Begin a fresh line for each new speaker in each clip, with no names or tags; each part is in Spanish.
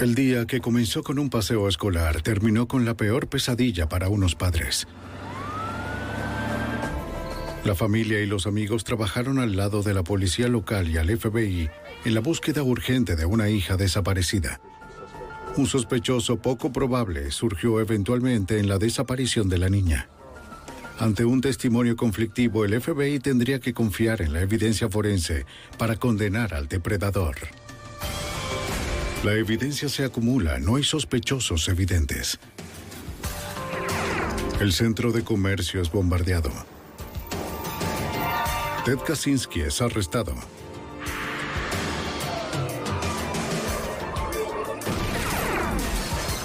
El día que comenzó con un paseo escolar terminó con la peor pesadilla para unos padres. La familia y los amigos trabajaron al lado de la policía local y al FBI en la búsqueda urgente de una hija desaparecida. Un sospechoso poco probable surgió eventualmente en la desaparición de la niña. Ante un testimonio conflictivo, el FBI tendría que confiar en la evidencia forense para condenar al depredador. La evidencia se acumula, no hay sospechosos evidentes. El centro de comercio es bombardeado. Ted Kaczynski es arrestado.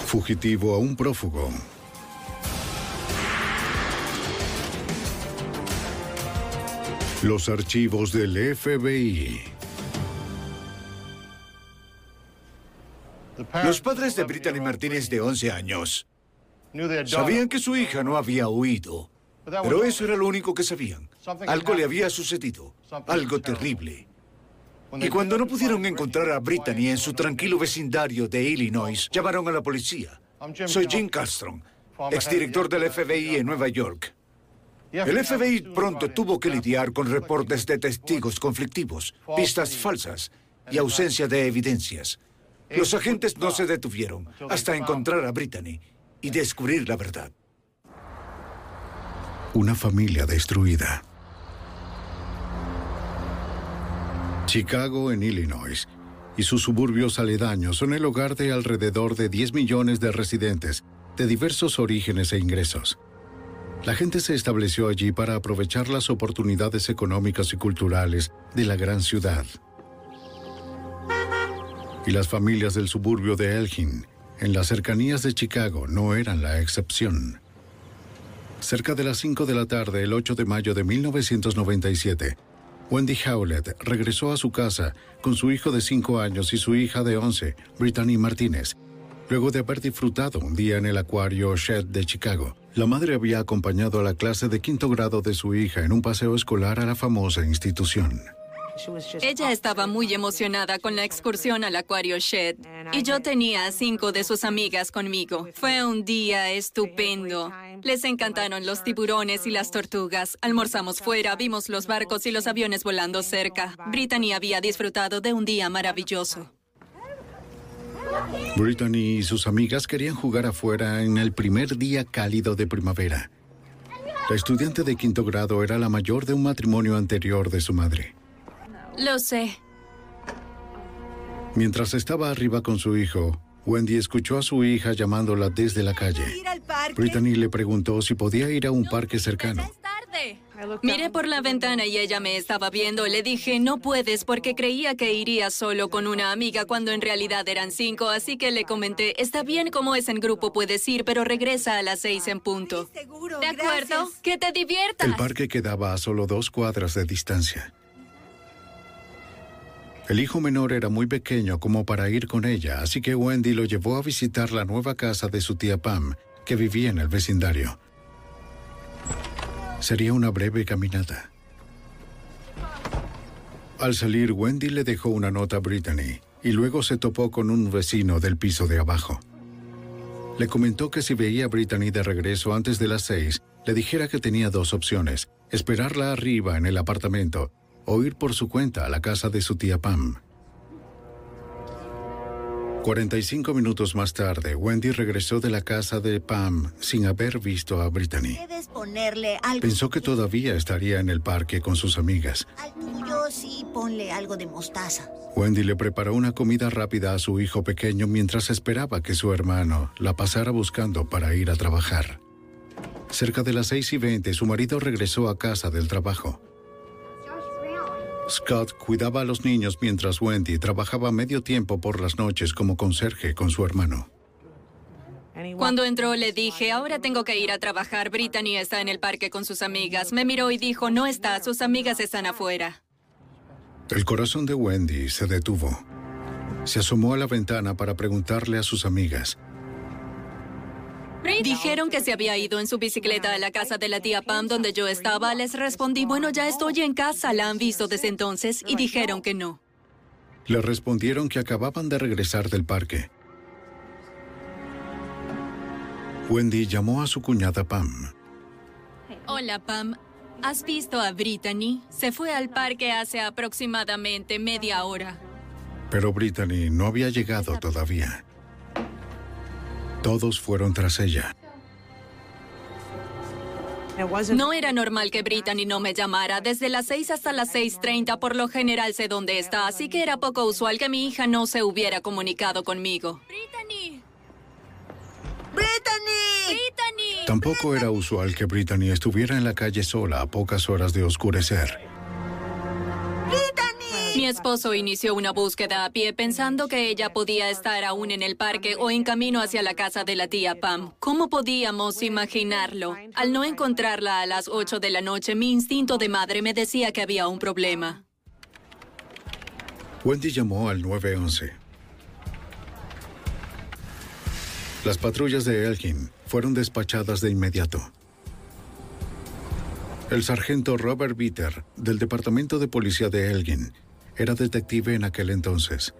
Fugitivo a un prófugo. Los archivos del FBI.
Los padres de Brittany Martínez de 11 años sabían que su hija no había huido, pero eso era lo único que sabían. Algo le había sucedido, algo terrible. Y cuando no pudieron encontrar a Brittany en su tranquilo vecindario de Illinois, llamaron a la policía. Soy Jim Castron, exdirector del FBI en Nueva York. El FBI pronto tuvo que lidiar con reportes de testigos conflictivos, pistas falsas y ausencia de evidencias. Los agentes no se detuvieron hasta encontrar a Brittany y descubrir la verdad.
Una familia destruida. Chicago en Illinois y sus suburbios aledaños son el hogar de alrededor de 10 millones de residentes de diversos orígenes e ingresos. La gente se estableció allí para aprovechar las oportunidades económicas y culturales de la gran ciudad. Y las familias del suburbio de Elgin, en las cercanías de Chicago, no eran la excepción. Cerca de las 5 de la tarde, el 8 de mayo de 1997, Wendy Howlett regresó a su casa con su hijo de 5 años y su hija de 11, Brittany Martínez, luego de haber disfrutado un día en el acuario Shed de Chicago. La madre había acompañado a la clase de quinto grado de su hija en un paseo escolar a la famosa institución.
Ella estaba muy emocionada con la excursión al Acuario Shed y yo tenía a cinco de sus amigas conmigo. Fue un día estupendo. Les encantaron los tiburones y las tortugas. Almorzamos fuera, vimos los barcos y los aviones volando cerca. Brittany había disfrutado de un día maravilloso.
Brittany y sus amigas querían jugar afuera en el primer día cálido de primavera. La estudiante de quinto grado era la mayor de un matrimonio anterior de su madre.
Lo sé.
Mientras estaba arriba con su hijo, Wendy escuchó a su hija llamándola desde la calle. Brittany le preguntó si podía ir a un parque cercano.
Miré por la ventana y ella me estaba viendo. Le dije, no puedes porque creía que iría solo con una amiga cuando en realidad eran cinco, así que le comenté, está bien como es en grupo, puedes ir, pero regresa a las seis en punto. ¿De acuerdo? Que te diviertas.
El parque quedaba a solo dos cuadras de distancia. El hijo menor era muy pequeño como para ir con ella, así que Wendy lo llevó a visitar la nueva casa de su tía Pam, que vivía en el vecindario. Sería una breve caminata. Al salir, Wendy le dejó una nota a Brittany y luego se topó con un vecino del piso de abajo. Le comentó que si veía a Brittany de regreso antes de las seis, le dijera que tenía dos opciones, esperarla arriba en el apartamento o ir por su cuenta a la casa de su tía Pam. 45 minutos más tarde, Wendy regresó de la casa de Pam sin haber visto a Brittany.
Puedes ponerle algo.
Pensó que todavía estaría en el parque con sus amigas.
Al tuyo sí ponle algo de mostaza.
Wendy le preparó una comida rápida a su hijo pequeño mientras esperaba que su hermano la pasara buscando para ir a trabajar. Cerca de las 6 y 20, su marido regresó a casa del trabajo. Scott cuidaba a los niños mientras Wendy trabajaba medio tiempo por las noches como conserje con su hermano.
Cuando entró le dije, ahora tengo que ir a trabajar. Brittany está en el parque con sus amigas. Me miró y dijo, no está, sus amigas están afuera.
El corazón de Wendy se detuvo. Se asomó a la ventana para preguntarle a sus amigas.
Dijeron que se había ido en su bicicleta a la casa de la tía Pam donde yo estaba. Les respondí, bueno, ya estoy en casa. La han visto desde entonces y dijeron que no.
Le respondieron que acababan de regresar del parque. Wendy llamó a su cuñada Pam.
Hola, Pam. ¿Has visto a Brittany? Se fue al parque hace aproximadamente media hora.
Pero Brittany no había llegado todavía. Todos fueron tras ella.
No era normal que Brittany no me llamara. Desde las 6 hasta las 6.30 por lo general sé dónde está, así que era poco usual que mi hija no se hubiera comunicado conmigo. ¡Brittany!
¡Brittany!
¡Brittany!
Tampoco era usual que Brittany estuviera en la calle sola a pocas horas de oscurecer.
Mi esposo inició una búsqueda a pie pensando que ella podía estar aún en el parque o en camino hacia la casa de la tía Pam. ¿Cómo podíamos imaginarlo? Al no encontrarla a las 8 de la noche, mi instinto de madre me decía que había un problema.
Wendy llamó al 911. Las patrullas de Elgin fueron despachadas de inmediato. El sargento Robert Bitter, del Departamento de Policía de Elgin, era detective en aquel entonces.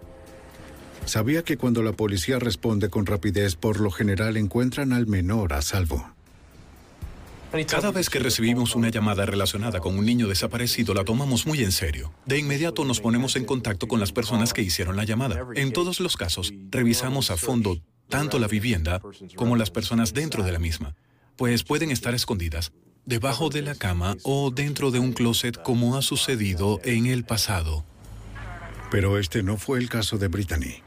Sabía que cuando la policía responde con rapidez, por lo general encuentran al menor a salvo.
Cada vez que recibimos una llamada relacionada con un niño desaparecido, la tomamos muy en serio. De inmediato nos ponemos en contacto con las personas que hicieron la llamada. En todos los casos, revisamos a fondo tanto la vivienda como las personas dentro de la misma, pues pueden estar escondidas debajo de la cama o dentro de un closet como ha sucedido en el pasado.
Pero este no fue el caso de Brittany.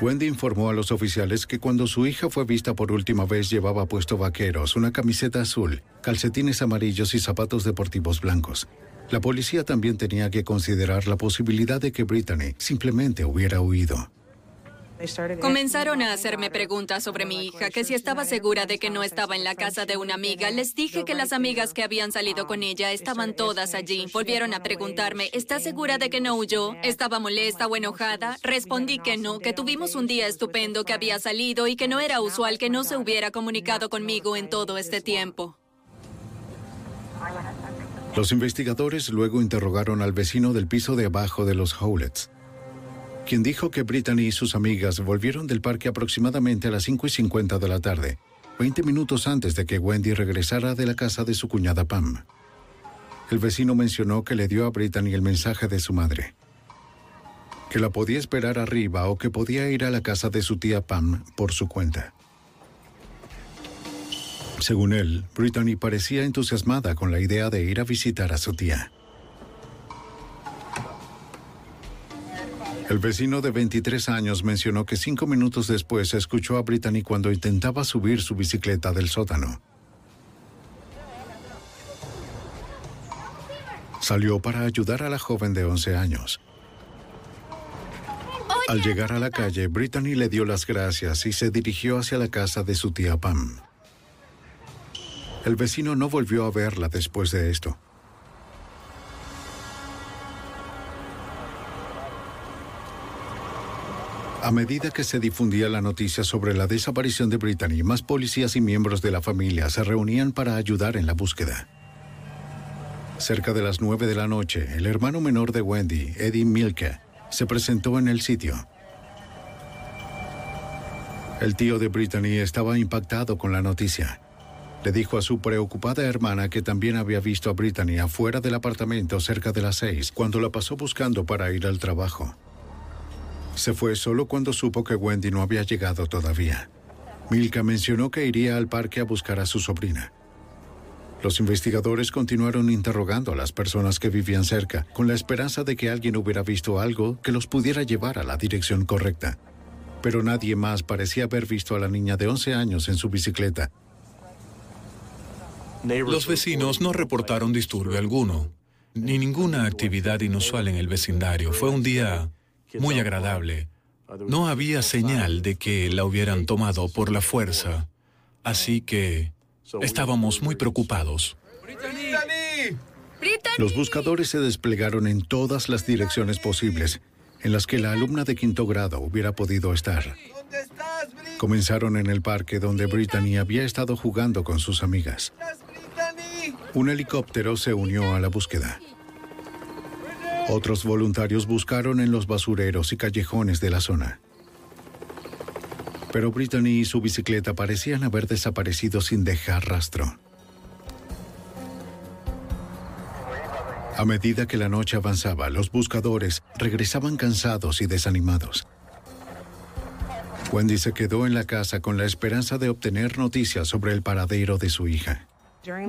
Wendy informó a los oficiales que cuando su hija fue vista por última vez llevaba puesto vaqueros, una camiseta azul, calcetines amarillos y zapatos deportivos blancos. La policía también tenía que considerar la posibilidad de que Brittany simplemente hubiera huido.
Comenzaron a hacerme preguntas sobre mi hija, que si estaba segura de que no estaba en la casa de una amiga. Les dije que las amigas que habían salido con ella estaban todas allí. Volvieron a preguntarme, ¿está segura de que no huyó? ¿Estaba molesta o enojada? Respondí que no, que tuvimos un día estupendo, que había salido y que no era usual que no se hubiera comunicado conmigo en todo este tiempo.
Los investigadores luego interrogaron al vecino del piso de abajo de los Howletts quien dijo que Brittany y sus amigas volvieron del parque aproximadamente a las 5 y 50 de la tarde, 20 minutos antes de que Wendy regresara de la casa de su cuñada Pam. El vecino mencionó que le dio a Brittany el mensaje de su madre, que la podía esperar arriba o que podía ir a la casa de su tía Pam por su cuenta. Según él, Brittany parecía entusiasmada con la idea de ir a visitar a su tía. El vecino de 23 años mencionó que cinco minutos después escuchó a Brittany cuando intentaba subir su bicicleta del sótano. Salió para ayudar a la joven de 11 años. Al llegar a la calle, Brittany le dio las gracias y se dirigió hacia la casa de su tía Pam. El vecino no volvió a verla después de esto. A medida que se difundía la noticia sobre la desaparición de Brittany, más policías y miembros de la familia se reunían para ayudar en la búsqueda. Cerca de las nueve de la noche, el hermano menor de Wendy, Eddie Milke, se presentó en el sitio. El tío de Brittany estaba impactado con la noticia. Le dijo a su preocupada hermana que también había visto a Brittany afuera del apartamento cerca de las seis, cuando la pasó buscando para ir al trabajo. Se fue solo cuando supo que Wendy no había llegado todavía. Milka mencionó que iría al parque a buscar a su sobrina. Los investigadores continuaron interrogando a las personas que vivían cerca, con la esperanza de que alguien hubiera visto algo que los pudiera llevar a la dirección correcta. Pero nadie más parecía haber visto a la niña de 11 años en su bicicleta.
Los vecinos no reportaron disturbio alguno, ni ninguna actividad inusual en el vecindario. Fue un día muy agradable. No había señal de que la hubieran tomado por la fuerza, así que Estábamos muy preocupados.
Los buscadores se desplegaron en todas las direcciones posibles en las que la alumna de quinto grado hubiera podido estar. Comenzaron en el parque donde Brittany había estado jugando con sus amigas. Un helicóptero se unió a la búsqueda. Otros voluntarios buscaron en los basureros y callejones de la zona pero Brittany y su bicicleta parecían haber desaparecido sin dejar rastro. A medida que la noche avanzaba, los buscadores regresaban cansados y desanimados. Wendy se quedó en la casa con la esperanza de obtener noticias sobre el paradero de su hija.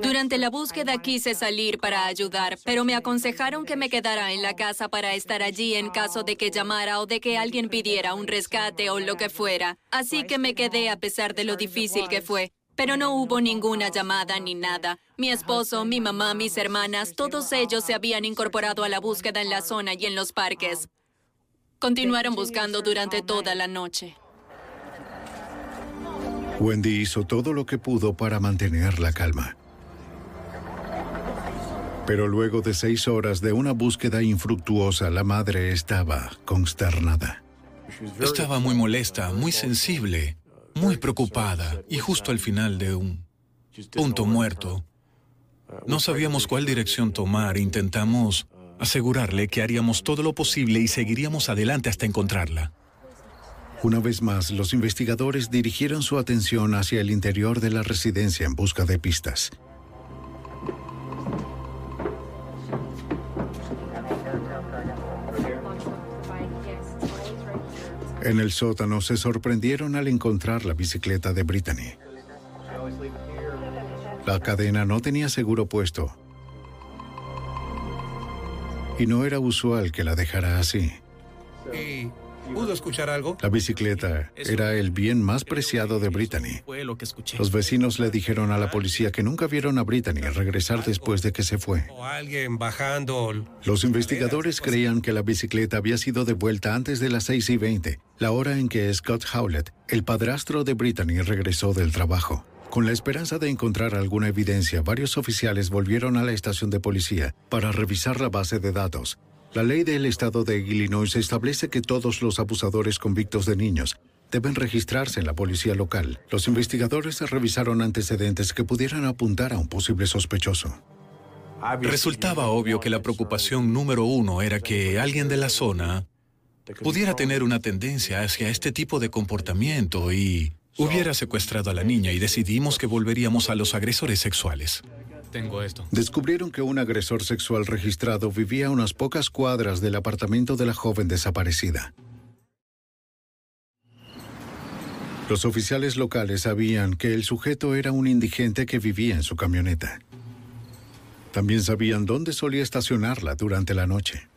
Durante la búsqueda quise salir para ayudar, pero me aconsejaron que me quedara en la casa para estar allí en caso de que llamara o de que alguien pidiera un rescate o lo que fuera. Así que me quedé a pesar de lo difícil que fue. Pero no hubo ninguna llamada ni nada. Mi esposo, mi mamá, mis hermanas, todos ellos se habían incorporado a la búsqueda en la zona y en los parques. Continuaron buscando durante toda la noche.
Wendy hizo todo lo que pudo para mantener la calma. Pero luego de seis horas de una búsqueda infructuosa, la madre estaba consternada.
Estaba muy molesta, muy sensible, muy preocupada y justo al final de un punto muerto. No sabíamos cuál dirección tomar. Intentamos asegurarle que haríamos todo lo posible y seguiríamos adelante hasta encontrarla.
Una vez más, los investigadores dirigieron su atención hacia el interior de la residencia en busca de pistas. En el sótano se sorprendieron al encontrar la bicicleta de Brittany. La cadena no tenía seguro puesto. Y no era usual que la dejara así.
¿Pudo escuchar algo?
La bicicleta era el bien más preciado de Brittany. Los vecinos le dijeron a la policía que nunca vieron a Brittany regresar después de que se fue.
alguien bajando.
Los investigadores creían que la bicicleta había sido devuelta antes de las 6 y 20, la hora en que Scott Howlett, el padrastro de Brittany, regresó del trabajo. Con la esperanza de encontrar alguna evidencia, varios oficiales volvieron a la estación de policía para revisar la base de datos la ley del estado de Illinois establece que todos los abusadores convictos de niños deben registrarse en la policía local. Los investigadores revisaron antecedentes que pudieran apuntar a un posible sospechoso.
Resultaba obvio que la preocupación número uno era que alguien de la zona pudiera tener una tendencia hacia este tipo de comportamiento y hubiera secuestrado a la niña y decidimos que volveríamos a los agresores sexuales
esto.
Descubrieron que un agresor sexual registrado vivía a unas pocas cuadras del apartamento de la joven desaparecida. Los oficiales locales sabían que el sujeto era un indigente que vivía en su camioneta. También sabían dónde solía estacionarla durante la noche.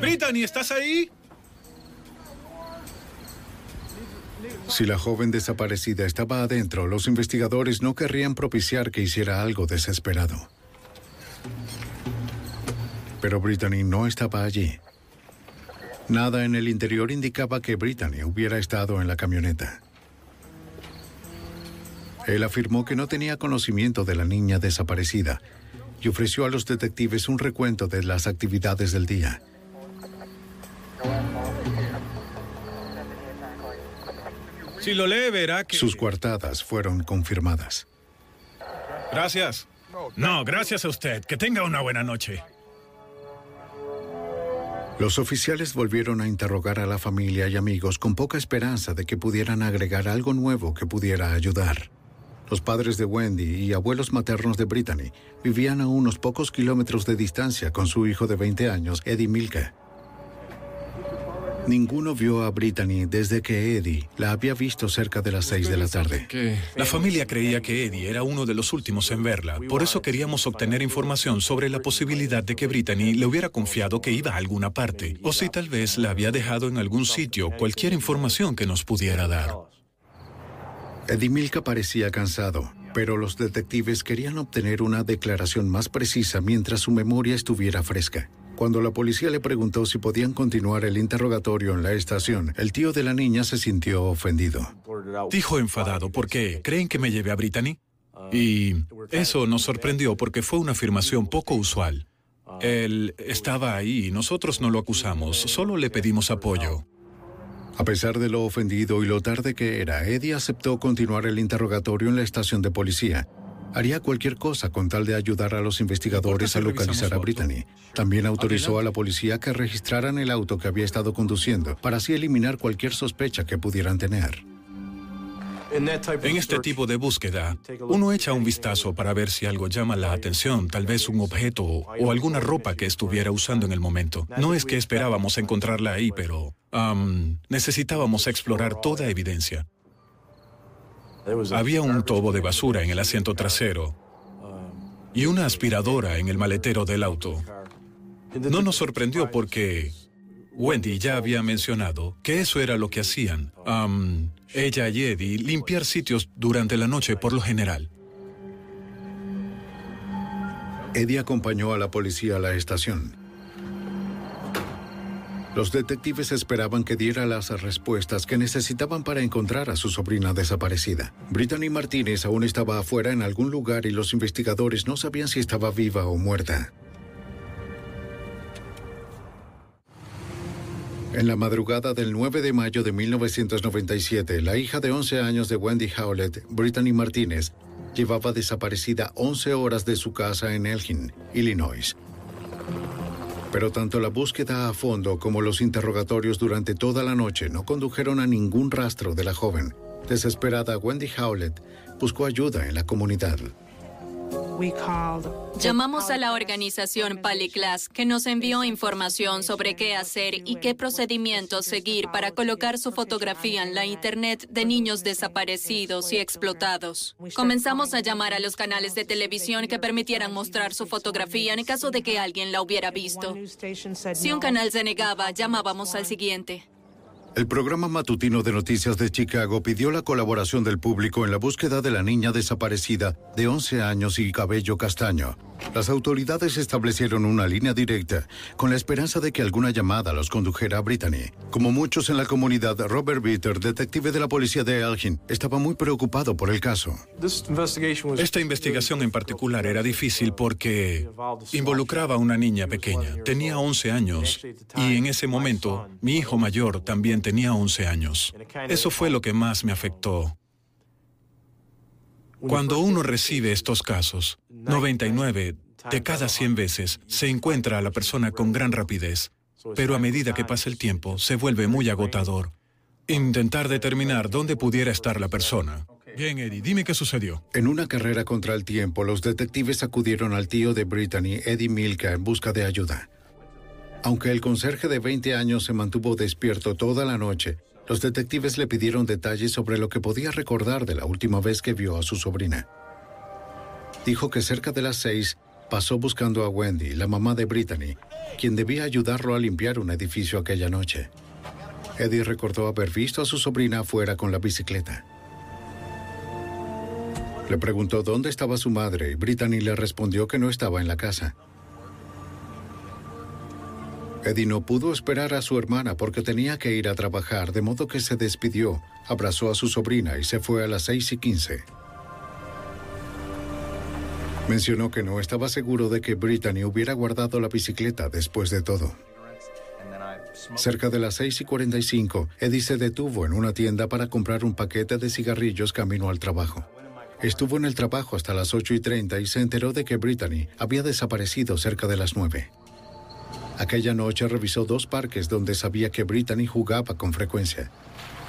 Brittany, ¿estás ahí?
Si la joven desaparecida estaba adentro, los investigadores no querrían propiciar que hiciera algo desesperado. Pero Brittany no estaba allí. Nada en el interior indicaba que Brittany hubiera estado en la camioneta. Él afirmó que no tenía conocimiento de la niña desaparecida y ofreció a los detectives un recuento de las actividades del día.
Si lo lee, verá que...
Sus coartadas fueron confirmadas.
Gracias.
No, gracias a usted. Que tenga una buena noche.
Los oficiales volvieron a interrogar a la familia y amigos con poca esperanza de que pudieran agregar algo nuevo que pudiera ayudar. Los padres de Wendy y abuelos maternos de Brittany vivían a unos pocos kilómetros de distancia con su hijo de 20 años, Eddie Milka. Ninguno vio a Brittany desde que Eddie la había visto cerca de las 6 de la tarde.
La familia creía que Eddie era uno de los últimos en verla. Por eso queríamos obtener información sobre la posibilidad de que Brittany le hubiera confiado que iba a alguna parte. O si tal vez la había dejado en algún sitio, cualquier información que nos pudiera dar.
Eddie Milka parecía cansado, pero los detectives querían obtener una declaración más precisa mientras su memoria estuviera fresca. Cuando la policía le preguntó si podían continuar el interrogatorio en la estación, el tío de la niña se sintió ofendido.
Dijo enfadado, ¿por qué? ¿Creen que me lleve a Brittany? Y eso nos sorprendió porque fue una afirmación poco usual. Él estaba ahí y nosotros no lo acusamos, solo le pedimos apoyo.
A pesar de lo ofendido y lo tarde que era, Eddie aceptó continuar el interrogatorio en la estación de policía. Haría cualquier cosa con tal de ayudar a los investigadores a localizar a Brittany. También autorizó a la policía que registraran el auto que había estado conduciendo para así eliminar cualquier sospecha que pudieran tener.
En este tipo de búsqueda, uno echa un vistazo para ver si algo llama la atención, tal vez un objeto o alguna ropa que estuviera usando en el momento. No es que esperábamos encontrarla ahí, pero um, necesitábamos explorar toda evidencia. Había un tobo de basura en el asiento trasero y una aspiradora en el maletero del auto. No nos sorprendió porque Wendy ya había mencionado que eso era lo que hacían. Um, ella y Eddie limpiar sitios durante la noche por lo general.
Eddie acompañó a la policía a la estación. Los detectives esperaban que diera las respuestas que necesitaban para encontrar a su sobrina desaparecida. Brittany Martínez aún estaba afuera en algún lugar y los investigadores no sabían si estaba viva o muerta. En la madrugada del 9 de mayo de 1997, la hija de 11 años de Wendy Howlett, Brittany Martínez, llevaba desaparecida 11 horas de su casa en Elgin, Illinois. Pero tanto la búsqueda a fondo como los interrogatorios durante toda la noche no condujeron a ningún rastro de la joven. Desesperada, Wendy Howlett buscó ayuda en la comunidad.
Llamamos a la organización Paliclass, que nos envió información sobre qué hacer y qué procedimientos seguir para colocar su fotografía en la Internet de niños desaparecidos y explotados. Comenzamos a llamar a los canales de televisión que permitieran mostrar su fotografía en caso de que alguien la hubiera visto. Si un canal se negaba, llamábamos al siguiente.
El programa matutino de noticias de Chicago pidió la colaboración del público en la búsqueda de la niña desaparecida de 11 años y cabello castaño. Las autoridades establecieron una línea directa con la esperanza de que alguna llamada los condujera a Brittany. Como muchos en la comunidad, Robert Bitter, detective de la policía de Elgin, estaba muy preocupado por el caso.
Esta investigación en particular era difícil porque involucraba a una niña pequeña. Tenía 11 años y en ese momento mi hijo mayor también tenía 11 años. Eso fue lo que más me afectó. Cuando uno recibe estos casos, 99 de cada 100 veces se encuentra a la persona con gran rapidez, pero a medida que pasa el tiempo se vuelve muy agotador. Intentar determinar dónde pudiera estar la persona. Bien, Eddie, dime qué sucedió.
En una carrera contra el tiempo, los detectives acudieron al tío de Brittany, Eddie Milka, en busca de ayuda. Aunque el conserje de 20 años se mantuvo despierto toda la noche, los detectives le pidieron detalles sobre lo que podía recordar de la última vez que vio a su sobrina. Dijo que cerca de las seis pasó buscando a Wendy, la mamá de Brittany, quien debía ayudarlo a limpiar un edificio aquella noche. Eddie recordó haber visto a su sobrina afuera con la bicicleta. Le preguntó dónde estaba su madre y Brittany le respondió que no estaba en la casa. Eddie no pudo esperar a su hermana porque tenía que ir a trabajar, de modo que se despidió, abrazó a su sobrina y se fue a las 6 y 15. Mencionó que no estaba seguro de que Brittany hubiera guardado la bicicleta después de todo. Cerca de las 6 y 45, Eddie se detuvo en una tienda para comprar un paquete de cigarrillos camino al trabajo. Estuvo en el trabajo hasta las 8 y 30 y se enteró de que Brittany había desaparecido cerca de las 9. Aquella noche revisó dos parques donde sabía que Brittany jugaba con frecuencia,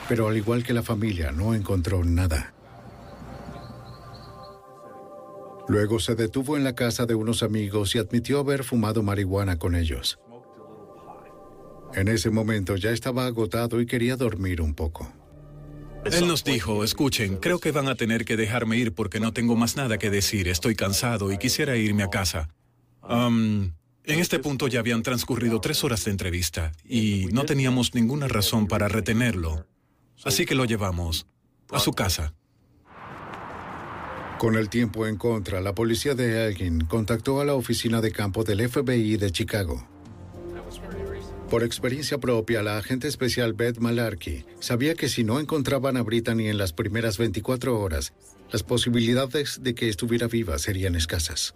pero al igual que la familia no encontró nada. Luego se detuvo en la casa de unos amigos y admitió haber fumado marihuana con ellos. En ese momento ya estaba agotado y quería dormir un poco.
Él nos dijo, escuchen, creo que van a tener que dejarme ir porque no tengo más nada que decir, estoy cansado y quisiera irme a casa. En este punto ya habían transcurrido tres horas de entrevista y no teníamos ninguna razón para retenerlo. Así que lo llevamos a su casa.
Con el tiempo en contra, la policía de Elgin contactó a la oficina de campo del FBI de Chicago. Por experiencia propia, la agente especial Beth Malarkey sabía que si no encontraban a Brittany en las primeras 24 horas, las posibilidades de que estuviera viva serían escasas.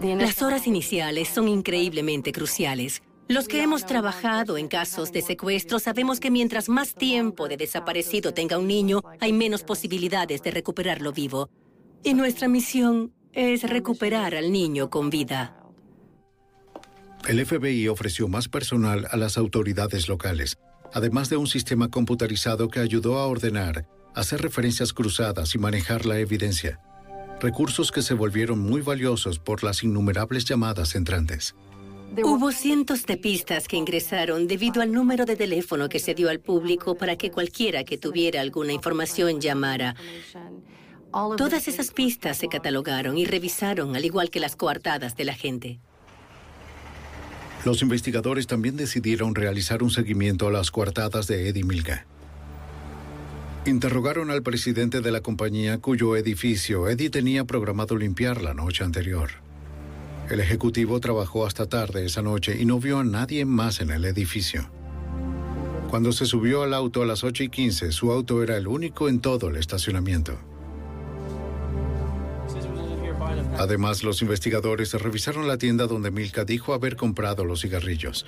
Las horas iniciales son increíblemente cruciales. Los que hemos trabajado en casos de secuestro sabemos que mientras más tiempo de desaparecido tenga un niño, hay menos posibilidades de recuperarlo vivo. Y nuestra misión es recuperar al niño con vida.
El FBI ofreció más personal a las autoridades locales, además de un sistema computarizado que ayudó a ordenar, hacer referencias cruzadas y manejar la evidencia. Recursos que se volvieron muy valiosos por las innumerables llamadas entrantes.
Hubo cientos de pistas que ingresaron debido al número de teléfono que se dio al público para que cualquiera que tuviera alguna información llamara. Todas esas pistas se catalogaron y revisaron, al igual que las coartadas de la gente.
Los investigadores también decidieron realizar un seguimiento a las coartadas de Eddie Milka. Interrogaron al presidente de la compañía cuyo edificio Eddie tenía programado limpiar la noche anterior. El ejecutivo trabajó hasta tarde esa noche y no vio a nadie más en el edificio. Cuando se subió al auto a las 8 y 15, su auto era el único en todo el estacionamiento. Además, los investigadores revisaron la tienda donde Milka dijo haber comprado los cigarrillos.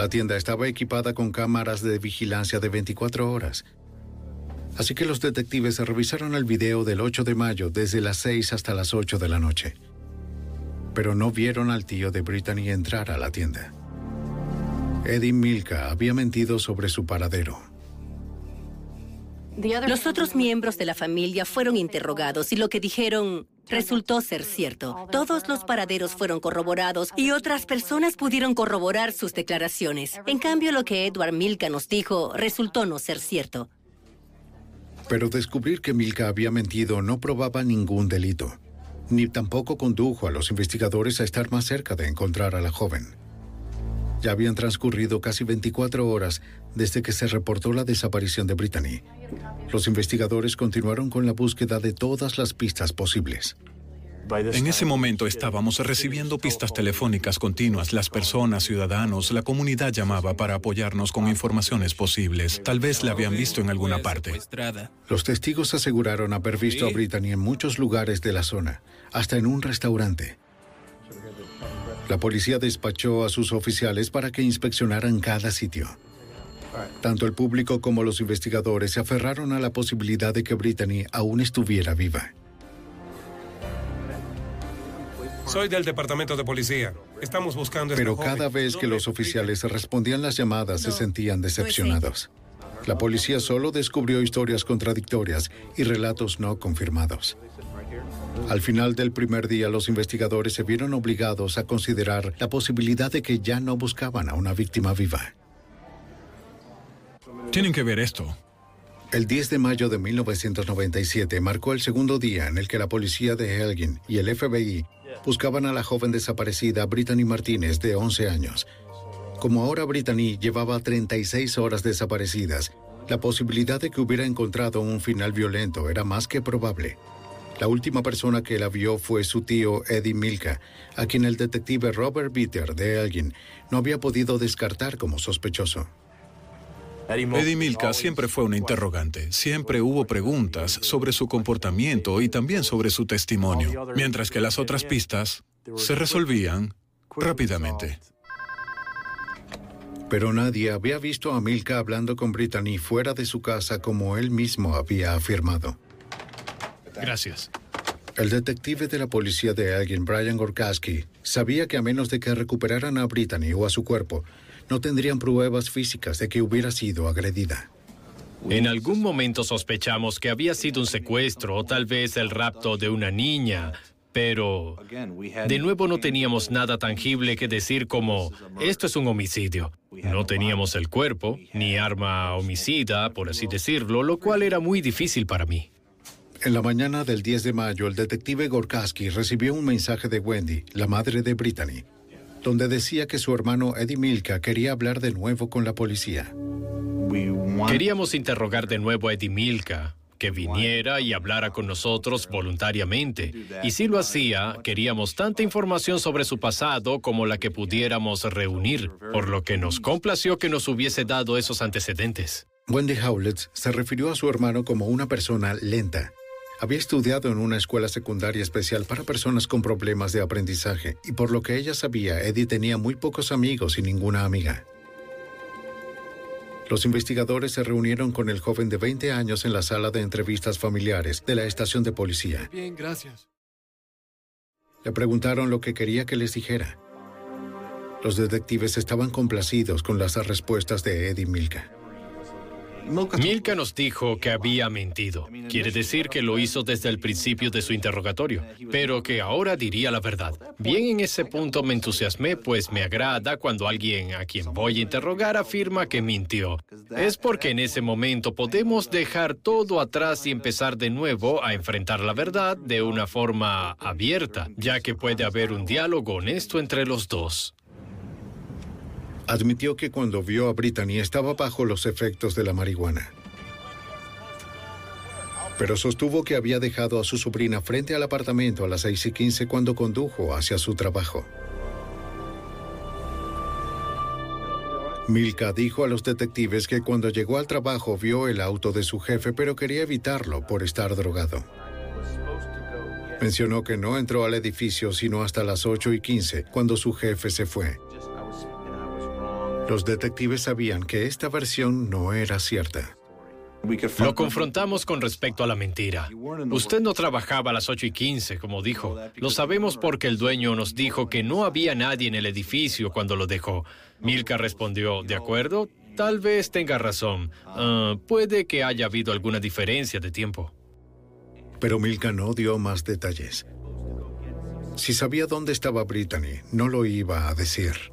La tienda estaba equipada con cámaras de vigilancia de 24 horas. Así que los detectives revisaron el video del 8 de mayo desde las 6 hasta las 8 de la noche. Pero no vieron al tío de Brittany entrar a la tienda. Eddie Milka había mentido sobre su paradero.
Los otros miembros de la familia fueron interrogados y lo que dijeron resultó ser cierto. Todos los paraderos fueron corroborados y otras personas pudieron corroborar sus declaraciones. En cambio, lo que Edward Milka nos dijo resultó no ser cierto.
Pero descubrir que Milka había mentido no probaba ningún delito, ni tampoco condujo a los investigadores a estar más cerca de encontrar a la joven. Ya habían transcurrido casi 24 horas desde que se reportó la desaparición de Brittany. Los investigadores continuaron con la búsqueda de todas las pistas posibles.
En ese momento estábamos recibiendo pistas telefónicas continuas. Las personas, ciudadanos, la comunidad llamaba para apoyarnos con informaciones posibles. Tal vez la habían visto en alguna parte.
Los testigos aseguraron haber visto a Brittany en muchos lugares de la zona, hasta en un restaurante. La policía despachó a sus oficiales para que inspeccionaran cada sitio. Tanto el público como los investigadores se aferraron a la posibilidad de que Brittany aún estuviera viva.
Soy del departamento de policía. Estamos buscando esta
Pero
joven.
cada vez que los oficiales respondían las llamadas se sentían decepcionados. La policía solo descubrió historias contradictorias y relatos no confirmados. Al final del primer día, los investigadores se vieron obligados a considerar la posibilidad de que ya no buscaban a una víctima viva.
Tienen que ver esto.
El 10 de mayo de 1997 marcó el segundo día en el que la policía de Elgin y el FBI buscaban a la joven desaparecida Brittany Martínez, de 11 años. Como ahora Brittany llevaba 36 horas desaparecidas, la posibilidad de que hubiera encontrado un final violento era más que probable. La última persona que la vio fue su tío Eddie Milka, a quien el detective Robert Bitter de Elgin no había podido descartar como sospechoso.
Eddie Milka siempre fue una interrogante. Siempre hubo preguntas sobre su comportamiento y también sobre su testimonio, mientras que las otras pistas se resolvían rápidamente.
Pero nadie había visto a Milka hablando con Brittany fuera de su casa como él mismo había afirmado.
Gracias.
El detective de la policía de Elgin, Brian Gorkowski, sabía que a menos de que recuperaran a Brittany o a su cuerpo, no tendrían pruebas físicas de que hubiera sido agredida.
En algún momento sospechamos que había sido un secuestro o tal vez el rapto de una niña, pero de nuevo no teníamos nada tangible que decir como, esto es un homicidio. No teníamos el cuerpo, ni arma homicida, por así decirlo, lo cual era muy difícil para mí.
En la mañana del 10 de mayo, el detective Gorkowski recibió un mensaje de Wendy, la madre de Brittany, donde decía que su hermano Eddie Milka quería hablar de nuevo con la policía.
Queríamos interrogar de nuevo a Eddie Milka, que viniera y hablara con nosotros voluntariamente. Y si lo hacía, queríamos tanta información sobre su pasado como la que pudiéramos reunir, por lo que nos complació que nos hubiese dado esos antecedentes.
Wendy Howlett se refirió a su hermano como una persona lenta. Había estudiado en una escuela secundaria especial para personas con problemas de aprendizaje y por lo que ella sabía, Eddie tenía muy pocos amigos y ninguna amiga. Los investigadores se reunieron con el joven de 20 años en la sala de entrevistas familiares de la estación de policía.
Bien, gracias.
Le preguntaron lo que quería que les dijera. Los detectives estaban complacidos con las respuestas de Eddie Milka.
Milka nos dijo que había mentido. Quiere decir que lo hizo desde el principio de su interrogatorio, pero que ahora diría la verdad. Bien en ese punto me entusiasmé, pues me agrada cuando alguien a quien voy a interrogar afirma que mintió. Es porque en ese momento podemos dejar todo atrás y empezar de nuevo a enfrentar la verdad de una forma abierta, ya que puede haber un diálogo honesto entre los dos
admitió que cuando vio a Brittany estaba bajo los efectos de la marihuana. Pero sostuvo que había dejado a su sobrina frente al apartamento a las 6 y 15 cuando condujo hacia su trabajo. Milka dijo a los detectives que cuando llegó al trabajo vio el auto de su jefe, pero quería evitarlo por estar drogado. Mencionó que no entró al edificio sino hasta las 8 y 15, cuando su jefe se fue. Los detectives sabían que esta versión no era cierta.
Lo confrontamos con respecto a la mentira. Usted no trabajaba a las 8 y 15, como dijo. Lo sabemos porque el dueño nos dijo que no había nadie en el edificio cuando lo dejó. Milka respondió, ¿de acuerdo? Tal vez tenga razón. Ah, puede que haya habido alguna diferencia de tiempo.
Pero Milka no dio más detalles. Si sabía dónde estaba Brittany, no lo iba a decir.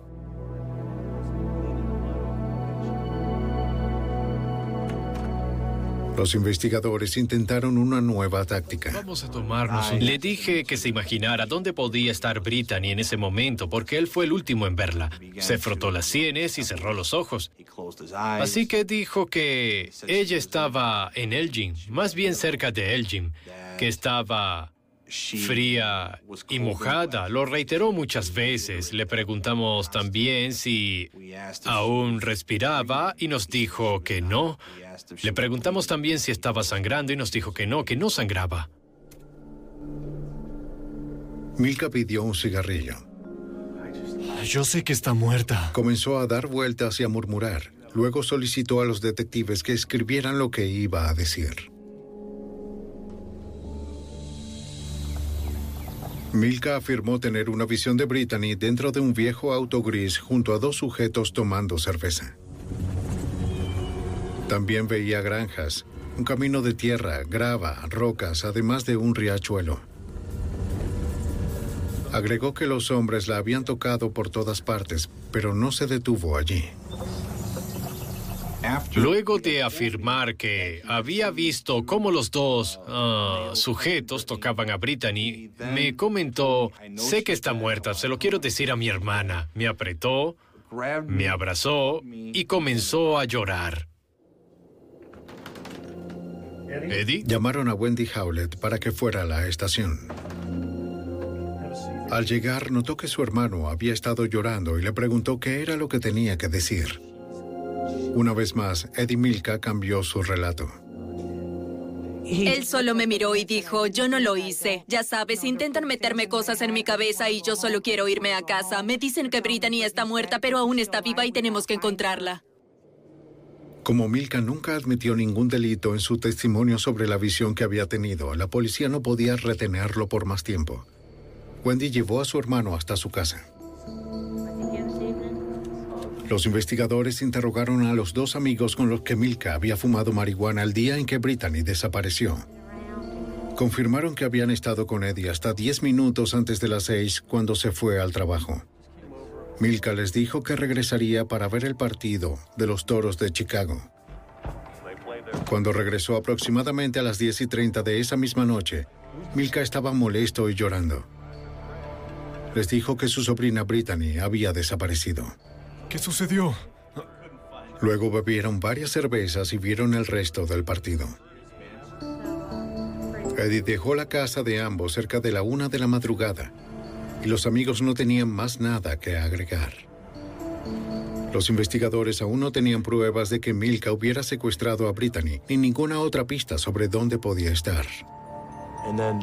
Los investigadores intentaron una nueva táctica.
Vamos a tomarnos Le dije que se imaginara dónde podía estar Brittany en ese momento, porque él fue el último en verla. Se frotó las sienes y cerró los ojos. Así que dijo que ella estaba en Elgin, más bien cerca de Elgin, que estaba fría y mojada. Lo reiteró muchas veces. Le preguntamos también si aún respiraba y nos dijo que no. Le preguntamos también si estaba sangrando y nos dijo que no, que no sangraba.
Milka pidió un cigarrillo.
Yo sé que está muerta.
Comenzó a dar vueltas y a murmurar. Luego solicitó a los detectives que escribieran lo que iba a decir. Milka afirmó tener una visión de Brittany dentro de un viejo auto gris junto a dos sujetos tomando cerveza. También veía granjas, un camino de tierra, grava, rocas, además de un riachuelo. Agregó que los hombres la habían tocado por todas partes, pero no se detuvo allí.
Luego de afirmar que había visto cómo los dos ah, sujetos tocaban a Brittany, me comentó, sé que está muerta, se lo quiero decir a mi hermana. Me apretó, me abrazó y comenzó a llorar. ¿Eddie?
Llamaron a Wendy Howlett para que fuera a la estación. Al llegar, notó que su hermano había estado llorando y le preguntó qué era lo que tenía que decir. Una vez más, Eddie Milka cambió su relato.
Él solo me miró y dijo, yo no lo hice. Ya sabes, intentan meterme cosas en mi cabeza y yo solo quiero irme a casa. Me dicen que Brittany está muerta, pero aún está viva y tenemos que encontrarla.
Como Milka nunca admitió ningún delito en su testimonio sobre la visión que había tenido, la policía no podía retenerlo por más tiempo. Wendy llevó a su hermano hasta su casa. Los investigadores interrogaron a los dos amigos con los que Milka había fumado marihuana el día en que Brittany desapareció. Confirmaron que habían estado con Eddie hasta 10 minutos antes de las 6 cuando se fue al trabajo. Milka les dijo que regresaría para ver el partido de los Toros de Chicago. Cuando regresó aproximadamente a las 10 y 30 de esa misma noche, Milka estaba molesto y llorando. Les dijo que su sobrina Brittany había desaparecido.
¿Qué sucedió?
Luego bebieron varias cervezas y vieron el resto del partido. Eddie dejó la casa de ambos cerca de la una de la madrugada y los amigos no tenían más nada que agregar. Los investigadores aún no tenían pruebas de que Milka hubiera secuestrado a Brittany ni ninguna otra pista sobre dónde podía estar.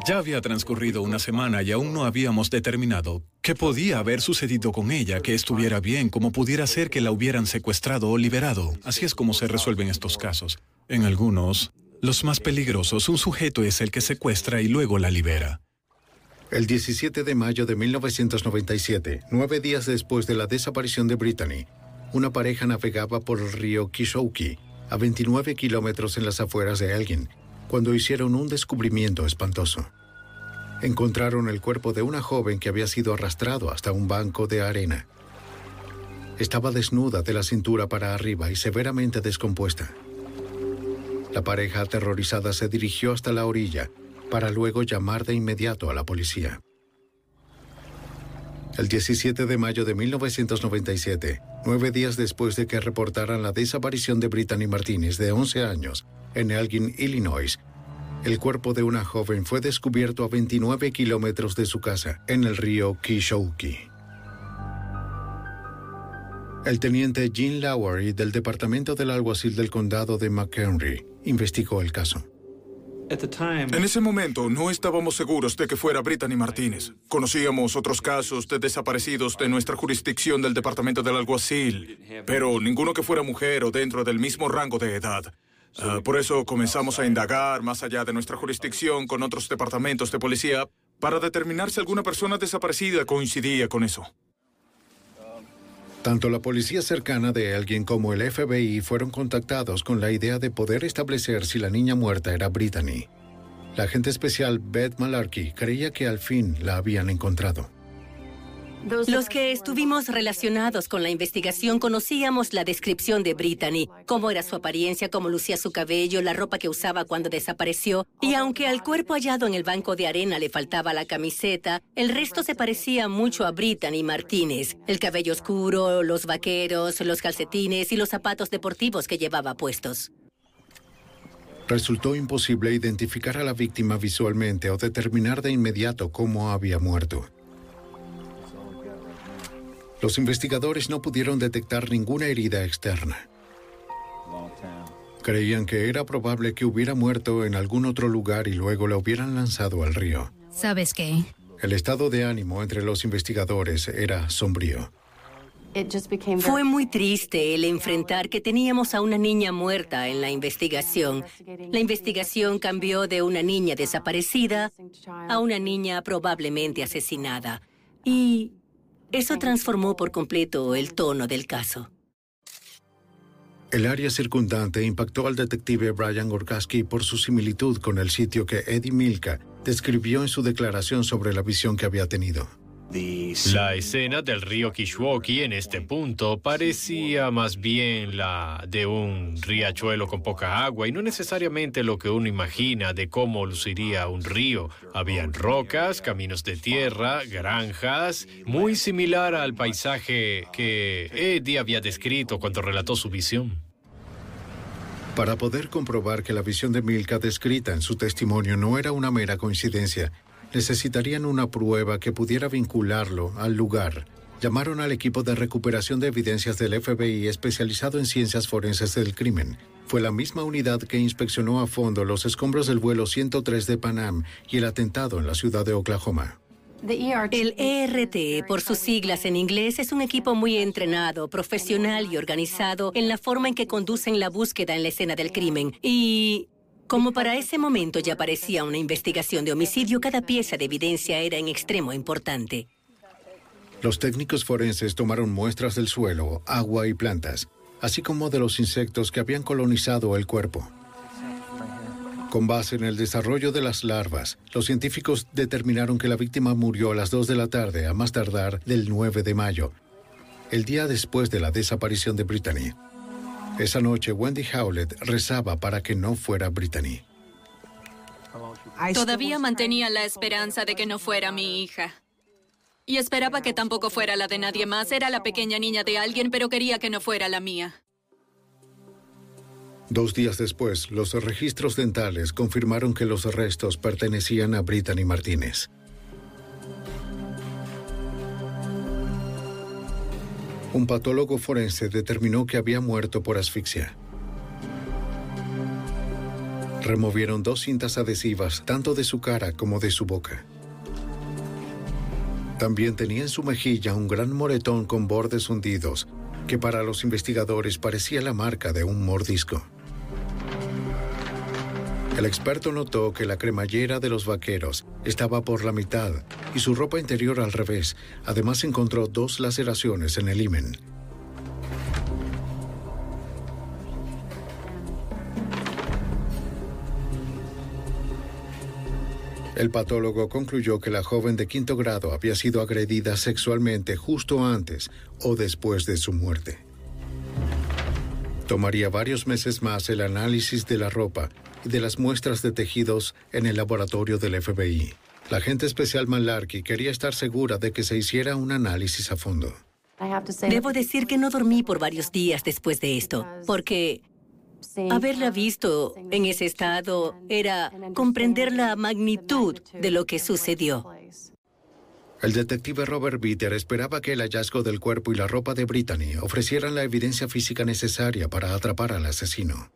Ya había transcurrido una semana y aún no habíamos determinado qué podía haber sucedido con ella, que estuviera bien, como pudiera ser que la hubieran secuestrado o liberado. Así es como se resuelven estos casos. En algunos, los más peligrosos, un sujeto es el que secuestra y luego la libera.
El 17 de mayo de 1997, nueve días después de la desaparición de Brittany, una pareja navegaba por el río Kishouki, a 29 kilómetros en las afueras de Elgin, cuando hicieron un descubrimiento espantoso. Encontraron el cuerpo de una joven que había sido arrastrado hasta un banco de arena. Estaba desnuda de la cintura para arriba y severamente descompuesta. La pareja aterrorizada se dirigió hasta la orilla para luego llamar de inmediato a la policía. El 17 de mayo de 1997, nueve días después de que reportaran la desaparición de Brittany Martínez, de 11 años, en Elgin, Illinois, el cuerpo de una joven fue descubierto a 29 kilómetros de su casa, en el río Kishouki. El teniente Gene Lowery del Departamento del Alguacil del Condado de McHenry investigó el caso.
En ese momento no estábamos seguros de que fuera Brittany Martínez. Conocíamos otros casos de desaparecidos de nuestra jurisdicción del Departamento del Alguacil, pero ninguno que fuera mujer o dentro del mismo rango de edad. Ah, por eso comenzamos a indagar más allá de nuestra jurisdicción con otros departamentos de policía para determinar si alguna persona desaparecida coincidía con eso.
Tanto la policía cercana de alguien como el FBI fueron contactados con la idea de poder establecer si la niña muerta era Brittany. La agente especial Beth Malarkey creía que al fin la habían encontrado.
Los que estuvimos relacionados con la investigación conocíamos la descripción de Brittany, cómo era su apariencia, cómo lucía su cabello, la ropa que usaba cuando desapareció, y aunque al cuerpo hallado en el banco de arena le faltaba la camiseta, el resto se parecía mucho a Brittany Martínez. El cabello oscuro, los vaqueros, los calcetines y los zapatos deportivos que llevaba puestos.
Resultó imposible identificar a la víctima visualmente o determinar de inmediato cómo había muerto. Los investigadores no pudieron detectar ninguna herida externa. Creían que era probable que hubiera muerto en algún otro lugar y luego la hubieran lanzado al río.
¿Sabes qué?
El estado de ánimo entre los investigadores era sombrío.
Fue muy triste el enfrentar que teníamos a una niña muerta en la investigación. La investigación cambió de una niña desaparecida a una niña probablemente asesinada. Y eso transformó por completo el tono del caso.
El área circundante impactó al detective Brian Gorkaski por su similitud con el sitio que Eddie Milka describió en su declaración sobre la visión que había tenido.
La escena del río Kishwaukee en este punto parecía más bien la de un riachuelo con poca agua y no necesariamente lo que uno imagina de cómo luciría un río. Habían rocas, caminos de tierra, granjas, muy similar al paisaje que Eddie había descrito cuando relató su visión.
Para poder comprobar que la visión de Milka descrita en su testimonio no era una mera coincidencia, necesitarían una prueba que pudiera vincularlo al lugar. Llamaron al equipo de recuperación de evidencias del FBI especializado en ciencias forenses del crimen. Fue la misma unidad que inspeccionó a fondo los escombros del vuelo 103 de Pan Am y el atentado en la ciudad de Oklahoma.
El ERT, por sus siglas en inglés, es un equipo muy entrenado, profesional y organizado en la forma en que conducen la búsqueda en la escena del crimen. Y como para ese momento ya parecía una investigación de homicidio, cada pieza de evidencia era en extremo importante.
Los técnicos forenses tomaron muestras del suelo, agua y plantas, así como de los insectos que habían colonizado el cuerpo. Con base en el desarrollo de las larvas, los científicos determinaron que la víctima murió a las 2 de la tarde, a más tardar del 9 de mayo, el día después de la desaparición de Brittany. Esa noche, Wendy Howlett rezaba para que no fuera Brittany.
Todavía mantenía la esperanza de que no fuera mi hija. Y esperaba que tampoco fuera la de nadie más. Era la pequeña niña de alguien, pero quería que no fuera la mía.
Dos días después, los registros dentales confirmaron que los restos pertenecían a Brittany Martínez. Un patólogo forense determinó que había muerto por asfixia. Removieron dos cintas adhesivas, tanto de su cara como de su boca. También tenía en su mejilla un gran moretón con bordes hundidos, que para los investigadores parecía la marca de un mordisco. El experto notó que la cremallera de los vaqueros estaba por la mitad y su ropa interior al revés. Además encontró dos laceraciones en el himen. El patólogo concluyó que la joven de quinto grado había sido agredida sexualmente justo antes o después de su muerte. Tomaría varios meses más el análisis de la ropa de las muestras de tejidos en el laboratorio del FBI. La agente especial Malarkey quería estar segura de que se hiciera un análisis a fondo.
Debo decir que no dormí por varios días después de esto, porque haberla visto en ese estado era comprender la magnitud de lo que sucedió.
El detective Robert Bitter esperaba que el hallazgo del cuerpo y la ropa de Brittany ofrecieran la evidencia física necesaria para atrapar al asesino.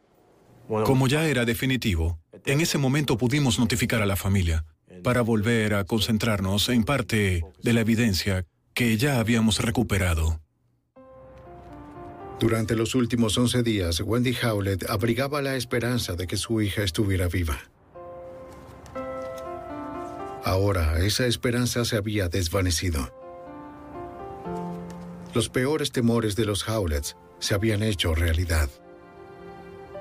Como ya era definitivo, en ese momento pudimos notificar a la familia para volver a concentrarnos en parte de la evidencia que ya habíamos recuperado.
Durante los últimos 11 días, Wendy Howlett abrigaba la esperanza de que su hija estuviera viva. Ahora esa esperanza se había desvanecido. Los peores temores de los Howletts se habían hecho realidad.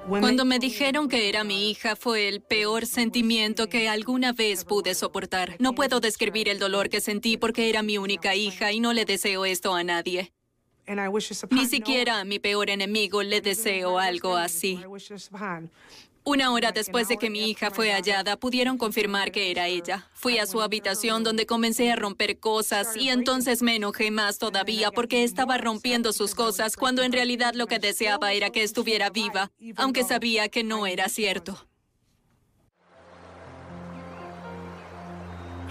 Cuando me dijeron que era mi hija fue el peor sentimiento que alguna vez pude soportar. No puedo describir el dolor que sentí porque era mi única hija y no le deseo esto a nadie. Ni siquiera a mi peor enemigo le deseo algo así. Una hora después de que mi hija fue hallada, pudieron confirmar que era ella. Fui a su habitación donde comencé a romper cosas y entonces me enojé más todavía porque estaba rompiendo sus cosas cuando en realidad lo que deseaba era que estuviera viva, aunque sabía que no era cierto.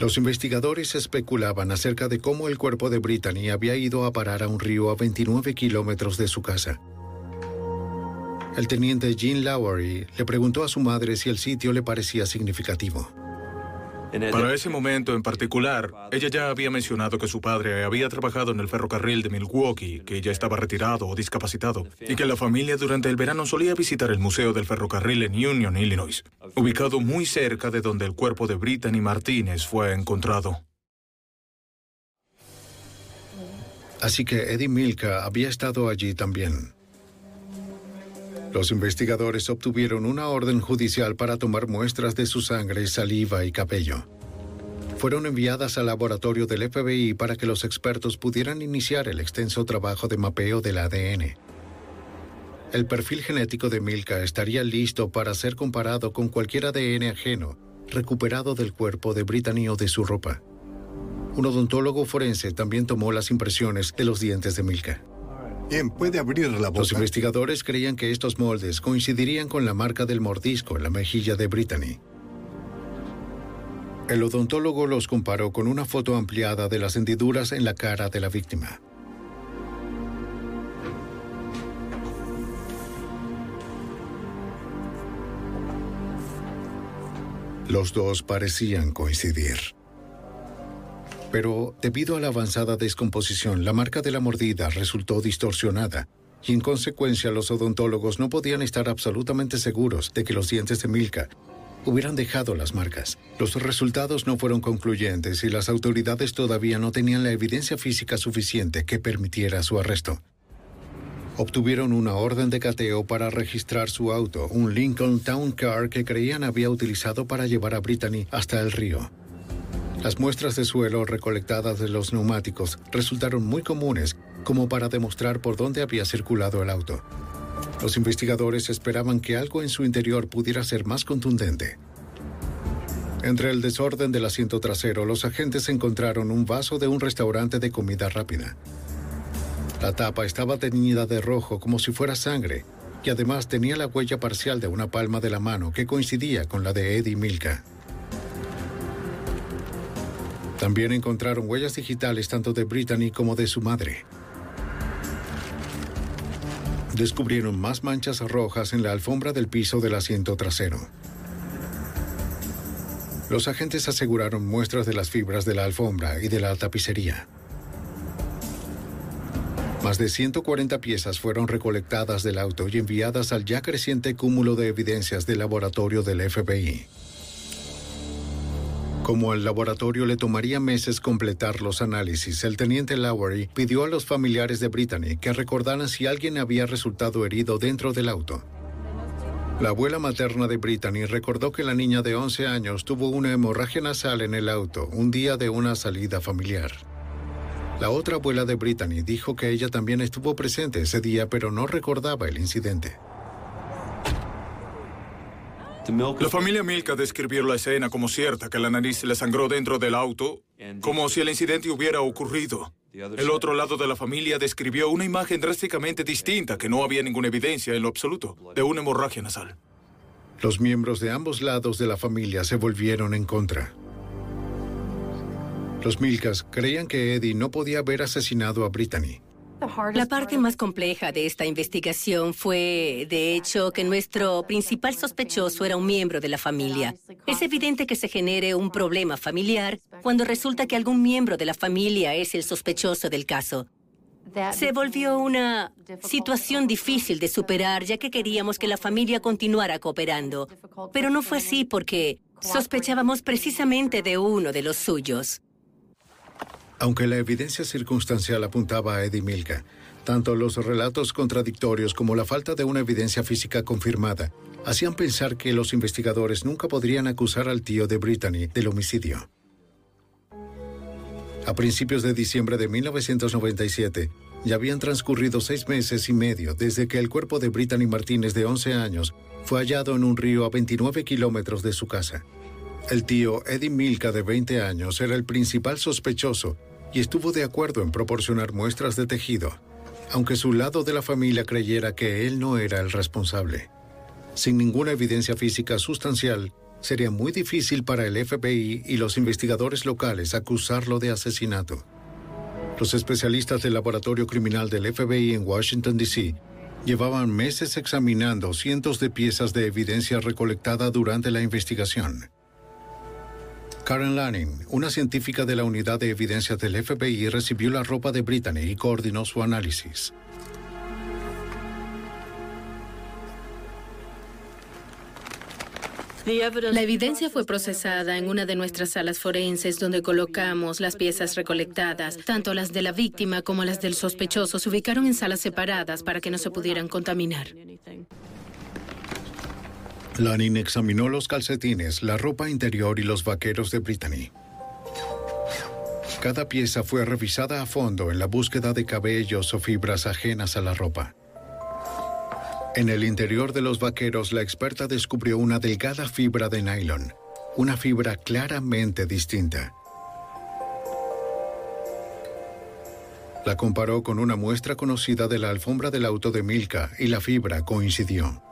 Los investigadores especulaban acerca de cómo el cuerpo de Brittany había ido a parar a un río a 29 kilómetros de su casa. El teniente Jean Lowery le preguntó a su madre si el sitio le parecía significativo.
Para ese momento en particular, ella ya había mencionado que su padre había trabajado en el ferrocarril de Milwaukee, que ya estaba retirado o discapacitado, y que la familia durante el verano solía visitar el Museo del Ferrocarril en Union, Illinois, ubicado muy cerca de donde el cuerpo de Brittany Martínez fue encontrado.
Así que Eddie Milka había estado allí también. Los investigadores obtuvieron una orden judicial para tomar muestras de su sangre, saliva y cabello. Fueron enviadas al laboratorio del FBI para que los expertos pudieran iniciar el extenso trabajo de mapeo del ADN. El perfil genético de Milka estaría listo para ser comparado con cualquier ADN ajeno recuperado del cuerpo de Brittany o de su ropa. Un odontólogo forense también tomó las impresiones de los dientes de Milka.
¿Quién puede abrir la boca?
Los investigadores creían que estos moldes coincidirían con la marca del mordisco en la mejilla de Brittany. El odontólogo los comparó con una foto ampliada de las hendiduras en la cara de la víctima. Los dos parecían coincidir. Pero debido a la avanzada descomposición, la marca de la mordida resultó distorsionada y en consecuencia los odontólogos no podían estar absolutamente seguros de que los dientes de Milka hubieran dejado las marcas. Los resultados no fueron concluyentes y las autoridades todavía no tenían la evidencia física suficiente que permitiera su arresto. Obtuvieron una orden de cateo para registrar su auto, un Lincoln Town Car que creían había utilizado para llevar a Brittany hasta el río. Las muestras de suelo recolectadas de los neumáticos resultaron muy comunes como para demostrar por dónde había circulado el auto. Los investigadores esperaban que algo en su interior pudiera ser más contundente. Entre el desorden del asiento trasero, los agentes encontraron un vaso de un restaurante de comida rápida. La tapa estaba teñida de rojo como si fuera sangre y además tenía la huella parcial de una palma de la mano que coincidía con la de Eddie Milka. También encontraron huellas digitales tanto de Brittany como de su madre descubrieron más manchas rojas en la alfombra del piso del asiento trasero. Los agentes aseguraron muestras de las fibras de la alfombra y de la tapicería. Más de 140 piezas fueron recolectadas del auto y enviadas al ya creciente cúmulo de evidencias del laboratorio del FBI. Como al laboratorio le tomaría meses completar los análisis, el teniente Lowery pidió a los familiares de Brittany que recordaran si alguien había resultado herido dentro del auto. La abuela materna de Brittany recordó que la niña de 11 años tuvo una hemorragia nasal en el auto un día de una salida familiar. La otra abuela de Brittany dijo que ella también estuvo presente ese día pero no recordaba el incidente.
La familia Milka describió la escena como cierta, que la nariz le sangró dentro del auto, como si el incidente hubiera ocurrido. El otro lado de la familia describió una imagen drásticamente distinta, que no había ninguna evidencia en lo absoluto, de una hemorragia nasal.
Los miembros de ambos lados de la familia se volvieron en contra. Los Milkas creían que Eddie no podía haber asesinado a Brittany.
La parte más compleja de esta investigación fue, de hecho, que nuestro principal sospechoso era un miembro de la familia. Es evidente que se genere un problema familiar cuando resulta que algún miembro de la familia es el sospechoso del caso. Se volvió una situación difícil de superar ya que queríamos que la familia continuara cooperando. Pero no fue así porque sospechábamos precisamente de uno de los suyos.
Aunque la evidencia circunstancial apuntaba a Eddie Milka, tanto los relatos contradictorios como la falta de una evidencia física confirmada hacían pensar que los investigadores nunca podrían acusar al tío de Brittany del homicidio. A principios de diciembre de 1997, ya habían transcurrido seis meses y medio desde que el cuerpo de Brittany Martínez, de 11 años, fue hallado en un río a 29 kilómetros de su casa. El tío Eddie Milka, de 20 años, era el principal sospechoso y estuvo de acuerdo en proporcionar muestras de tejido, aunque su lado de la familia creyera que él no era el responsable. Sin ninguna evidencia física sustancial, sería muy difícil para el FBI y los investigadores locales acusarlo de asesinato. Los especialistas del laboratorio criminal del FBI en Washington, D.C., llevaban meses examinando cientos de piezas de evidencia recolectada durante la investigación. Karen Lanning, una científica de la unidad de evidencias del FBI, recibió la ropa de Brittany y coordinó su análisis.
La evidencia fue procesada en una de nuestras salas forenses donde colocamos las piezas recolectadas. Tanto las de la víctima como las del sospechoso se ubicaron en salas separadas para que no se pudieran contaminar.
Lanin examinó los calcetines, la ropa interior y los vaqueros de Brittany. Cada pieza fue revisada a fondo en la búsqueda de cabellos o fibras ajenas a la ropa. En el interior de los vaqueros, la experta descubrió una delgada fibra de nylon, una fibra claramente distinta. La comparó con una muestra conocida de la alfombra del auto de Milka y la fibra coincidió.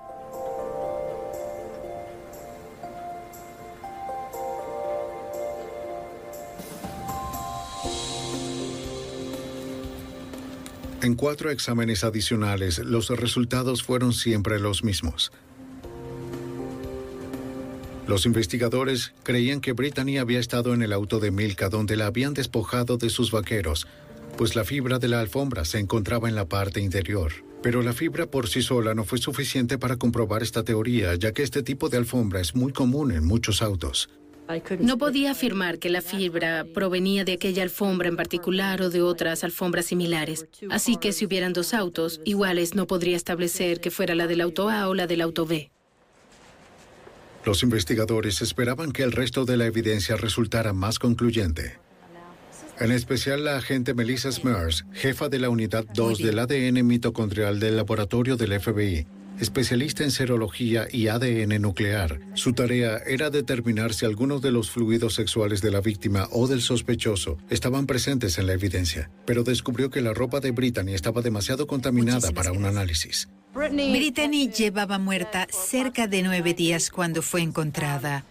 En cuatro exámenes adicionales, los resultados fueron siempre los mismos. Los investigadores creían que Brittany había estado en el auto de Milka donde la habían despojado de sus vaqueros, pues la fibra de la alfombra se encontraba en la parte interior. Pero la fibra por sí sola no fue suficiente para comprobar esta teoría, ya que este tipo de alfombra es muy común en muchos autos.
No podía afirmar que la fibra provenía de aquella alfombra en particular o de otras alfombras similares. Así que si hubieran dos autos iguales, no podría establecer que fuera la del auto A o la del auto B.
Los investigadores esperaban que el resto de la evidencia resultara más concluyente. En especial la agente Melissa Smers, jefa de la Unidad 2 del ADN mitocondrial del laboratorio del FBI, especialista en serología y ADN nuclear. Su tarea era determinar si algunos de los fluidos sexuales de la víctima o del sospechoso estaban presentes en la evidencia, pero descubrió que la ropa de Brittany estaba demasiado contaminada para un análisis.
Brittany llevaba muerta cerca de nueve días cuando fue encontrada.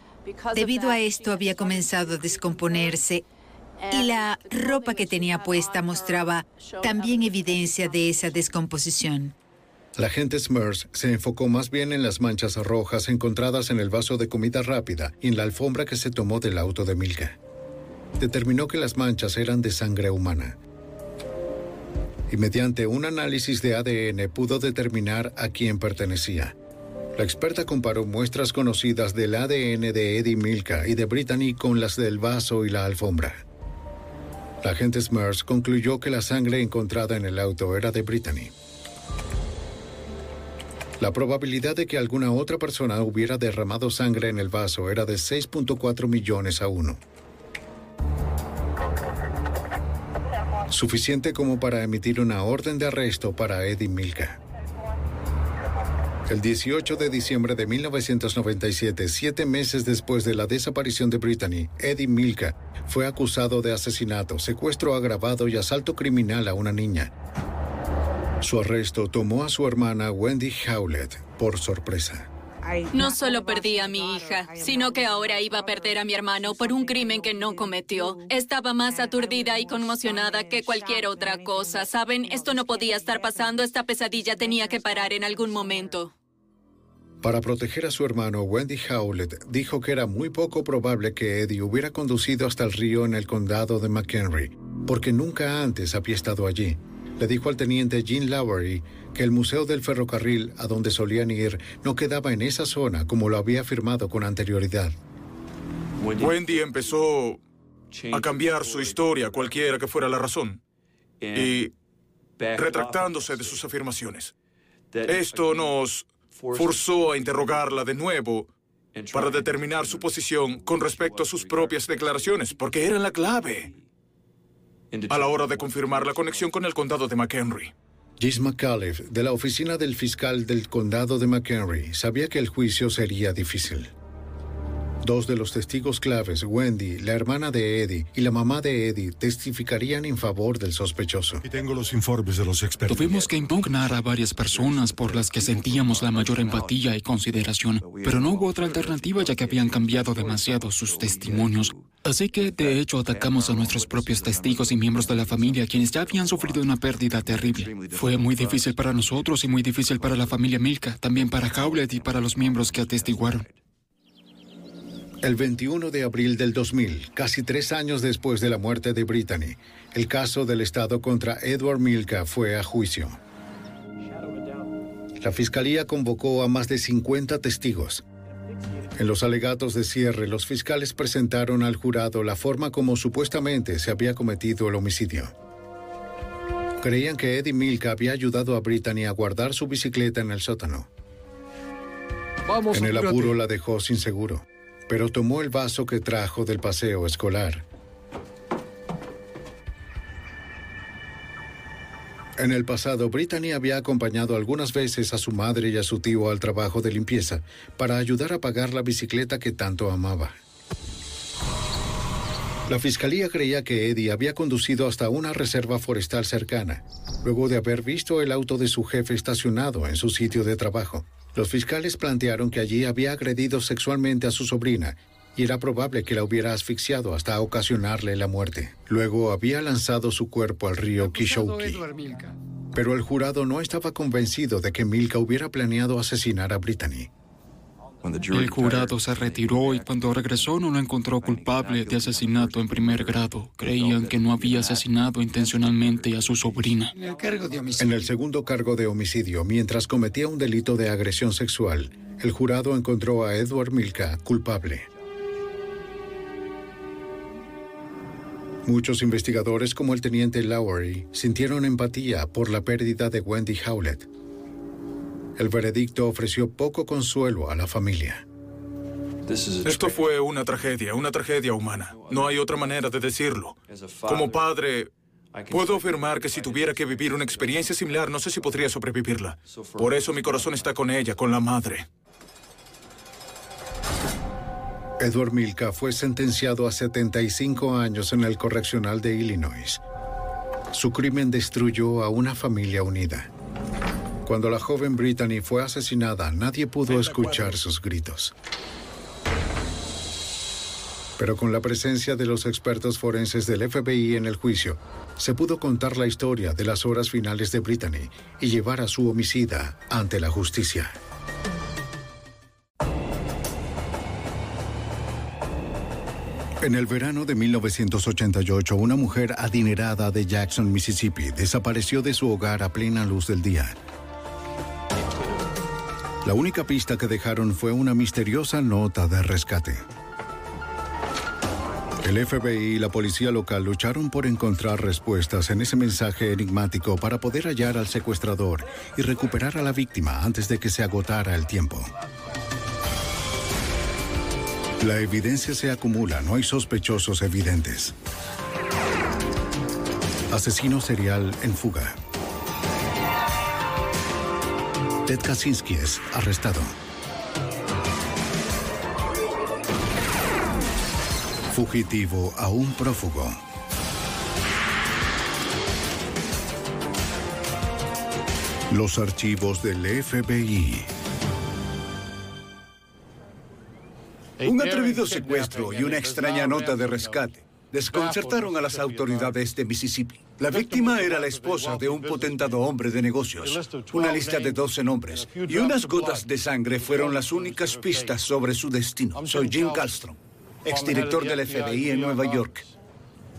Debido a esto había comenzado a descomponerse y la ropa que tenía puesta mostraba también evidencia de esa descomposición.
La agente Smers se enfocó más bien en las manchas rojas encontradas en el vaso de comida rápida y en la alfombra que se tomó del auto de Milka. Determinó que las manchas eran de sangre humana. Y mediante un análisis de ADN pudo determinar a quién pertenecía. La experta comparó muestras conocidas del ADN de Eddie Milka y de Brittany con las del vaso y la alfombra. La agente Smers concluyó que la sangre encontrada en el auto era de Brittany. La probabilidad de que alguna otra persona hubiera derramado sangre en el vaso era de 6.4 millones a 1. Suficiente como para emitir una orden de arresto para Eddie Milka. El 18 de diciembre de 1997, siete meses después de la desaparición de Brittany, Eddie Milka fue acusado de asesinato, secuestro agravado y asalto criminal a una niña. Su arresto tomó a su hermana Wendy Howlett por sorpresa.
No solo perdí a mi hija, sino que ahora iba a perder a mi hermano por un crimen que no cometió. Estaba más aturdida y conmocionada que cualquier otra cosa. Saben, esto no podía estar pasando, esta pesadilla tenía que parar en algún momento.
Para proteger a su hermano, Wendy Howlett dijo que era muy poco probable que Eddie hubiera conducido hasta el río en el condado de McHenry, porque nunca antes había estado allí. Le dijo al teniente Gene Lowery que el Museo del Ferrocarril, a donde solían ir, no quedaba en esa zona como lo había afirmado con anterioridad.
Wendy empezó a cambiar su historia, cualquiera que fuera la razón, y retractándose de sus afirmaciones. Esto nos forzó a interrogarla de nuevo para determinar su posición con respecto a sus propias declaraciones, porque eran la clave a la hora de confirmar la conexión con el condado de McHenry.
Gis McAuliffe, de la oficina del fiscal del condado de McHenry, sabía que el juicio sería difícil. Dos de los testigos claves, Wendy, la hermana de Eddie, y la mamá de Eddie, testificarían en favor del sospechoso.
Y tengo los informes de los expertos.
Tuvimos que impugnar a varias personas por las que sentíamos la mayor empatía y consideración, pero no hubo otra alternativa ya que habían cambiado demasiado sus testimonios. Así que, de hecho, atacamos a nuestros propios testigos y miembros de la familia, quienes ya habían sufrido una pérdida terrible. Fue muy difícil para nosotros y muy difícil para la familia Milka, también para Howlett y para los miembros que atestiguaron.
El 21 de abril del 2000, casi tres años después de la muerte de Brittany, el caso del Estado contra Edward Milka fue a juicio. La fiscalía convocó a más de 50 testigos. En los alegatos de cierre, los fiscales presentaron al jurado la forma como supuestamente se había cometido el homicidio. Creían que Eddie Milka había ayudado a Brittany a guardar su bicicleta en el sótano.
Vamos,
en el apuro la dejó sin seguro, pero tomó el vaso que trajo del paseo escolar. En el pasado, Brittany había acompañado algunas veces a su madre y a su tío al trabajo de limpieza para ayudar a pagar la bicicleta que tanto amaba. La fiscalía creía que Eddie había conducido hasta una reserva forestal cercana, luego de haber visto el auto de su jefe estacionado en su sitio de trabajo. Los fiscales plantearon que allí había agredido sexualmente a su sobrina y era probable que la hubiera asfixiado hasta ocasionarle la muerte. Luego había lanzado su cuerpo al río Kishouki. Pero el jurado no estaba convencido de que Milka hubiera planeado asesinar a Brittany.
El jurado se retiró y cuando regresó no lo encontró culpable de asesinato en primer grado. Creían que no había asesinado intencionalmente a su sobrina.
En el segundo cargo de homicidio, mientras cometía un delito de agresión sexual, el jurado encontró a Edward Milka culpable. Muchos investigadores, como el teniente Lowry, sintieron empatía por la pérdida de Wendy Howlett. El veredicto ofreció poco consuelo a la familia.
Esto fue una tragedia, una tragedia humana. No hay otra manera de decirlo. Como padre, puedo afirmar que si tuviera que vivir una experiencia similar, no sé si podría sobrevivirla. Por eso mi corazón está con ella, con la madre.
Edward Milka fue sentenciado a 75 años en el correccional de Illinois. Su crimen destruyó a una familia unida. Cuando la joven Brittany fue asesinada, nadie pudo escuchar sus gritos. Pero con la presencia de los expertos forenses del FBI en el juicio, se pudo contar la historia de las horas finales de Brittany y llevar a su homicida ante la justicia. En el verano de 1988, una mujer adinerada de Jackson, Mississippi, desapareció de su hogar a plena luz del día. La única pista que dejaron fue una misteriosa nota de rescate. El FBI y la policía local lucharon por encontrar respuestas en ese mensaje enigmático para poder hallar al secuestrador y recuperar a la víctima antes de que se agotara el tiempo. La evidencia se acumula, no hay sospechosos evidentes. Asesino serial en fuga. Ted Kaczynski es arrestado. Fugitivo a un prófugo. Los archivos del FBI.
Un atrevido secuestro y una extraña nota de rescate desconcertaron a las autoridades de Mississippi. La víctima era la esposa de un potentado hombre de negocios. Una lista de 12 nombres y unas gotas de sangre fueron las únicas pistas sobre su destino. Soy Jim Castro, exdirector del FBI en Nueva York.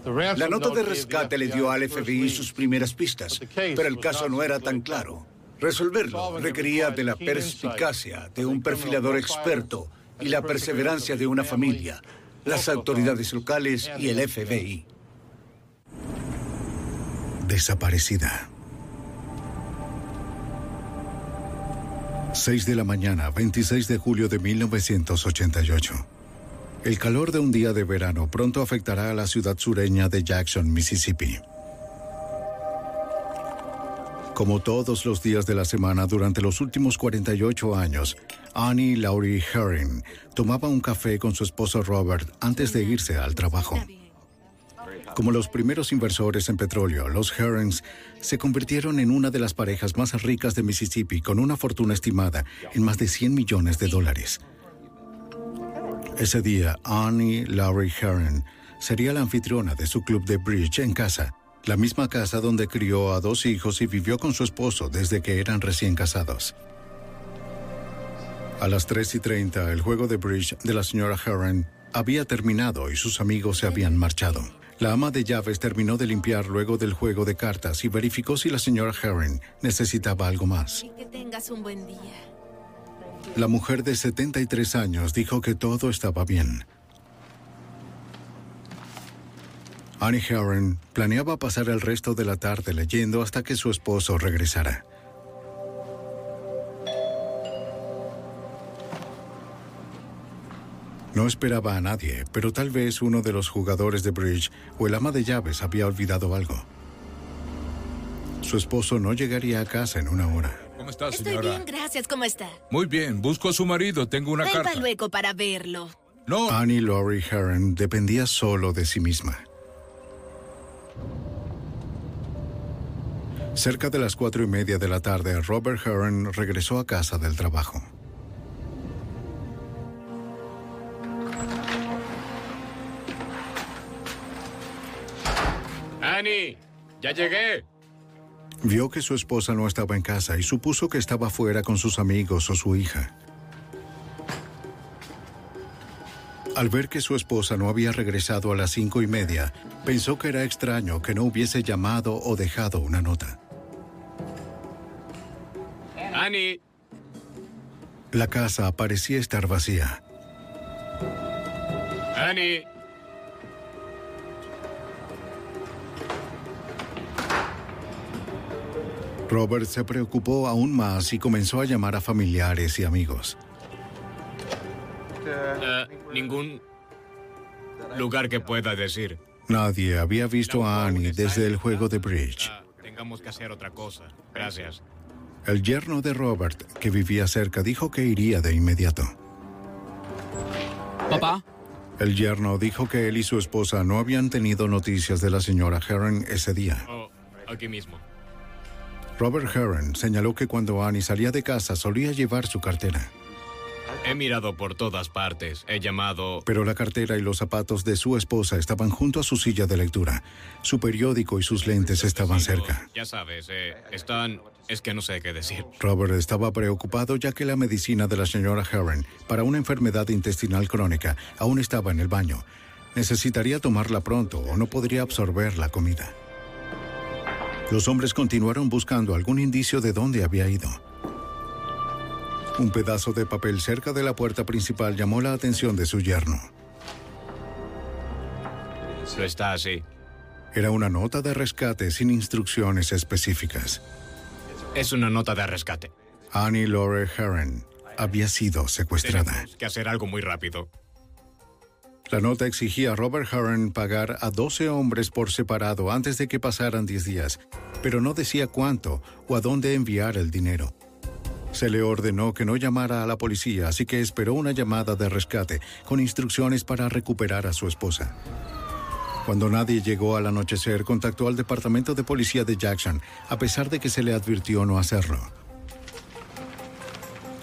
La nota de rescate le dio al FBI sus primeras pistas, pero el caso no era tan claro. Resolverlo requería de la perspicacia de un perfilador experto y la perseverancia de una familia, las autoridades locales y el FBI.
Desaparecida. 6 de la mañana, 26 de julio de 1988. El calor de un día de verano pronto afectará a la ciudad sureña de Jackson, Mississippi. Como todos los días de la semana durante los últimos 48 años, Annie Laurie Herring tomaba un café con su esposo Robert antes de irse al trabajo. Como los primeros inversores en petróleo, los Herrings se convirtieron en una de las parejas más ricas de Mississippi con una fortuna estimada en más de 100 millones de dólares. Ese día, Annie Laurie Herring sería la anfitriona de su club de bridge en casa la misma casa donde crió a dos hijos y vivió con su esposo desde que eran recién casados. A las 3 y 30, el juego de bridge de la señora Heron había terminado y sus amigos se habían marchado. La ama de llaves terminó de limpiar luego del juego de cartas y verificó si la señora Heron necesitaba algo más.
Que tengas un buen día.
La mujer de 73 años dijo que todo estaba bien. Annie Heron planeaba pasar el resto de la tarde leyendo hasta que su esposo regresara. No esperaba a nadie, pero tal vez uno de los jugadores de bridge o el ama de llaves había olvidado algo. Su esposo no llegaría a casa en una hora.
¿Cómo está,
Estoy
señora?
bien, gracias. ¿Cómo está?
Muy bien, busco a su marido, tengo una
Vuelva
carta.
luego para verlo.
No.
Annie Laurie Heron dependía solo de sí misma. Cerca de las cuatro y media de la tarde, Robert Heron regresó a casa del trabajo.
Annie, ya llegué.
Vio que su esposa no estaba en casa y supuso que estaba fuera con sus amigos o su hija. Al ver que su esposa no había regresado a las cinco y media, pensó que era extraño que no hubiese llamado o dejado una nota.
Annie.
La casa parecía estar vacía.
Annie.
Robert se preocupó aún más y comenzó a llamar a familiares y amigos.
Eh, ningún lugar que pueda decir.
Nadie había visto a Annie desde el juego de bridge.
Tengamos que hacer otra cosa. Gracias.
El yerno de Robert, que vivía cerca, dijo que iría de inmediato.
Papá.
El yerno dijo que él y su esposa no habían tenido noticias de la señora Heron ese día.
Oh, aquí mismo.
Robert Heron señaló que cuando Annie salía de casa solía llevar su cartera.
He mirado por todas partes. He llamado...
Pero la cartera y los zapatos de su esposa estaban junto a su silla de lectura. Su periódico y sus lentes estaban cerca.
Ya sabes, eh, están... Es que no sé qué decir.
Robert estaba preocupado ya que la medicina de la señora Heron para una enfermedad intestinal crónica aún estaba en el baño. Necesitaría tomarla pronto o no podría absorber la comida. Los hombres continuaron buscando algún indicio de dónde había ido. Un pedazo de papel cerca de la puerta principal llamó la atención de su yerno.
No está así.
Era una nota de rescate sin instrucciones específicas.
Es una nota de rescate.
Annie Lore Heron había sido secuestrada.
Tenemos que hacer algo muy rápido.
La nota exigía a Robert Heron pagar a 12 hombres por separado antes de que pasaran 10 días, pero no decía cuánto o a dónde enviar el dinero. Se le ordenó que no llamara a la policía, así que esperó una llamada de rescate con instrucciones para recuperar a su esposa. Cuando nadie llegó al anochecer, contactó al departamento de policía de Jackson, a pesar de que se le advirtió no hacerlo.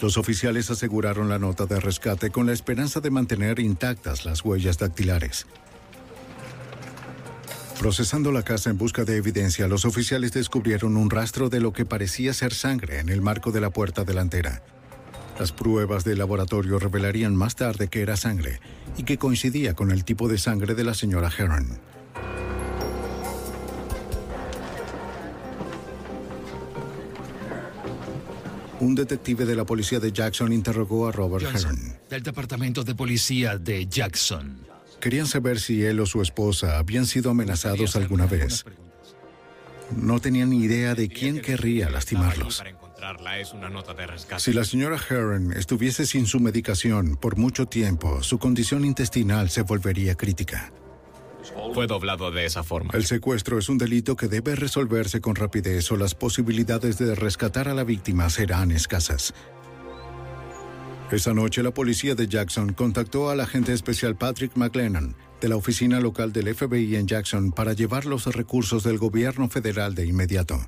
Los oficiales aseguraron la nota de rescate con la esperanza de mantener intactas las huellas dactilares. Procesando la casa en busca de evidencia, los oficiales descubrieron un rastro de lo que parecía ser sangre en el marco de la puerta delantera. Las pruebas de laboratorio revelarían más tarde que era sangre y que coincidía con el tipo de sangre de la señora Heron. Un detective de la policía de Jackson interrogó a Robert
Johnson,
Heron.
del Departamento de Policía de Jackson.
Querían saber si él o su esposa habían sido amenazados alguna vez. No tenían ni idea de quién querría lastimarlos. Si la señora Heron estuviese sin su medicación por mucho tiempo, su condición intestinal se volvería crítica.
Fue doblado de esa forma.
El secuestro es un delito que debe resolverse con rapidez o las posibilidades de rescatar a la víctima serán escasas. Esa noche la policía de Jackson contactó al agente especial Patrick McLennan de la oficina local del FBI en Jackson para llevar los recursos del gobierno federal de inmediato.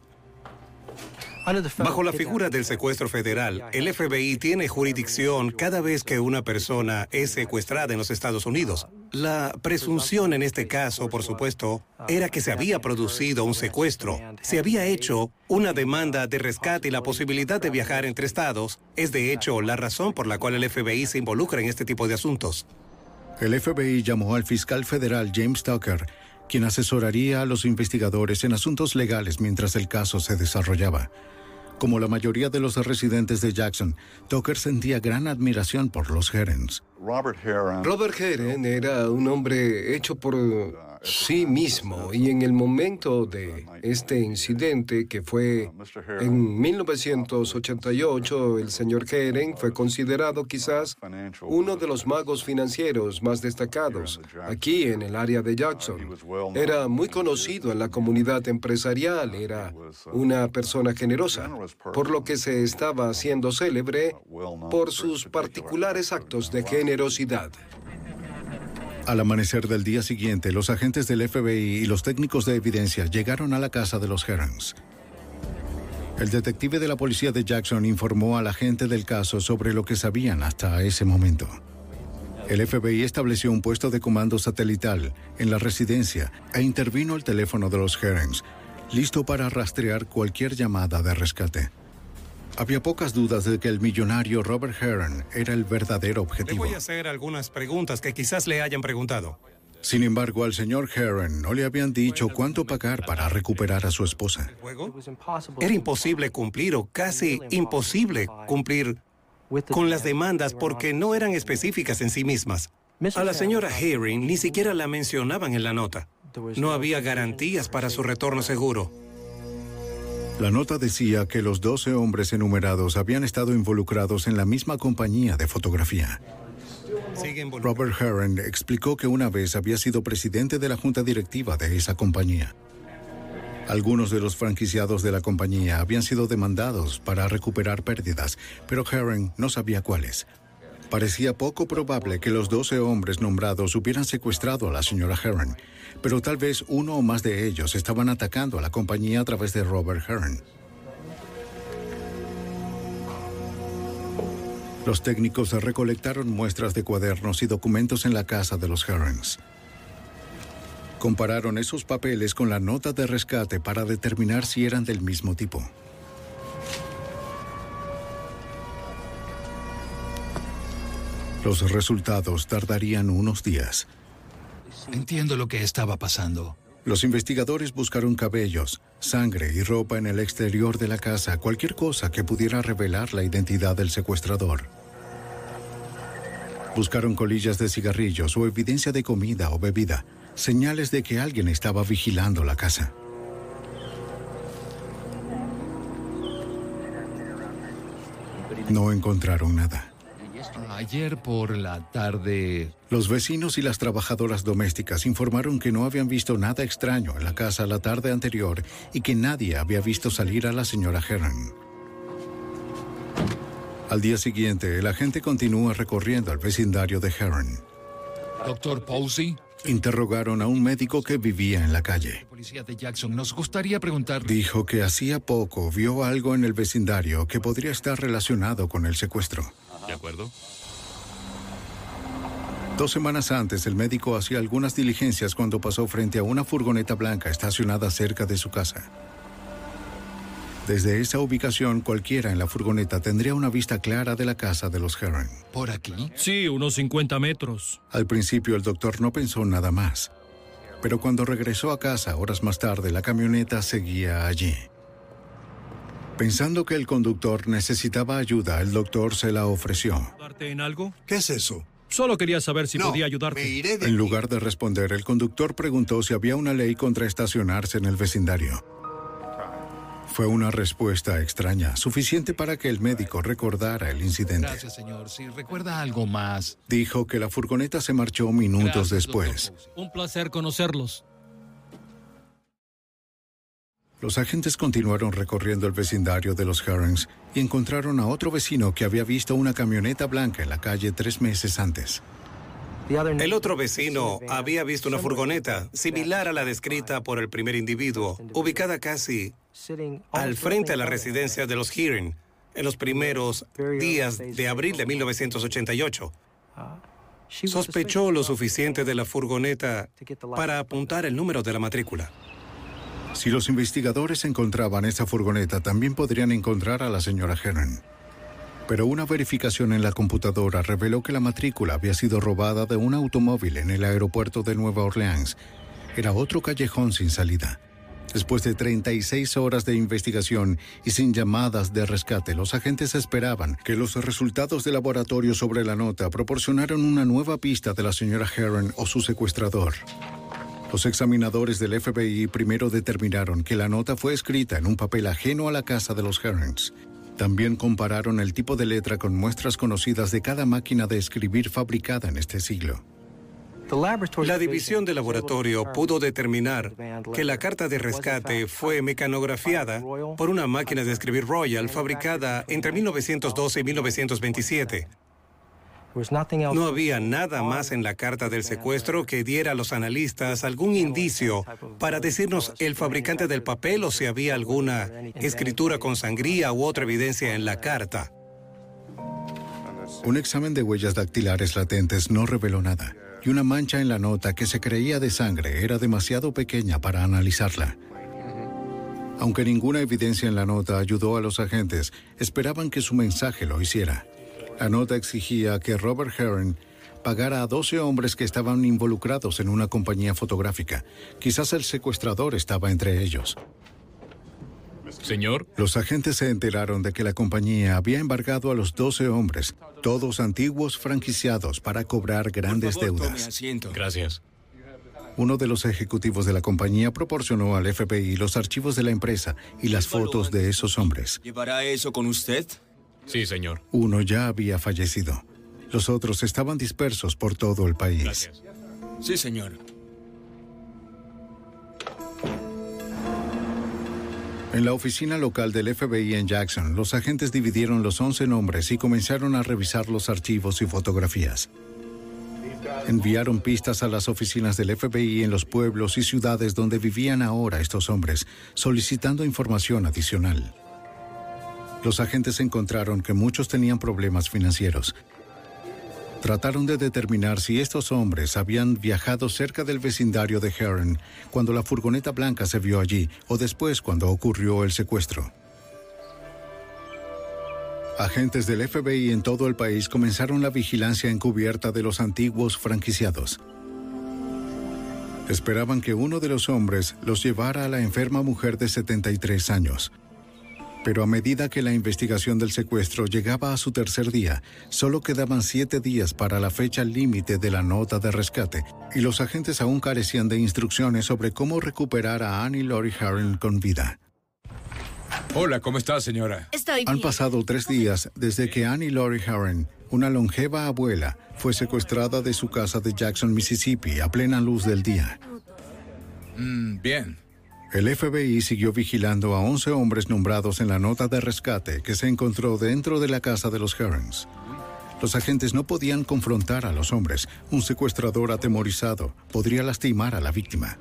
Bajo la figura del secuestro federal, el FBI tiene jurisdicción cada vez que una persona es secuestrada en los Estados Unidos. La presunción en este caso, por supuesto, era que se había producido un secuestro. Se había hecho una demanda de rescate y la posibilidad de viajar entre estados es de hecho la razón por la cual el FBI se involucra en este tipo de asuntos.
El FBI llamó al fiscal federal James Tucker, quien asesoraría a los investigadores en asuntos legales mientras el caso se desarrollaba. Como la mayoría de los residentes de Jackson, Tucker sentía gran admiración por los Herons.
Robert Heron era un hombre hecho por sí mismo y en el momento de este incidente que fue en 1988, el señor Heron fue considerado quizás uno de los magos financieros más destacados aquí en el área de Jackson. Era muy conocido en la comunidad empresarial, era una persona generosa, por lo que se estaba haciendo célebre por sus particulares actos de generosidad.
Al amanecer del día siguiente, los agentes del FBI y los técnicos de evidencia llegaron a la casa de los Herons. El detective de la policía de Jackson informó al agente del caso sobre lo que sabían hasta ese momento. El FBI estableció un puesto de comando satelital en la residencia e intervino el teléfono de los Herons, listo para rastrear cualquier llamada de rescate. Había pocas dudas de que el millonario Robert Heron era el verdadero
Le
objetivo.
voy a hacer algunas preguntas que quizás le hayan preguntado.
Sin embargo, al señor Heron no le habían dicho cuánto pagar para recuperar a su esposa.
Era imposible cumplir o casi imposible cumplir con las demandas porque no eran específicas en sí mismas. A la señora Herring ni siquiera la mencionaban en la nota. No había garantías para su retorno seguro.
La nota decía que los 12 hombres enumerados habían estado involucrados en la misma compañía de fotografía. Robert Heron explicó que una vez había sido presidente de la junta directiva de esa compañía. Algunos de los franquiciados de la compañía habían sido demandados para recuperar pérdidas, pero Heron no sabía cuáles. Parecía poco probable que los 12 hombres nombrados hubieran secuestrado a la señora Heron, pero tal vez uno o más de ellos estaban atacando a la compañía a través de Robert Heron. Los técnicos recolectaron muestras de cuadernos y documentos en la casa de los Herons. Compararon esos papeles con la nota de rescate para determinar si eran del mismo tipo. Los resultados tardarían unos días.
Entiendo lo que estaba pasando.
Los investigadores buscaron cabellos, sangre y ropa en el exterior de la casa, cualquier cosa que pudiera revelar la identidad del secuestrador. Buscaron colillas de cigarrillos o evidencia de comida o bebida, señales de que alguien estaba vigilando la casa. No encontraron nada.
Ayer por la tarde...
Los vecinos y las trabajadoras domésticas informaron que no habían visto nada extraño en la casa la tarde anterior y que nadie había visto salir a la señora Heron. Al día siguiente, el agente continúa recorriendo el vecindario de Heron.
Doctor Posey,
Interrogaron a un médico que vivía en la calle.
policía de Jackson, nos gustaría preguntar...
Dijo que hacía poco vio algo en el vecindario que podría estar relacionado con el secuestro.
¿De acuerdo?
Dos semanas antes, el médico hacía algunas diligencias cuando pasó frente a una furgoneta blanca estacionada cerca de su casa. Desde esa ubicación, cualquiera en la furgoneta tendría una vista clara de la casa de los Heron.
¿Por aquí?
Sí, unos 50 metros.
Al principio, el doctor no pensó nada más. Pero cuando regresó a casa horas más tarde, la camioneta seguía allí. Pensando que el conductor necesitaba ayuda, el doctor se la ofreció.
¿Ayudarte en algo?
¿Qué es eso?
Solo quería saber si
No,
podía ayudarte.
me iré de
En lugar de responder, el conductor preguntó si había una ley contra estacionarse en el vecindario. Fue una respuesta extraña, suficiente para que el médico recordara el incidente.
Gracias, señor. Si recuerda algo más...
Dijo que la furgoneta se marchó minutos
Gracias,
después.
Un placer conocerlos.
Los agentes continuaron recorriendo el vecindario de los Herons y encontraron a otro vecino que había visto una camioneta blanca en la calle tres meses antes.
El otro vecino había visto una furgoneta similar a la descrita por el primer individuo, ubicada casi al frente a la residencia de los Hearing en los primeros días de abril de 1988. Sospechó lo suficiente de la furgoneta para apuntar el número de la matrícula.
Si los investigadores encontraban esa furgoneta, también podrían encontrar a la señora Heron. Pero una verificación en la computadora reveló que la matrícula había sido robada de un automóvil en el aeropuerto de Nueva Orleans. Era otro callejón sin salida. Después de 36 horas de investigación y sin llamadas de rescate, los agentes esperaban que los resultados de laboratorio sobre la nota proporcionaran una nueva pista de la señora Heron o su secuestrador. Los examinadores del FBI primero determinaron que la nota fue escrita en un papel ajeno a la casa de los Herons. También compararon el tipo de letra con muestras conocidas de cada máquina de escribir fabricada en este siglo.
La división de laboratorio pudo determinar que la carta de rescate fue mecanografiada por una máquina de escribir Royal fabricada entre 1912 y 1927. No había nada más en la carta del secuestro que diera a los analistas algún indicio para decirnos el fabricante del papel o si había alguna escritura con sangría u otra evidencia en la carta.
Un examen de huellas dactilares latentes no reveló nada, y una mancha en la nota que se creía de sangre era demasiado pequeña para analizarla. Aunque ninguna evidencia en la nota ayudó a los agentes, esperaban que su mensaje lo hiciera. La nota exigía que Robert Heron pagara a 12 hombres que estaban involucrados en una compañía fotográfica. Quizás el secuestrador estaba entre ellos.
Señor.
Los agentes se enteraron de que la compañía había embargado a los 12 hombres, todos antiguos franquiciados, para cobrar grandes deudas.
Gracias.
Uno de los ejecutivos de la compañía proporcionó al FBI los archivos de la empresa y las fotos de esos hombres.
¿Llevará eso con usted?
Sí, señor.
Uno ya había fallecido. Los otros estaban dispersos por todo el país.
Sí, señor.
En la oficina local del FBI en Jackson, los agentes dividieron los 11 nombres y comenzaron a revisar los archivos y fotografías. Enviaron pistas a las oficinas del FBI en los pueblos y ciudades donde vivían ahora estos hombres, solicitando información adicional. Los agentes encontraron que muchos tenían problemas financieros. Trataron de determinar si estos hombres habían viajado cerca del vecindario de Heron cuando la furgoneta blanca se vio allí o después cuando ocurrió el secuestro. Agentes del FBI en todo el país comenzaron la vigilancia encubierta de los antiguos franquiciados. Esperaban que uno de los hombres los llevara a la enferma mujer de 73 años. Pero a medida que la investigación del secuestro llegaba a su tercer día, solo quedaban siete días para la fecha límite de la nota de rescate, y los agentes aún carecían de instrucciones sobre cómo recuperar a Annie Lori Harren con vida.
Hola, ¿cómo está, señora?
Estoy
Han
bien.
pasado tres días desde que Annie Lori Harren, una longeva abuela, fue secuestrada de su casa de Jackson, Mississippi, a plena luz del día.
Mm, bien.
El FBI siguió vigilando a 11 hombres nombrados en la nota de rescate que se encontró dentro de la casa de los Herons. Los agentes no podían confrontar a los hombres. Un secuestrador atemorizado podría lastimar a la víctima.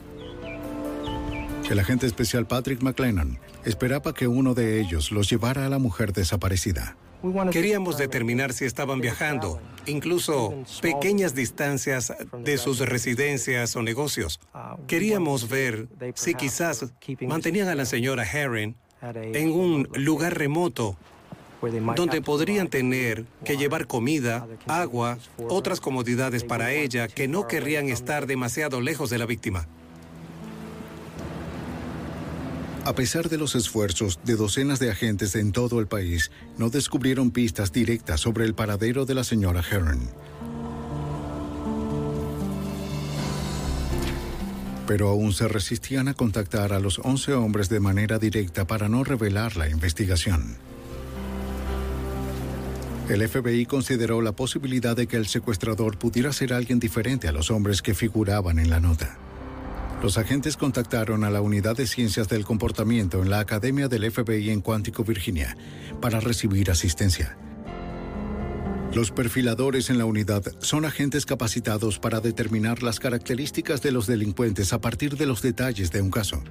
El agente especial Patrick McLennan esperaba que uno de ellos los llevara a la mujer desaparecida.
Queríamos determinar si estaban viajando, incluso pequeñas distancias de sus residencias o negocios. Queríamos ver si quizás mantenían a la señora Herring en un lugar remoto donde podrían tener que llevar comida, agua, otras comodidades para ella que no querrían estar demasiado lejos de la víctima.
A pesar de los esfuerzos de docenas de agentes en todo el país, no descubrieron pistas directas sobre el paradero de la señora Heron. Pero aún se resistían a contactar a los 11 hombres de manera directa para no revelar la investigación. El FBI consideró la posibilidad de que el secuestrador pudiera ser alguien diferente a los hombres que figuraban en la nota. Los agentes contactaron a la Unidad de Ciencias del Comportamiento en la Academia del FBI en Cuántico, Virginia, para recibir asistencia. Los perfiladores en la unidad son agentes capacitados para determinar las características de los delincuentes a partir de los detalles de un caso.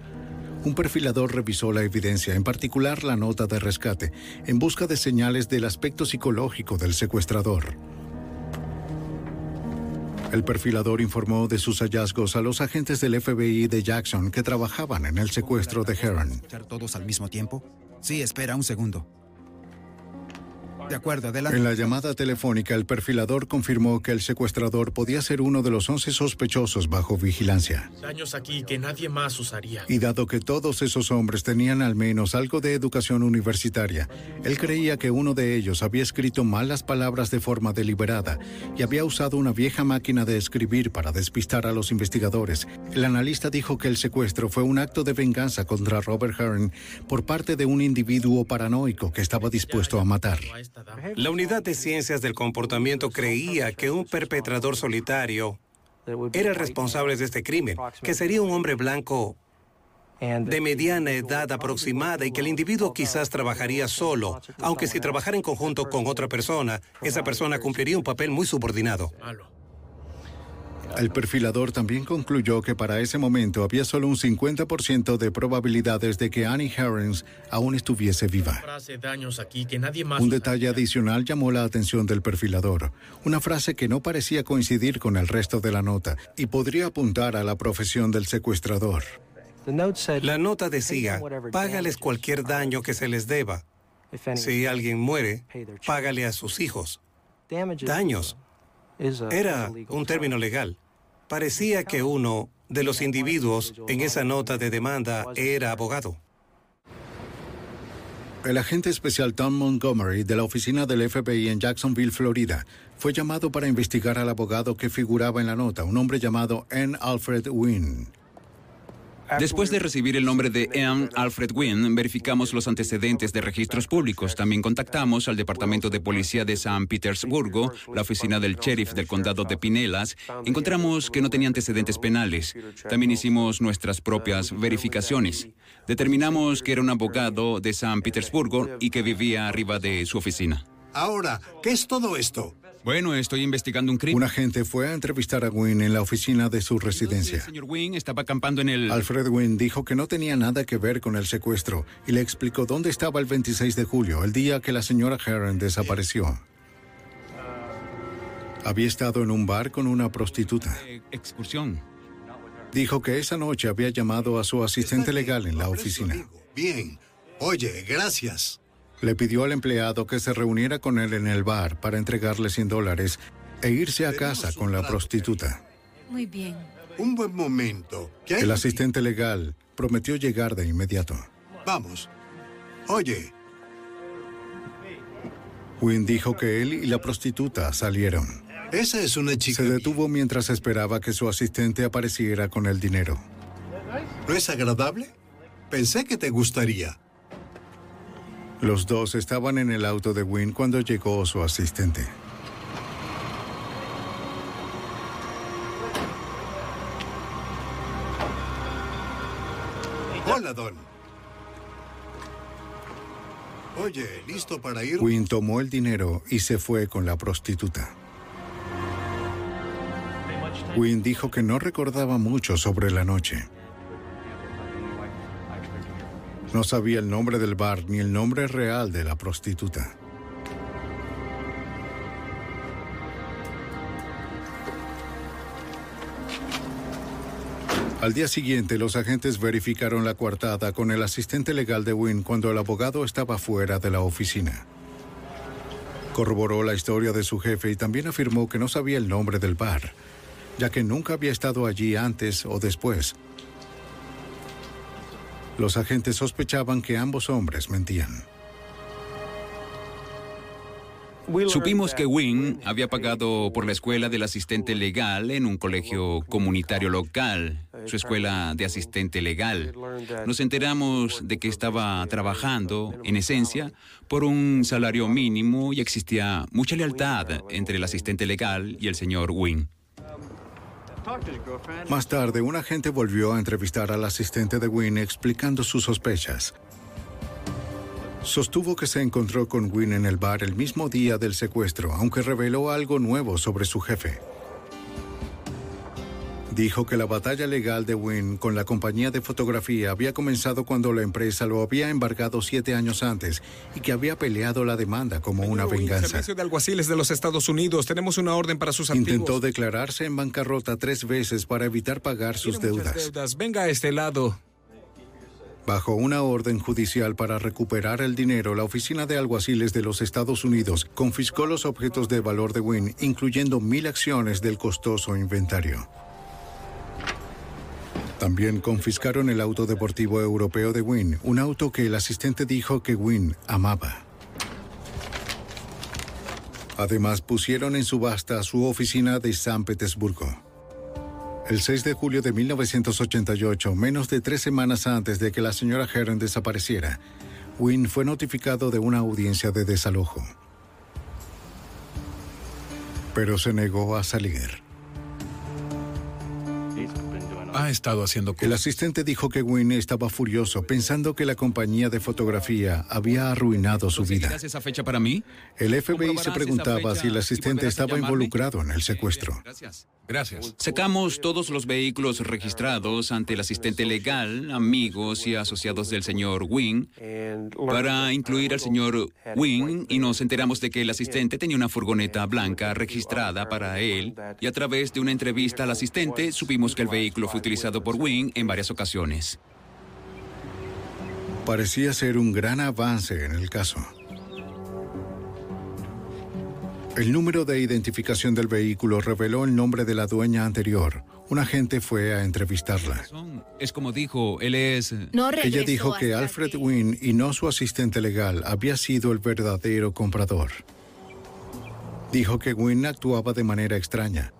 Un perfilador revisó la evidencia, en particular la nota de rescate, en busca de señales del aspecto psicológico del secuestrador. El perfilador informó de sus hallazgos a los agentes del FBI de Jackson que trabajaban en el secuestro de Heron.
¿Escuchar todos al mismo tiempo? Sí, espera un segundo. De acuerdo, adelante.
En la llamada telefónica, el perfilador confirmó que el secuestrador podía ser uno de los 11 sospechosos bajo vigilancia.
Años aquí que nadie más usaría.
Y dado que todos esos hombres tenían al menos algo de educación universitaria, él creía que uno de ellos había escrito mal las palabras de forma deliberada y había usado una vieja máquina de escribir para despistar a los investigadores. El analista dijo que el secuestro fue un acto de venganza contra Robert Hearn por parte de un individuo paranoico que estaba dispuesto a matar.
La unidad de ciencias del comportamiento creía que un perpetrador solitario era el responsable de este crimen, que sería un hombre blanco de mediana edad aproximada y que el individuo quizás trabajaría solo, aunque si trabajara en conjunto con otra persona, esa persona cumpliría un papel muy subordinado.
El perfilador también concluyó que para ese momento había solo un 50% de probabilidades de que Annie Herons aún estuviese viva. Un detalle adicional llamó la atención del perfilador, una frase que no parecía coincidir con el resto de la nota y podría apuntar a la profesión del secuestrador.
La nota decía, págales cualquier daño que se les deba. Si alguien muere, págale a sus hijos. Daños. Era un término legal. Parecía que uno de los individuos en esa nota de demanda era abogado.
El agente especial Tom Montgomery de la oficina del FBI en Jacksonville, Florida, fue llamado para investigar al abogado que figuraba en la nota, un hombre llamado N. Alfred Wynn.
Después de recibir el nombre de Ian Alfred Wynn, verificamos los antecedentes de registros públicos. También contactamos al Departamento de Policía de San Petersburgo, la oficina del sheriff del condado de Pinellas. Encontramos que no tenía antecedentes penales. También hicimos nuestras propias verificaciones. Determinamos que era un abogado de San Petersburgo y que vivía arriba de su oficina.
Ahora, ¿qué es todo esto?
Bueno, estoy investigando un crimen.
Un agente fue a entrevistar a Wynn en la oficina de su residencia.
El señor Wynn estaba acampando en el...
Alfred Wynn dijo que no tenía nada que ver con el secuestro y le explicó dónde estaba el 26 de julio, el día que la señora Heron desapareció. Había estado en un bar con una prostituta.
Excursión.
Dijo que esa noche había llamado a su asistente legal en la oficina.
Bien. Oye, gracias.
Le pidió al empleado que se reuniera con él en el bar para entregarle 100 dólares e irse a casa con la prostituta.
Muy bien.
Un buen momento. ¿Qué hay
El
aquí?
asistente legal prometió llegar de inmediato.
Vamos. Oye,
Wynn dijo que él y la prostituta salieron.
esa es una chica.
Se detuvo mientras esperaba que su asistente apareciera con el dinero.
¿No es agradable? Pensé que te gustaría.
Los dos estaban en el auto de Wynn cuando llegó su asistente.
Hola, Don. Oye, ¿listo para ir?
Wynn tomó el dinero y se fue con la prostituta. Wynn dijo que no recordaba mucho sobre la noche. No sabía el nombre del bar ni el nombre real de la prostituta. Al día siguiente, los agentes verificaron la coartada con el asistente legal de Wynn cuando el abogado estaba fuera de la oficina. Corroboró la historia de su jefe y también afirmó que no sabía el nombre del bar, ya que nunca había estado allí antes o después. Los agentes sospechaban que ambos hombres mentían.
Supimos que Wynn había pagado por la escuela del asistente legal en un colegio comunitario local, su escuela de asistente legal. Nos enteramos de que estaba trabajando, en esencia, por un salario mínimo y existía mucha lealtad entre el asistente legal y el señor Wynn.
Más tarde, un agente volvió a entrevistar al asistente de Wynn explicando sus sospechas. Sostuvo que se encontró con Wynn en el bar el mismo día del secuestro, aunque reveló algo nuevo sobre su jefe. Dijo que la batalla legal de Wynn con la compañía de fotografía había comenzado cuando la empresa lo había embargado siete años antes y que había peleado la demanda como una venganza.
Servicio de alguaciles de los Estados Unidos. Tenemos una orden para sus activos.
Intentó declararse en bancarrota tres veces para evitar pagar sus deudas.
deudas. Venga a este lado.
Bajo una orden judicial para recuperar el dinero, la Oficina de Alguaciles de los Estados Unidos confiscó los objetos de valor de Wynn, incluyendo mil acciones del costoso inventario. También confiscaron el auto deportivo europeo de Wynn, un auto que el asistente dijo que Wynn amaba. Además, pusieron en subasta su oficina de San Petersburgo. El 6 de julio de 1988, menos de tres semanas antes de que la señora Heron desapareciera, Wynn fue notificado de una audiencia de desalojo. Pero se negó a salir.
Ha estado haciendo
El asistente dijo que Wynn estaba furioso, pensando que la compañía de fotografía había arruinado su vida.
¿Conseguirás esa fecha para mí?
El FBI se
¿Comprobarás esa
preguntaba si el asistente estaba involucrado en el secuestro.
Gracias.
Gracias.
Sacamos todos los vehículos registrados ante el asistente legal, amigos y asociados del señor Wing, para incluir al señor Wing y nos enteramos de que el asistente tenía una furgoneta blanca registrada para él y a través de una entrevista al asistente supimos que el vehículo fue utilizado por Wing en varias ocasiones.
Parecía ser un gran avance en el caso. El número de identificación del vehículo reveló el nombre de la dueña anterior. Un agente fue a entrevistarla.
Es como dijo, él es...
Ella dijo que Alfred Wynne y no su asistente legal había sido el verdadero comprador. Dijo que Wynne actuaba de manera extraña.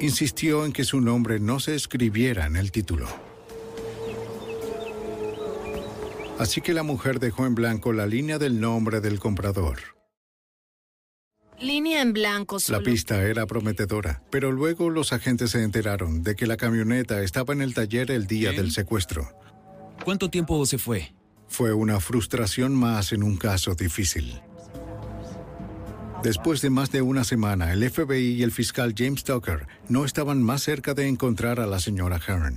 Insistió en que su nombre no se escribiera en el título. Así que la mujer dejó en blanco la línea del nombre del comprador.
Línea en blanco
La
solo.
pista era prometedora, pero luego los agentes se enteraron de que la camioneta estaba en el taller el día del secuestro.
¿Cuánto tiempo se fue?
Fue una frustración más en un caso difícil. Después de más de una semana, el FBI y el fiscal James Tucker no estaban más cerca de encontrar a la señora Heron.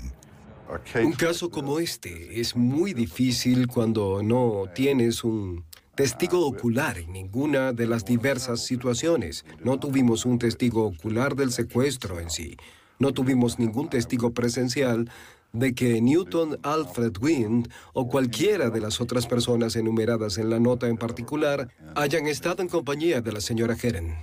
Un caso como este es muy difícil cuando no tienes un testigo ocular en ninguna de las diversas situaciones. No tuvimos un testigo ocular del secuestro en sí. No tuvimos ningún testigo presencial de que Newton Alfred Wind o cualquiera de las otras personas enumeradas en la nota en particular hayan estado en compañía de la señora Heren.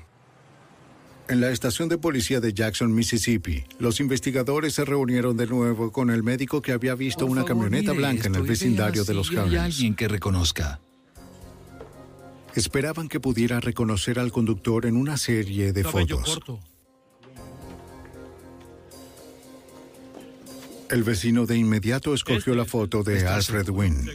En la estación de policía de Jackson, Mississippi, los investigadores se reunieron de nuevo con el médico que había visto una camioneta
Mire
blanca en el vecindario de los Harrens.
alguien que reconozca.
Esperaban que pudiera reconocer al conductor en una serie de
Cabello
fotos.
corto.
El vecino de inmediato escogió la foto de Alfred Wynne.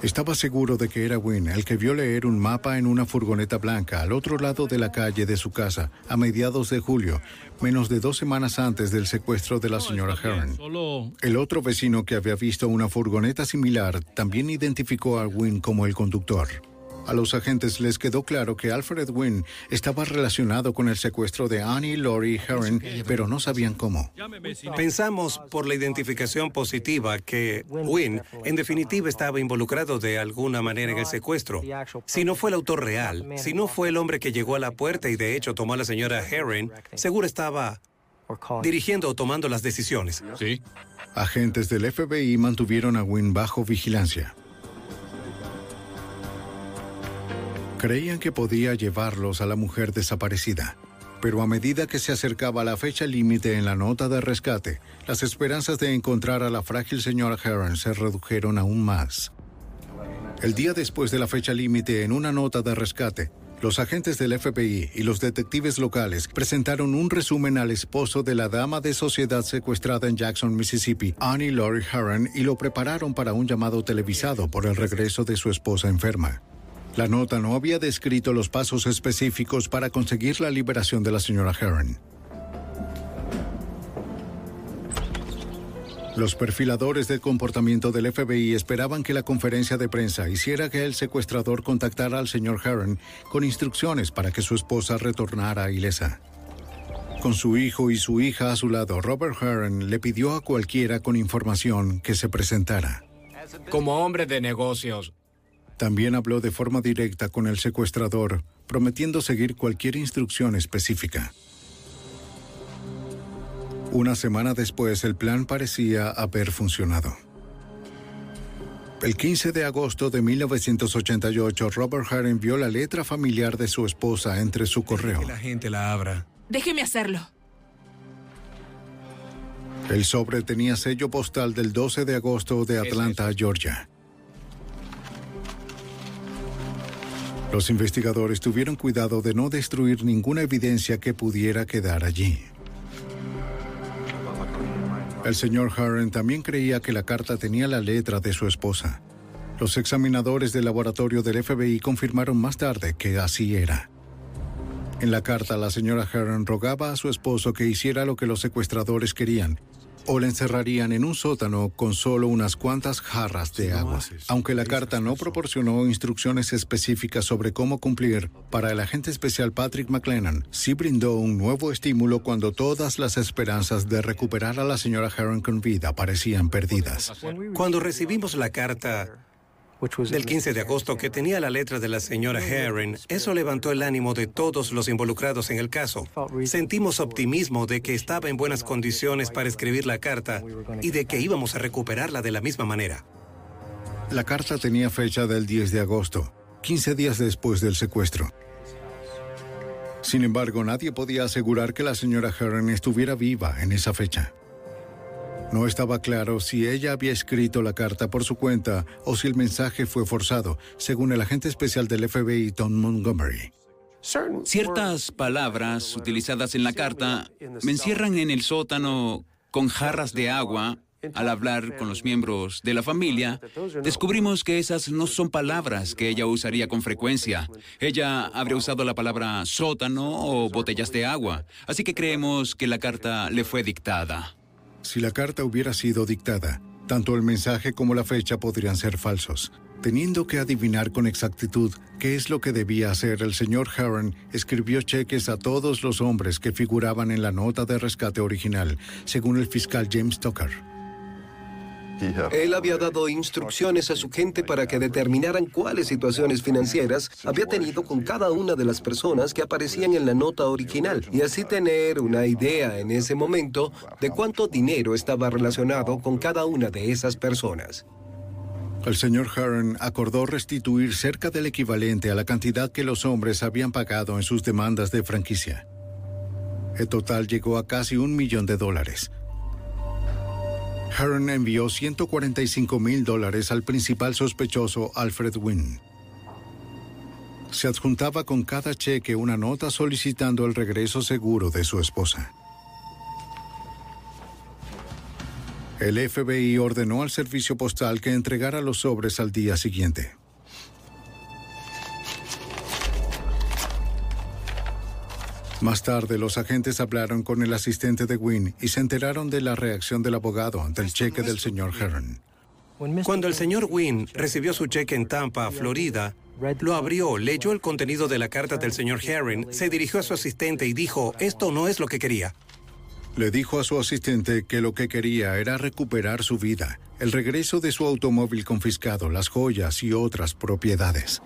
Estaba seguro de que era Wynne el que vio leer un mapa en una furgoneta blanca al otro lado de la calle de su casa a mediados de julio, menos de dos semanas antes del secuestro de la señora.
Solo
El otro vecino que había visto una furgoneta similar también identificó a Wynne como el conductor. A los agentes les quedó claro que Alfred Wynne estaba relacionado con el secuestro de Annie Laurie Heron, pero no sabían cómo.
Pensamos por la identificación positiva que Wynne, en definitiva, estaba involucrado de alguna manera en el secuestro. Si no fue el autor real, si no fue el hombre que llegó a la puerta y de hecho tomó a la señora Herring, seguro estaba dirigiendo o tomando las decisiones.
Sí.
Agentes del FBI mantuvieron a Wynne bajo vigilancia. Creían que podía llevarlos a la mujer desaparecida, pero a medida que se acercaba la fecha límite en la nota de rescate, las esperanzas de encontrar a la frágil señora Heron se redujeron aún más. El día después de la fecha límite en una nota de rescate, los agentes del FBI y los detectives locales presentaron un resumen al esposo de la dama de sociedad secuestrada en Jackson, Mississippi, Annie Laurie Heron, y lo prepararon para un llamado televisado por el regreso de su esposa enferma. La nota no había descrito los pasos específicos para conseguir la liberación de la señora Heron. Los perfiladores del comportamiento del FBI esperaban que la conferencia de prensa hiciera que el secuestrador contactara al señor Heron con instrucciones para que su esposa retornara ilesa. Con su hijo y su hija a su lado, Robert Heron le pidió a cualquiera con información que se presentara.
Como hombre de negocios,
También habló de forma directa con el secuestrador, prometiendo seguir cualquier instrucción específica. Una semana después, el plan parecía haber funcionado. El 15 de agosto de 1988, Robert Hart envió la letra familiar de su esposa entre su correo.
Que la gente la abra.
Déjeme hacerlo.
El sobre tenía sello postal del 12 de agosto de Atlanta, Georgia. Los investigadores tuvieron cuidado de no destruir ninguna evidencia que pudiera quedar allí. El señor Harren también creía que la carta tenía la letra de su esposa. Los examinadores del laboratorio del FBI confirmaron más tarde que así era. En la carta, la señora Heron rogaba a su esposo que hiciera lo que los secuestradores querían, o le encerrarían en un sótano con solo unas cuantas jarras de agua. Aunque la carta no proporcionó instrucciones específicas sobre cómo cumplir, para el agente especial Patrick McLennan sí brindó un nuevo estímulo cuando todas las esperanzas de recuperar a la señora Heron con vida parecían perdidas.
Cuando recibimos la carta, del 15 de agosto que tenía la letra de la señora Herring, eso levantó el ánimo de todos los involucrados en el caso. Sentimos optimismo de que estaba en buenas condiciones para escribir la carta y de que íbamos a recuperarla de la misma manera.
La carta tenía fecha del 10 de agosto, 15 días después del secuestro. Sin embargo, nadie podía asegurar que la señora Herring estuviera viva en esa fecha. No estaba claro si ella había escrito la carta por su cuenta o si el mensaje fue forzado, según el agente especial del FBI Tom Montgomery.
Ciertas palabras utilizadas en la carta me encierran en el sótano con jarras de agua. Al hablar con los miembros de la familia, descubrimos que esas no son palabras que ella usaría con frecuencia. Ella habría usado la palabra sótano o botellas de agua, así que creemos que la carta le fue dictada.
Si la carta hubiera sido dictada, tanto el mensaje como la fecha podrían ser falsos. Teniendo que adivinar con exactitud qué es lo que debía hacer, el señor Heron escribió cheques a todos los hombres que figuraban en la nota de rescate original, según el fiscal James Tucker.
Él había dado instrucciones a su gente para que determinaran cuáles situaciones financieras había tenido con cada una de las personas que aparecían en la nota original y así tener una idea en ese momento de cuánto dinero estaba relacionado con cada una de esas personas.
El señor Heron acordó restituir cerca del equivalente a la cantidad que los hombres habían pagado en sus demandas de franquicia. El total llegó a casi un millón de dólares. Heron envió 145 mil dólares al principal sospechoso Alfred Wynn. Se adjuntaba con cada cheque una nota solicitando el regreso seguro de su esposa. El FBI ordenó al servicio postal que entregara los sobres al día siguiente. Más tarde, los agentes hablaron con el asistente de Wynn y se enteraron de la reacción del abogado ante el cheque del señor Heron.
Cuando el señor Wynn recibió su cheque en Tampa, Florida, lo abrió, leyó el contenido de la carta del señor Herring, se dirigió a su asistente y dijo, esto no es lo que quería.
Le dijo a su asistente que lo que quería era recuperar su vida, el regreso de su automóvil confiscado, las joyas y otras propiedades.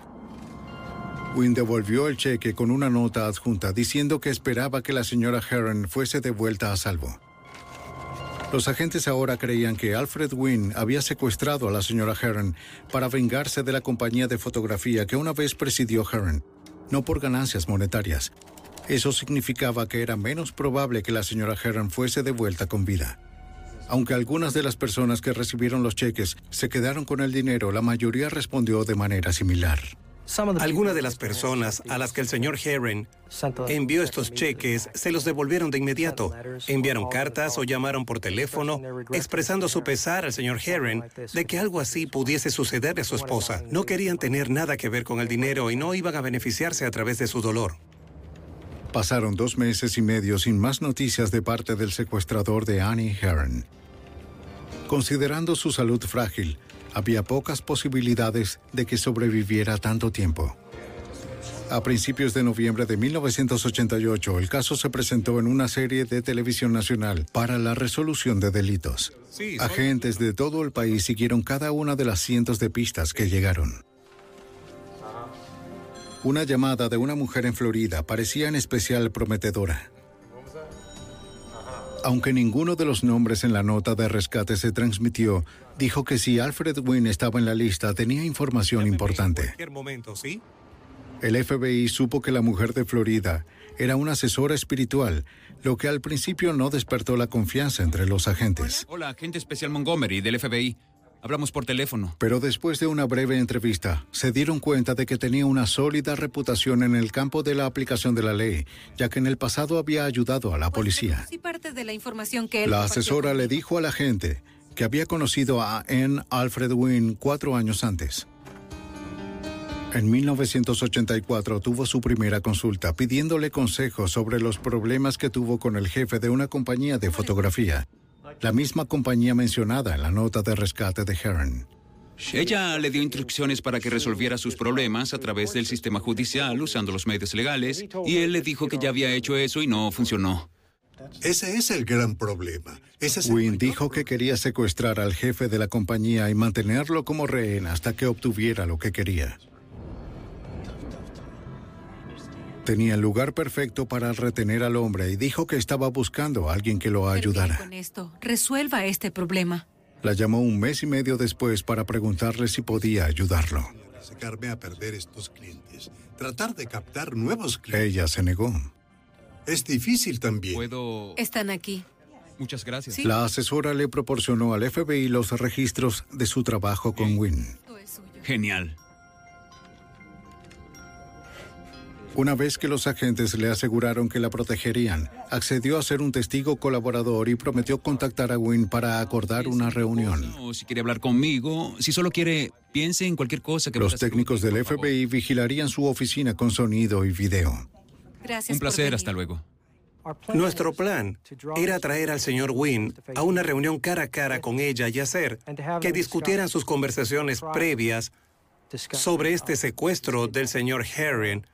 Wynn devolvió el cheque con una nota adjunta diciendo que esperaba que la señora Heron fuese devuelta a salvo. Los agentes ahora creían que Alfred Wynn había secuestrado a la señora Heron para vengarse de la compañía de fotografía que una vez presidió Heron, no por ganancias monetarias. Eso significaba que era menos probable que la señora Heron fuese devuelta con vida. Aunque algunas de las personas que recibieron los cheques se quedaron con el dinero, la mayoría respondió de manera similar.
Algunas de las personas a las que el señor Herring envió estos cheques se los devolvieron de inmediato. Enviaron cartas o llamaron por teléfono expresando su pesar al señor Herring de que algo así pudiese sucederle a su esposa. No querían tener nada que ver con el dinero y no iban a beneficiarse a través de su dolor.
Pasaron dos meses y medio sin más noticias de parte del secuestrador de Annie Heron. Considerando su salud frágil, había pocas posibilidades de que sobreviviera tanto tiempo. A principios de noviembre de 1988, el caso se presentó en una serie de televisión nacional para la resolución de delitos. Agentes de todo el país siguieron cada una de las cientos de pistas que llegaron. Una llamada de una mujer en Florida parecía en especial prometedora. Aunque ninguno de los nombres en la nota de rescate se transmitió, dijo que si Alfred Wynn estaba en la lista tenía información importante. El FBI supo que la mujer de Florida era una asesora espiritual, lo que al principio no despertó la confianza entre los agentes.
Hola, agente especial Montgomery del FBI. Hablamos por teléfono.
Pero después de una breve entrevista, se dieron cuenta de que tenía una sólida reputación en el campo de la aplicación de la ley, ya que en el pasado había ayudado a la policía.
Sí, parte de la información que él
La asesora le dijo a la gente que había conocido a Ann Alfred Wynn cuatro años antes. En 1984 tuvo su primera consulta pidiéndole consejos sobre los problemas que tuvo con el jefe de una compañía de fotografía, la misma compañía mencionada en la nota de rescate de Heron.
Ella le dio instrucciones para que resolviera sus problemas a través del sistema judicial usando los medios legales y él le dijo que ya había hecho eso y no funcionó.
Ese es el gran problema. Ese es el
Wynn dijo que quería secuestrar al jefe de la compañía y mantenerlo como rehén hasta que obtuviera lo que quería. Tenía el lugar perfecto para retener al hombre y dijo que estaba buscando a alguien que lo ayudara.
Con esto, resuelva este problema.
La llamó un mes y medio después para preguntarle si podía ayudarlo.
sacarme a perder estos clientes. Tratar de captar nuevos clientes.
Ella se negó.
Es difícil también.
¿Puedo...?
Están aquí.
Muchas gracias.
La asesora le proporcionó al FBI los registros de su trabajo con Wynn.
Genial.
Una vez que los agentes le aseguraron que la protegerían, accedió a ser un testigo colaborador y prometió contactar a Wynn para acordar una reunión.
O si quiere hablar conmigo, si solo quiere, piense en cualquier cosa que
Los
pueda hacer
técnicos del FBI vigilarían su oficina con sonido y video.
Gracias
Un placer, hasta luego.
Nuestro plan era traer al señor Wynn a una reunión cara a cara con ella y hacer que discutieran sus conversaciones previas sobre este secuestro del señor Herring,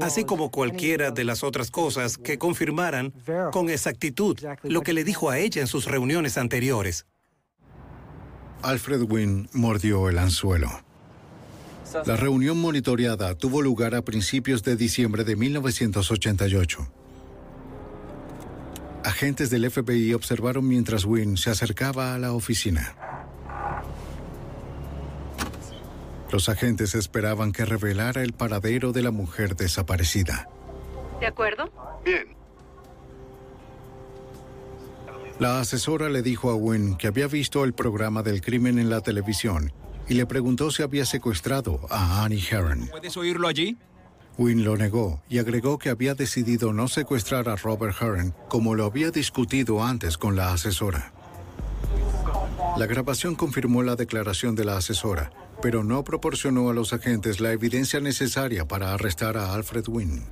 así como cualquiera de las otras cosas que confirmaran con exactitud lo que le dijo a ella en sus reuniones anteriores.
Alfred Wynn mordió el anzuelo. La reunión monitoreada tuvo lugar a principios de diciembre de 1988. Agentes del FBI observaron mientras Wynn se acercaba a la oficina. Los agentes esperaban que revelara el paradero de la mujer desaparecida.
¿De acuerdo?
Bien.
La asesora le dijo a Wynn que había visto el programa del crimen en la televisión y le preguntó si había secuestrado a Annie Herron.
¿Puedes oírlo allí?
Wynn lo negó y agregó que había decidido no secuestrar a Robert Herron como lo había discutido antes con la asesora. La grabación confirmó la declaración de la asesora, pero no proporcionó a los agentes la evidencia necesaria para arrestar a Alfred Wynn.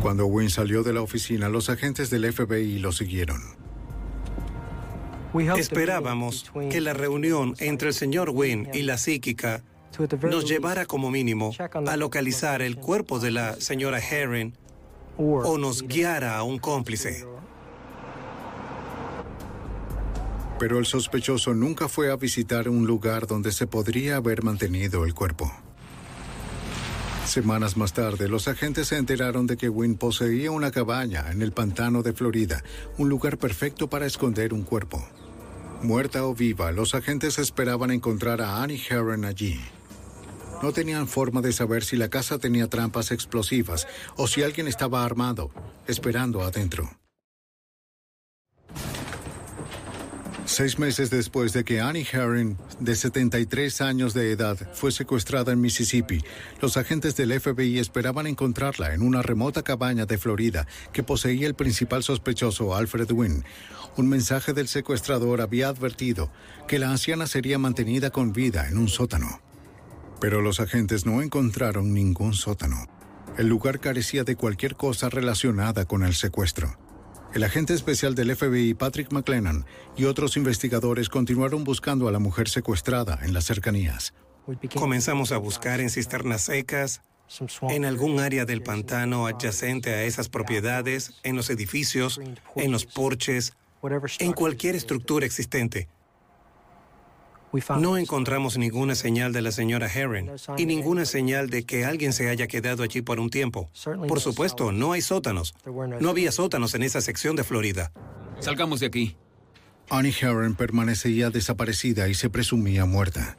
Cuando Wynn salió de la oficina, los agentes del FBI lo siguieron.
Esperábamos que la reunión entre el señor Wynn y la psíquica nos llevara como mínimo a localizar el cuerpo de la señora Herring o nos guiara a un cómplice.
Pero el sospechoso nunca fue a visitar un lugar donde se podría haber mantenido el cuerpo. Semanas más tarde, los agentes se enteraron de que Wynn poseía una cabaña en el pantano de Florida, un lugar perfecto para esconder un cuerpo. Muerta o viva, los agentes esperaban encontrar a Annie Herron allí. No tenían forma de saber si la casa tenía trampas explosivas o si alguien estaba armado, esperando adentro. Seis meses después de que Annie Herring, de 73 años de edad, fue secuestrada en Mississippi, los agentes del FBI esperaban encontrarla en una remota cabaña de Florida que poseía el principal sospechoso, Alfred Wynn. Un mensaje del secuestrador había advertido que la anciana sería mantenida con vida en un sótano. Pero los agentes no encontraron ningún sótano. El lugar carecía de cualquier cosa relacionada con el secuestro. El agente especial del FBI, Patrick McLennan, y otros investigadores continuaron buscando a la mujer secuestrada en las cercanías.
Comenzamos a buscar en cisternas secas, en algún área del pantano adyacente a esas propiedades, en los edificios, en los porches, en cualquier estructura existente. No encontramos ninguna señal de la señora Herring y ninguna señal de que alguien se haya quedado allí por un tiempo. Por supuesto, no hay sótanos. No había sótanos en esa sección de Florida.
Salgamos de aquí.
Annie Herron permanecía desaparecida y se presumía muerta.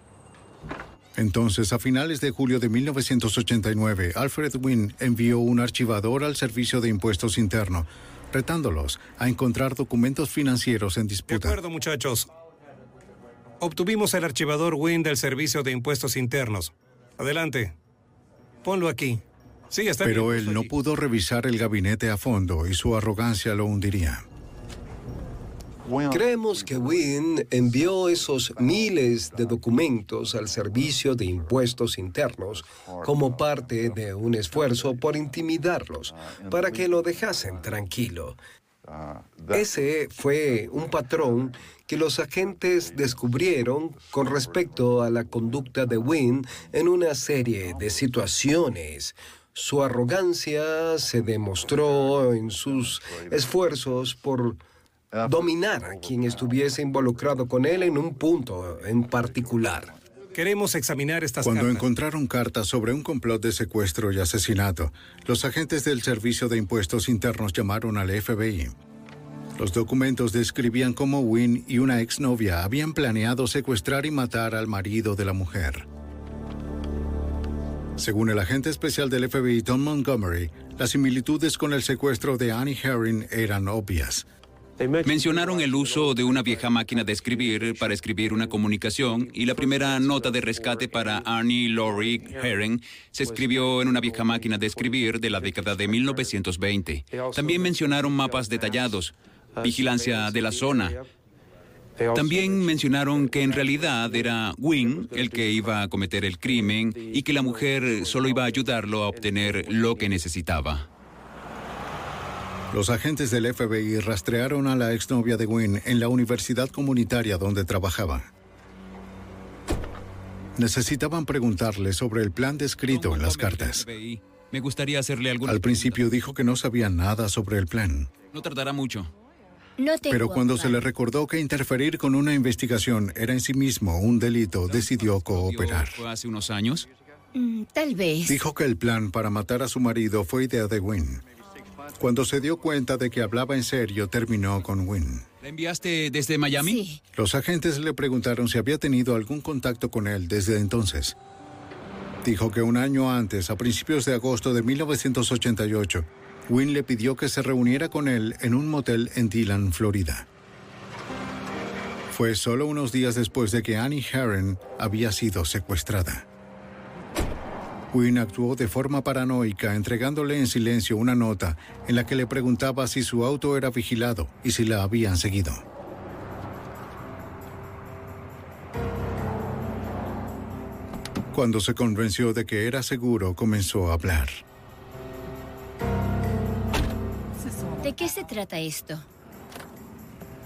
Entonces, a finales de julio de 1989, Alfred Wynn envió un archivador al Servicio de Impuestos Internos, retándolos a encontrar documentos financieros en
De
disputa.
acuerdo, muchachos. Obtuvimos el archivador Win del Servicio de Impuestos Internos. Adelante. Ponlo aquí. Sí, está
Pero
bien.
él no pudo revisar el gabinete a fondo y su arrogancia lo hundiría.
Creemos que Wynn envió esos miles de documentos al Servicio de Impuestos Internos como parte de un esfuerzo por intimidarlos, para que lo dejasen tranquilo. Ese fue un patrón que los agentes descubrieron con respecto a la conducta de Wynn en una serie de situaciones. Su arrogancia se demostró en sus esfuerzos por dominar a quien estuviese involucrado con él en un punto en particular.
Queremos examinar estas
Cuando
cartas.
encontraron cartas sobre un complot de secuestro y asesinato, los agentes del Servicio de Impuestos Internos llamaron al FBI. Los documentos describían cómo Wynne y una exnovia habían planeado secuestrar y matar al marido de la mujer. Según el agente especial del FBI Tom Montgomery, las similitudes con el secuestro de Annie Herring eran obvias.
Mencionaron el uso de una vieja máquina de escribir para escribir una comunicación y la primera nota de rescate para Arnie Laurie Herring se escribió en una vieja máquina de escribir de la década de 1920. También mencionaron mapas detallados, vigilancia de la zona. También mencionaron que en realidad era Wynne el que iba a cometer el crimen y que la mujer solo iba a ayudarlo a obtener lo que necesitaba.
Los agentes del FBI rastrearon a la exnovia de Wynne en la universidad comunitaria donde trabajaba. Necesitaban preguntarle sobre el plan descrito en las cartas.
Me gustaría hacerle
Al principio dijo que no sabía nada sobre el plan,
No tardará mucho.
No tengo
pero cuando se le recordó que interferir con una investigación era en sí mismo un delito, decidió cooperar.
¿Fue hace unos años?
Mm, Tal vez.
Dijo que el plan para matar a su marido fue idea de Wynne. Cuando se dio cuenta de que hablaba en serio, terminó con Wynne.
¿La enviaste desde Miami?
Sí.
Los agentes le preguntaron si había tenido algún contacto con él desde entonces. Dijo que un año antes, a principios de agosto de 1988, Wynne le pidió que se reuniera con él en un motel en Dillon, Florida. Fue solo unos días después de que Annie Herron había sido secuestrada. Wynne actuó de forma paranoica entregándole en silencio una nota en la que le preguntaba si su auto era vigilado y si la habían seguido. Cuando se convenció de que era seguro, comenzó a hablar.
¿De qué se trata esto?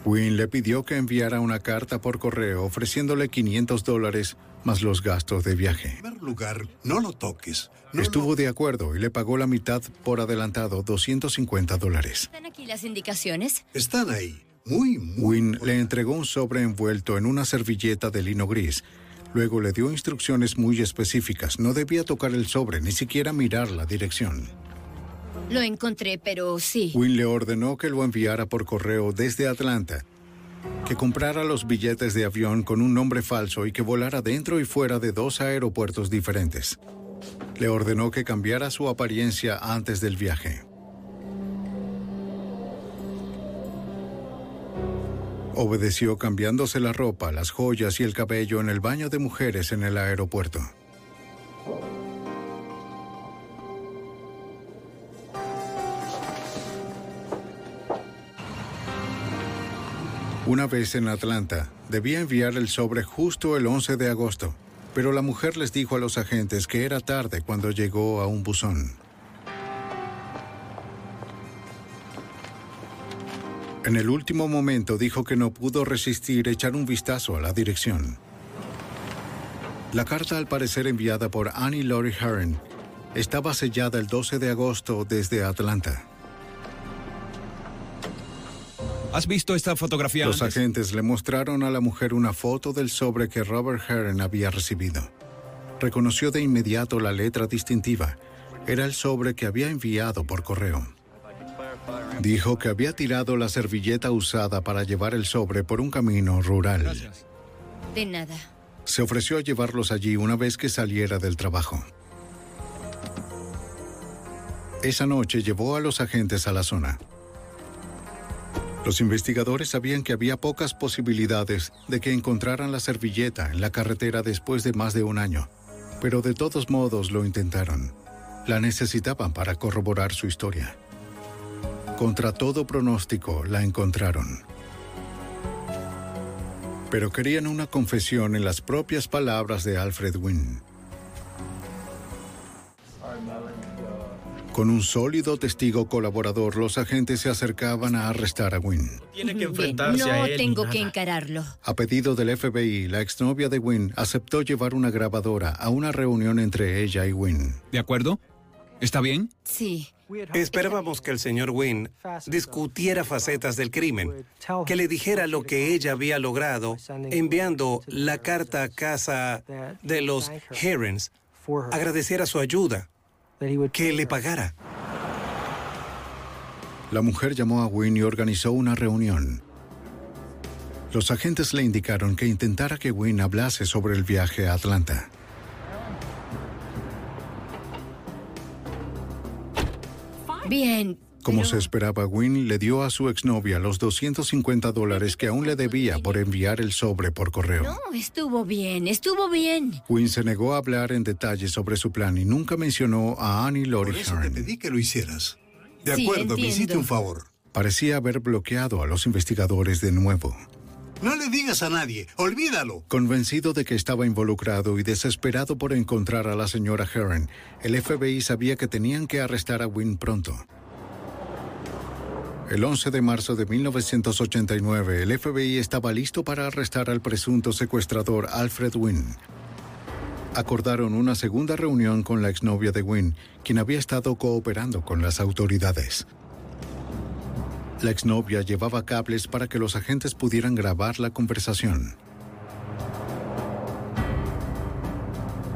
Wynne le pidió que enviara una carta por correo ofreciéndole 500 dólares más los gastos de viaje.
En primer lugar, no lo toques. No
Estuvo de acuerdo y le pagó la mitad por adelantado, 250 dólares.
¿Están aquí las indicaciones?
Están ahí. Muy, muy.
Wynne le entregó un sobre envuelto en una servilleta de lino gris. Luego le dio instrucciones muy específicas. No debía tocar el sobre, ni siquiera mirar la dirección.
Lo encontré, pero sí.
Wynne le ordenó que lo enviara por correo desde Atlanta, que comprara los billetes de avión con un nombre falso y que volara dentro y fuera de dos aeropuertos diferentes. Le ordenó que cambiara su apariencia antes del viaje. Obedeció cambiándose la ropa, las joyas y el cabello en el baño de mujeres en el aeropuerto. Una vez en Atlanta, debía enviar el sobre justo el 11 de agosto, pero la mujer les dijo a los agentes que era tarde cuando llegó a un buzón. En el último momento dijo que no pudo resistir echar un vistazo a la dirección. La carta, al parecer enviada por Annie Laurie Herron, estaba sellada el 12 de agosto desde Atlanta.
¿Has visto esta fotografía
Los
antes?
agentes le mostraron a la mujer una foto del sobre que Robert Herron había recibido. Reconoció de inmediato la letra distintiva. Era el sobre que había enviado por correo. Dijo que había tirado la servilleta usada para llevar el sobre por un camino rural.
De nada.
Se ofreció a llevarlos allí una vez que saliera del trabajo. Esa noche llevó a los agentes a la zona. Los investigadores sabían que había pocas posibilidades de que encontraran la servilleta en la carretera después de más de un año, pero de todos modos lo intentaron. La necesitaban para corroborar su historia. Contra todo pronóstico, la encontraron. Pero querían una confesión en las propias palabras de Alfred Wynne. Con un sólido testigo colaborador, los agentes se acercaban a arrestar a Wynne.
Tiene que
Bien,
enfrentarse
no
a él. ni
tengo que encararlo.
A pedido del FBI, la exnovia de Wynne aceptó llevar una grabadora a una reunión entre ella y Wynne.
¿De acuerdo? ¿Está bien?
Sí.
Esperábamos que el señor Wynn discutiera facetas del crimen, que le dijera lo que ella había logrado enviando la carta a casa de los Herons, agradeciera su ayuda, que le pagara.
La mujer llamó a Wynn y organizó una reunión. Los agentes le indicaron que intentara que Wynn hablase sobre el viaje a Atlanta.
Bien.
Como se esperaba, Wynn le dio a su exnovia los 250 dólares que aún le debía por enviar el sobre por correo.
No, estuvo bien, estuvo bien.
Wynn se negó a hablar en detalle sobre su plan y nunca mencionó a Annie Lori
Por eso te pedí que lo hicieras. De
Sí,
acuerdo, me hiciste un favor.
Parecía haber bloqueado a los investigadores de nuevo.
No le digas a nadie, olvídalo.
Convencido de que estaba involucrado y desesperado por encontrar a la señora Heron, el FBI sabía que tenían que arrestar a Wynn pronto. El 11 de marzo de 1989, el FBI estaba listo para arrestar al presunto secuestrador Alfred Wynn. Acordaron una segunda reunión con la exnovia de Wynn, quien había estado cooperando con las autoridades. La exnovia llevaba cables para que los agentes pudieran grabar la conversación.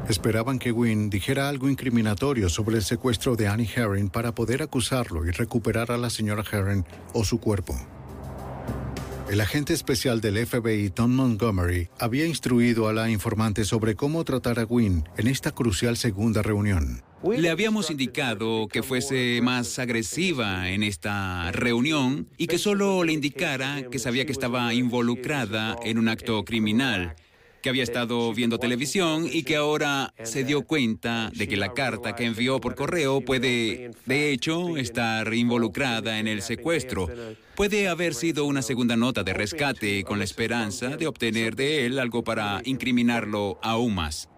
Esperaban que Wynn dijera algo incriminatorio sobre el secuestro de Annie Herring para poder acusarlo y recuperar a la señora Herring o su cuerpo. El agente especial del FBI, Tom Montgomery, había instruido a la informante sobre cómo tratar a Wynn en esta crucial segunda reunión.
Le habíamos indicado que fuese más agresiva en esta reunión y que solo le indicara que sabía que estaba involucrada en un acto criminal, que había estado viendo televisión y que ahora se dio cuenta de que la carta que envió por correo puede, de hecho, estar involucrada en el secuestro. Puede haber sido una segunda nota de rescate con la esperanza de obtener de él algo para incriminarlo aún más.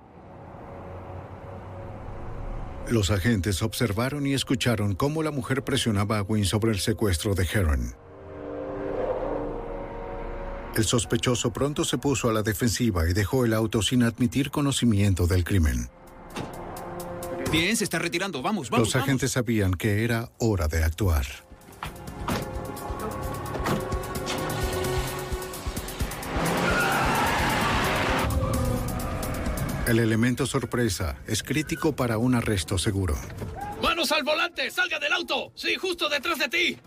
Los agentes observaron y escucharon cómo la mujer presionaba a Wynn sobre el secuestro de Heron. El sospechoso pronto se puso a la defensiva y dejó el auto sin admitir conocimiento del crimen.
Bien, se está retirando. Vamos, vamos.
Los agentes sabían que era hora de actuar. El elemento sorpresa es crítico para un arresto seguro.
¡Manos al volante! ¡Salga del auto! ¡Sí, justo detrás de ti!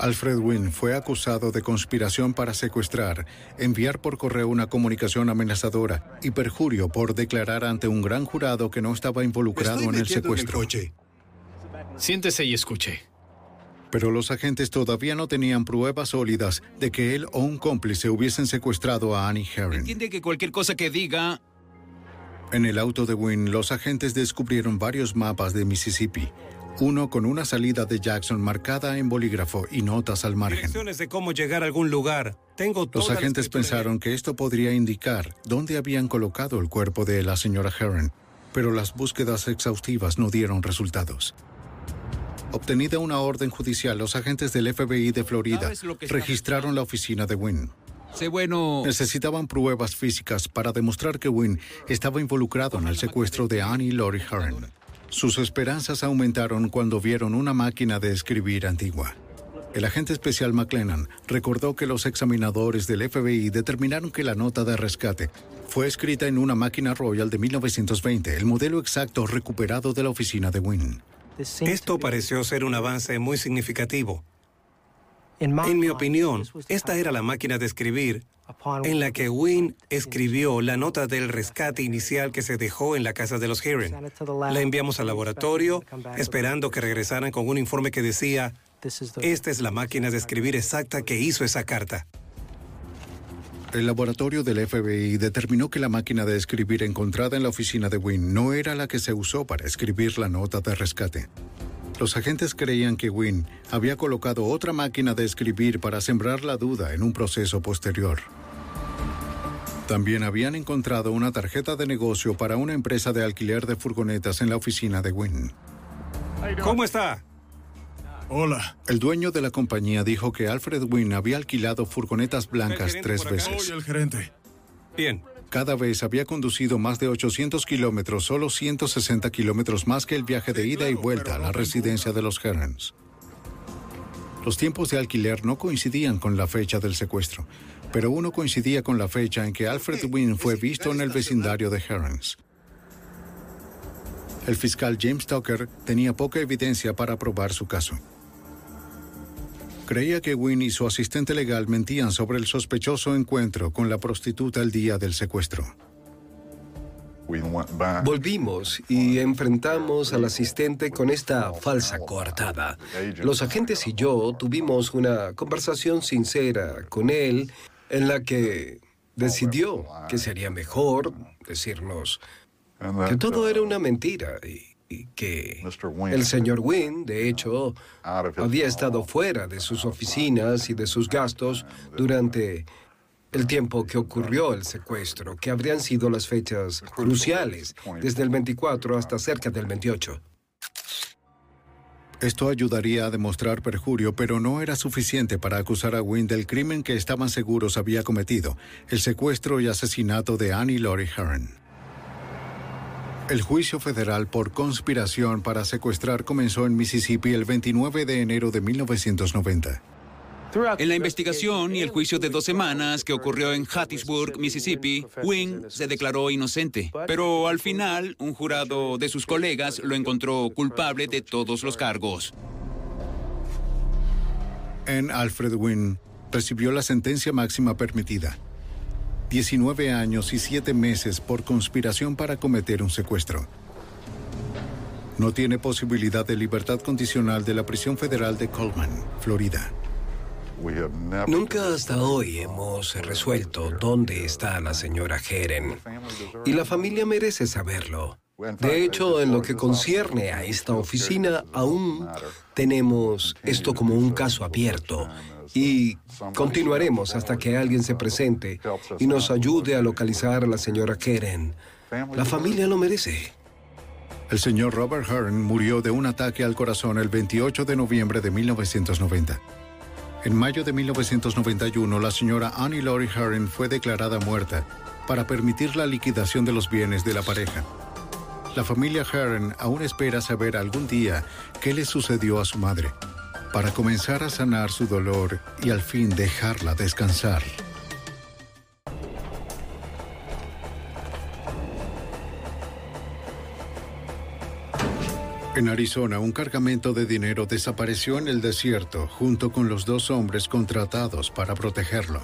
Alfred Wynn fue acusado de conspiración para secuestrar, enviar por correo una comunicación amenazadora y perjurio por declarar ante un gran jurado que no estaba involucrado en el secuestro.
Siéntese y escuche.
Pero los agentes todavía no tenían pruebas sólidas de que él o un cómplice hubiesen secuestrado a Annie Herring.
Entiende que cualquier cosa que diga
En el auto de Wynn, los agentes descubrieron varios mapas de Mississippi, uno con una salida de Jackson marcada en bolígrafo y notas al margen.
Direcciones de cómo llegar a algún lugar. Tengo
Los agentes pensaron que esto podría indicar dónde habían colocado el cuerpo de la señora Heron, pero las búsquedas exhaustivas no dieron resultados. Obtenida una orden judicial, los agentes del FBI de Florida
¿Sabes lo que está
registraron la oficina de Wynn.
sé bueno.
Necesitaban pruebas físicas para demostrar que Wynn estaba involucrado en el secuestro de Annie Lori Heron. Sus esperanzas aumentaron cuando vieron una máquina de escribir antigua. El agente especial McLennan recordó que los examinadores del FBI determinaron que la nota de rescate fue escrita en una máquina Royal de 1920, el modelo exacto recuperado de la oficina de Wynn.
Esto pareció ser un avance muy significativo. En mi opinión, esta era la máquina de escribir en la que Wynne escribió la nota del rescate inicial que se dejó en la casa de los Heron. La enviamos al laboratorio esperando que regresaran con un informe que decía, esta es la máquina de escribir exacta que hizo esa carta.
El laboratorio del FBI determinó que la máquina de escribir encontrada en la oficina de Wynn no era la que se usó para escribir la nota de rescate. Los agentes creían que Wynn había colocado otra máquina de escribir para sembrar la duda en un proceso posterior. También habían encontrado una tarjeta de negocio para una empresa de alquiler de furgonetas en la oficina de Wynn.
¿Cómo está?
Hola.
El dueño de la compañía dijo que Alfred Wynn había alquilado furgonetas blancas tres
Soy
veces.
el gerente.
Bien.
Cada vez había conducido más de 800 kilómetros, solo 160 kilómetros más que el viaje de ida y vuelta a la residencia de los Herons. Los tiempos de alquiler no coincidían con la fecha del secuestro, pero uno coincidía con la fecha en que Alfred Wynne fue visto en el vecindario de Herons. El fiscal James Tucker tenía poca evidencia para probar su caso. Creía que Wynne y su asistente legal mentían sobre el sospechoso encuentro con la prostituta el día del secuestro.
Volvimos y enfrentamos al asistente con esta falsa coartada. Los agentes y yo tuvimos una conversación sincera con él en la que decidió que sería mejor decirnos que todo era una mentira y, y que el señor Wynne, de hecho, había estado fuera de sus oficinas y de sus gastos durante el tiempo que ocurrió el secuestro, que habrían sido las fechas cruciales, desde el 24 hasta cerca del 28.
Esto ayudaría a demostrar perjurio, pero no era suficiente para acusar a Wynne del crimen que estaban seguros había cometido, el secuestro y asesinato de Annie Laurie Hearn. El juicio federal por conspiración para secuestrar comenzó en Mississippi el 29 de enero de 1990.
En la investigación y el juicio de dos semanas que ocurrió en Hattiesburg, Mississippi, Wynne se declaró inocente. Pero al final, un jurado de sus colegas lo encontró culpable de todos los cargos.
En Alfred Wynne recibió la sentencia máxima permitida. 19 años y 7 meses por conspiración para cometer un secuestro. No tiene posibilidad de libertad condicional de la prisión federal de Coleman, Florida.
Nunca hasta hoy hemos resuelto dónde está la señora Heren. Y la familia merece saberlo. De hecho, en lo que concierne a esta oficina, aún tenemos esto como un caso abierto. Y continuaremos hasta que alguien se presente y nos ayude a localizar a la señora Keren. La familia lo merece.
El señor Robert Hearn murió de un ataque al corazón el 28 de noviembre de 1990. En mayo de 1991, la señora Annie Laurie Hearn fue declarada muerta para permitir la liquidación de los bienes de la pareja. La familia Hearn aún espera saber algún día qué le sucedió a su madre, para comenzar a sanar su dolor y al fin dejarla descansar. En Arizona, un cargamento de dinero desapareció en el desierto junto con los dos hombres contratados para protegerlo.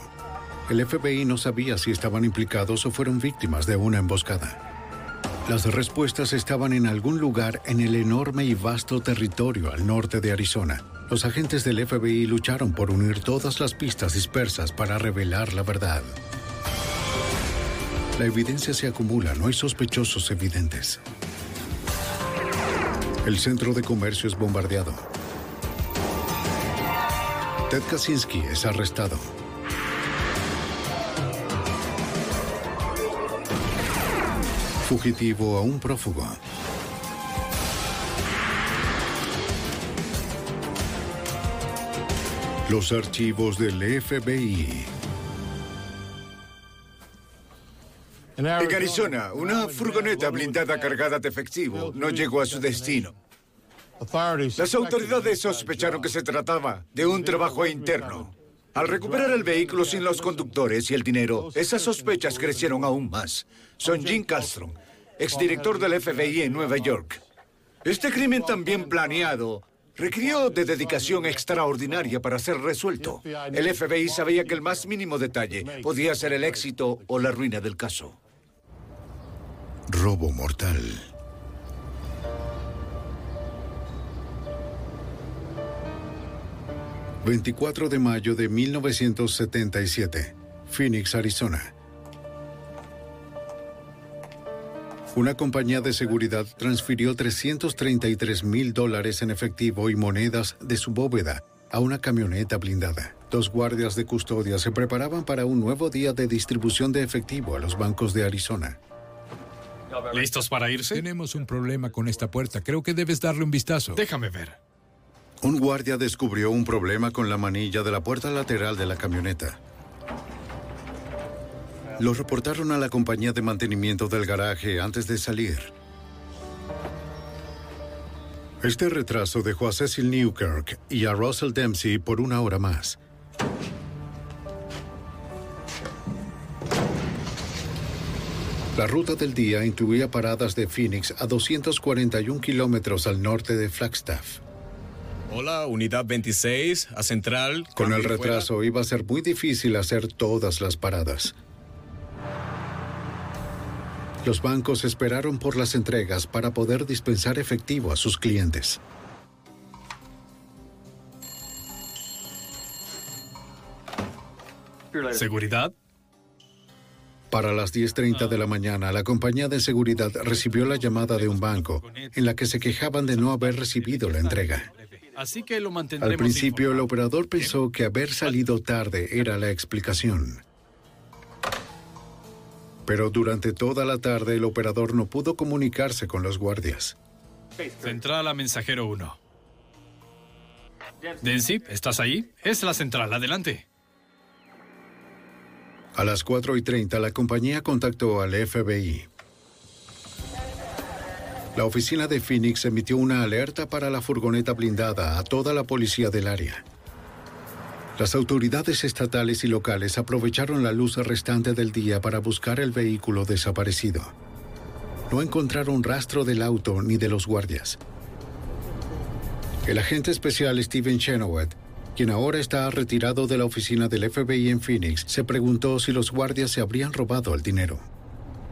El FBI no sabía si estaban implicados o fueron víctimas de una emboscada. Las respuestas estaban en algún lugar en el enorme y vasto territorio al norte de Arizona. Los agentes del FBI lucharon por unir todas las pistas dispersas para revelar la verdad. La evidencia se acumula, no hay sospechosos evidentes. El centro de comercio es bombardeado. Ted Kaczynski es arrestado. Fugitivo a un prófugo. Los archivos del FBI.
En Arizona, una furgoneta blindada cargada de efectivo no llegó a su destino. Las autoridades sospecharon que se trataba de un trabajo interno. Al recuperar el vehículo sin los conductores y el dinero, esas sospechas crecieron aún más. Son Jim Castro, exdirector del FBI en Nueva York. Este crimen tan bien planeado requirió de dedicación extraordinaria para ser resuelto. El FBI sabía que el más mínimo detalle podía ser el éxito o la ruina del caso.
Robo mortal. ...24 de mayo de 1977... ...Phoenix, Arizona... Una compañía de seguridad transfirió 333 mil dólares en efectivo y monedas de su bóveda a una camioneta blindada. Dos guardias de custodia se preparaban para un nuevo día de distribución de efectivo a los bancos de Arizona.
¿Listos para irse?
Tenemos un problema con esta puerta. Creo que debes darle un vistazo.
Déjame ver.
Un guardia descubrió un problema con la manilla de la puerta lateral de la camioneta. Lo reportaron a la compañía de mantenimiento del garaje antes de salir. Este retraso dejó a Cecil Newkirk y a Russell Dempsey por una hora más. La ruta del día incluía paradas de Phoenix a 241 kilómetros al norte de Flagstaff.
Hola, unidad 26, a Central.
Con el
fuera.
retraso iba a ser muy difícil hacer todas las paradas. Los bancos esperaron por las entregas para poder dispensar efectivo a sus clientes.
¿Seguridad?
Para las 10.30 de la mañana, la compañía de seguridad recibió la llamada de un banco en la que se quejaban de no haber recibido la entrega.
Así que lo.
Al principio, el operador pensó que haber salido tarde era la explicación. Pero durante toda la tarde, el operador no pudo comunicarse con los guardias.
Central a mensajero 1. Densip, ¿estás ahí? Es la central, adelante.
A las 4 y 30, la compañía contactó al FBI. La oficina de Phoenix emitió una alerta para la furgoneta blindada a toda la policía del área. Las autoridades estatales y locales aprovecharon la luz restante del día para buscar el vehículo desaparecido. No encontraron rastro del auto ni de los guardias. El agente especial Steven Chenoweth, quien ahora está retirado de la oficina del FBI en Phoenix, se preguntó si los guardias se habrían robado el dinero.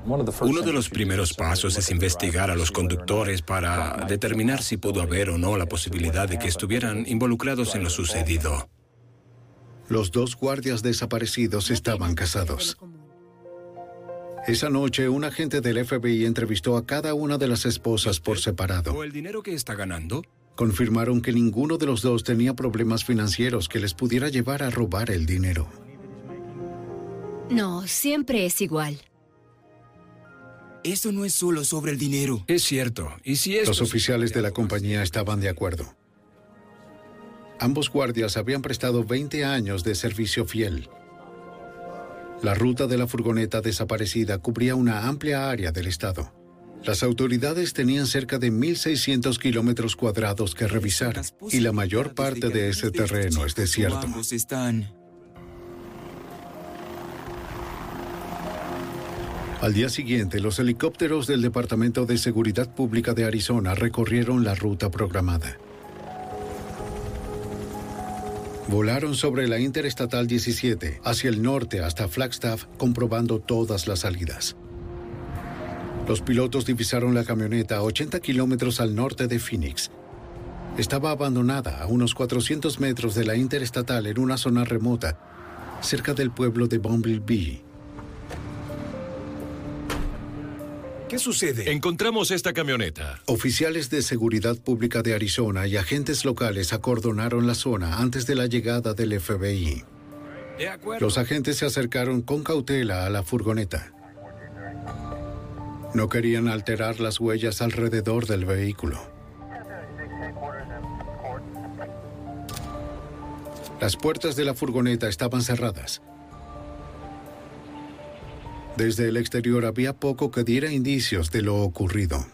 Uno de los primeros pasos es investigar a los conductores para determinar si pudo haber o no la posibilidad de que estuvieran involucrados en lo sucedido.
Los dos guardias desaparecidos estaban casados. Esa noche, un agente del FBI entrevistó a cada una de las esposas por separado.
¿O el dinero que está ganando?
Confirmaron que ninguno de los dos tenía problemas financieros que les pudiera llevar a robar el dinero.
No, siempre es igual.
Eso no es solo sobre el dinero.
Es cierto. ¿Y si es
Los oficiales de la compañía estaban de acuerdo. Ambos guardias habían prestado 20 años de servicio fiel. La ruta de la furgoneta desaparecida cubría una amplia área del estado. Las autoridades tenían cerca de 1.600 kilómetros cuadrados que revisar y la mayor parte de ese terreno es desierto. Al día siguiente, los helicópteros del Departamento de Seguridad Pública de Arizona recorrieron la ruta programada. Volaron sobre la Interestatal 17 hacia el norte hasta Flagstaff, comprobando todas las salidas. Los pilotos divisaron la camioneta a 80 kilómetros al norte de Phoenix. Estaba abandonada a unos 400 metros de la Interestatal en una zona remota, cerca del pueblo de Bumblebee.
¿Qué sucede? Encontramos esta camioneta.
Oficiales de seguridad pública de Arizona y agentes locales acordonaron la zona antes de la llegada del FBI.
De acuerdo.
Los agentes se acercaron con cautela a la furgoneta. No querían alterar las huellas alrededor del vehículo. Las puertas de la furgoneta estaban cerradas. Desde el exterior había poco que diera indicios de lo ocurrido.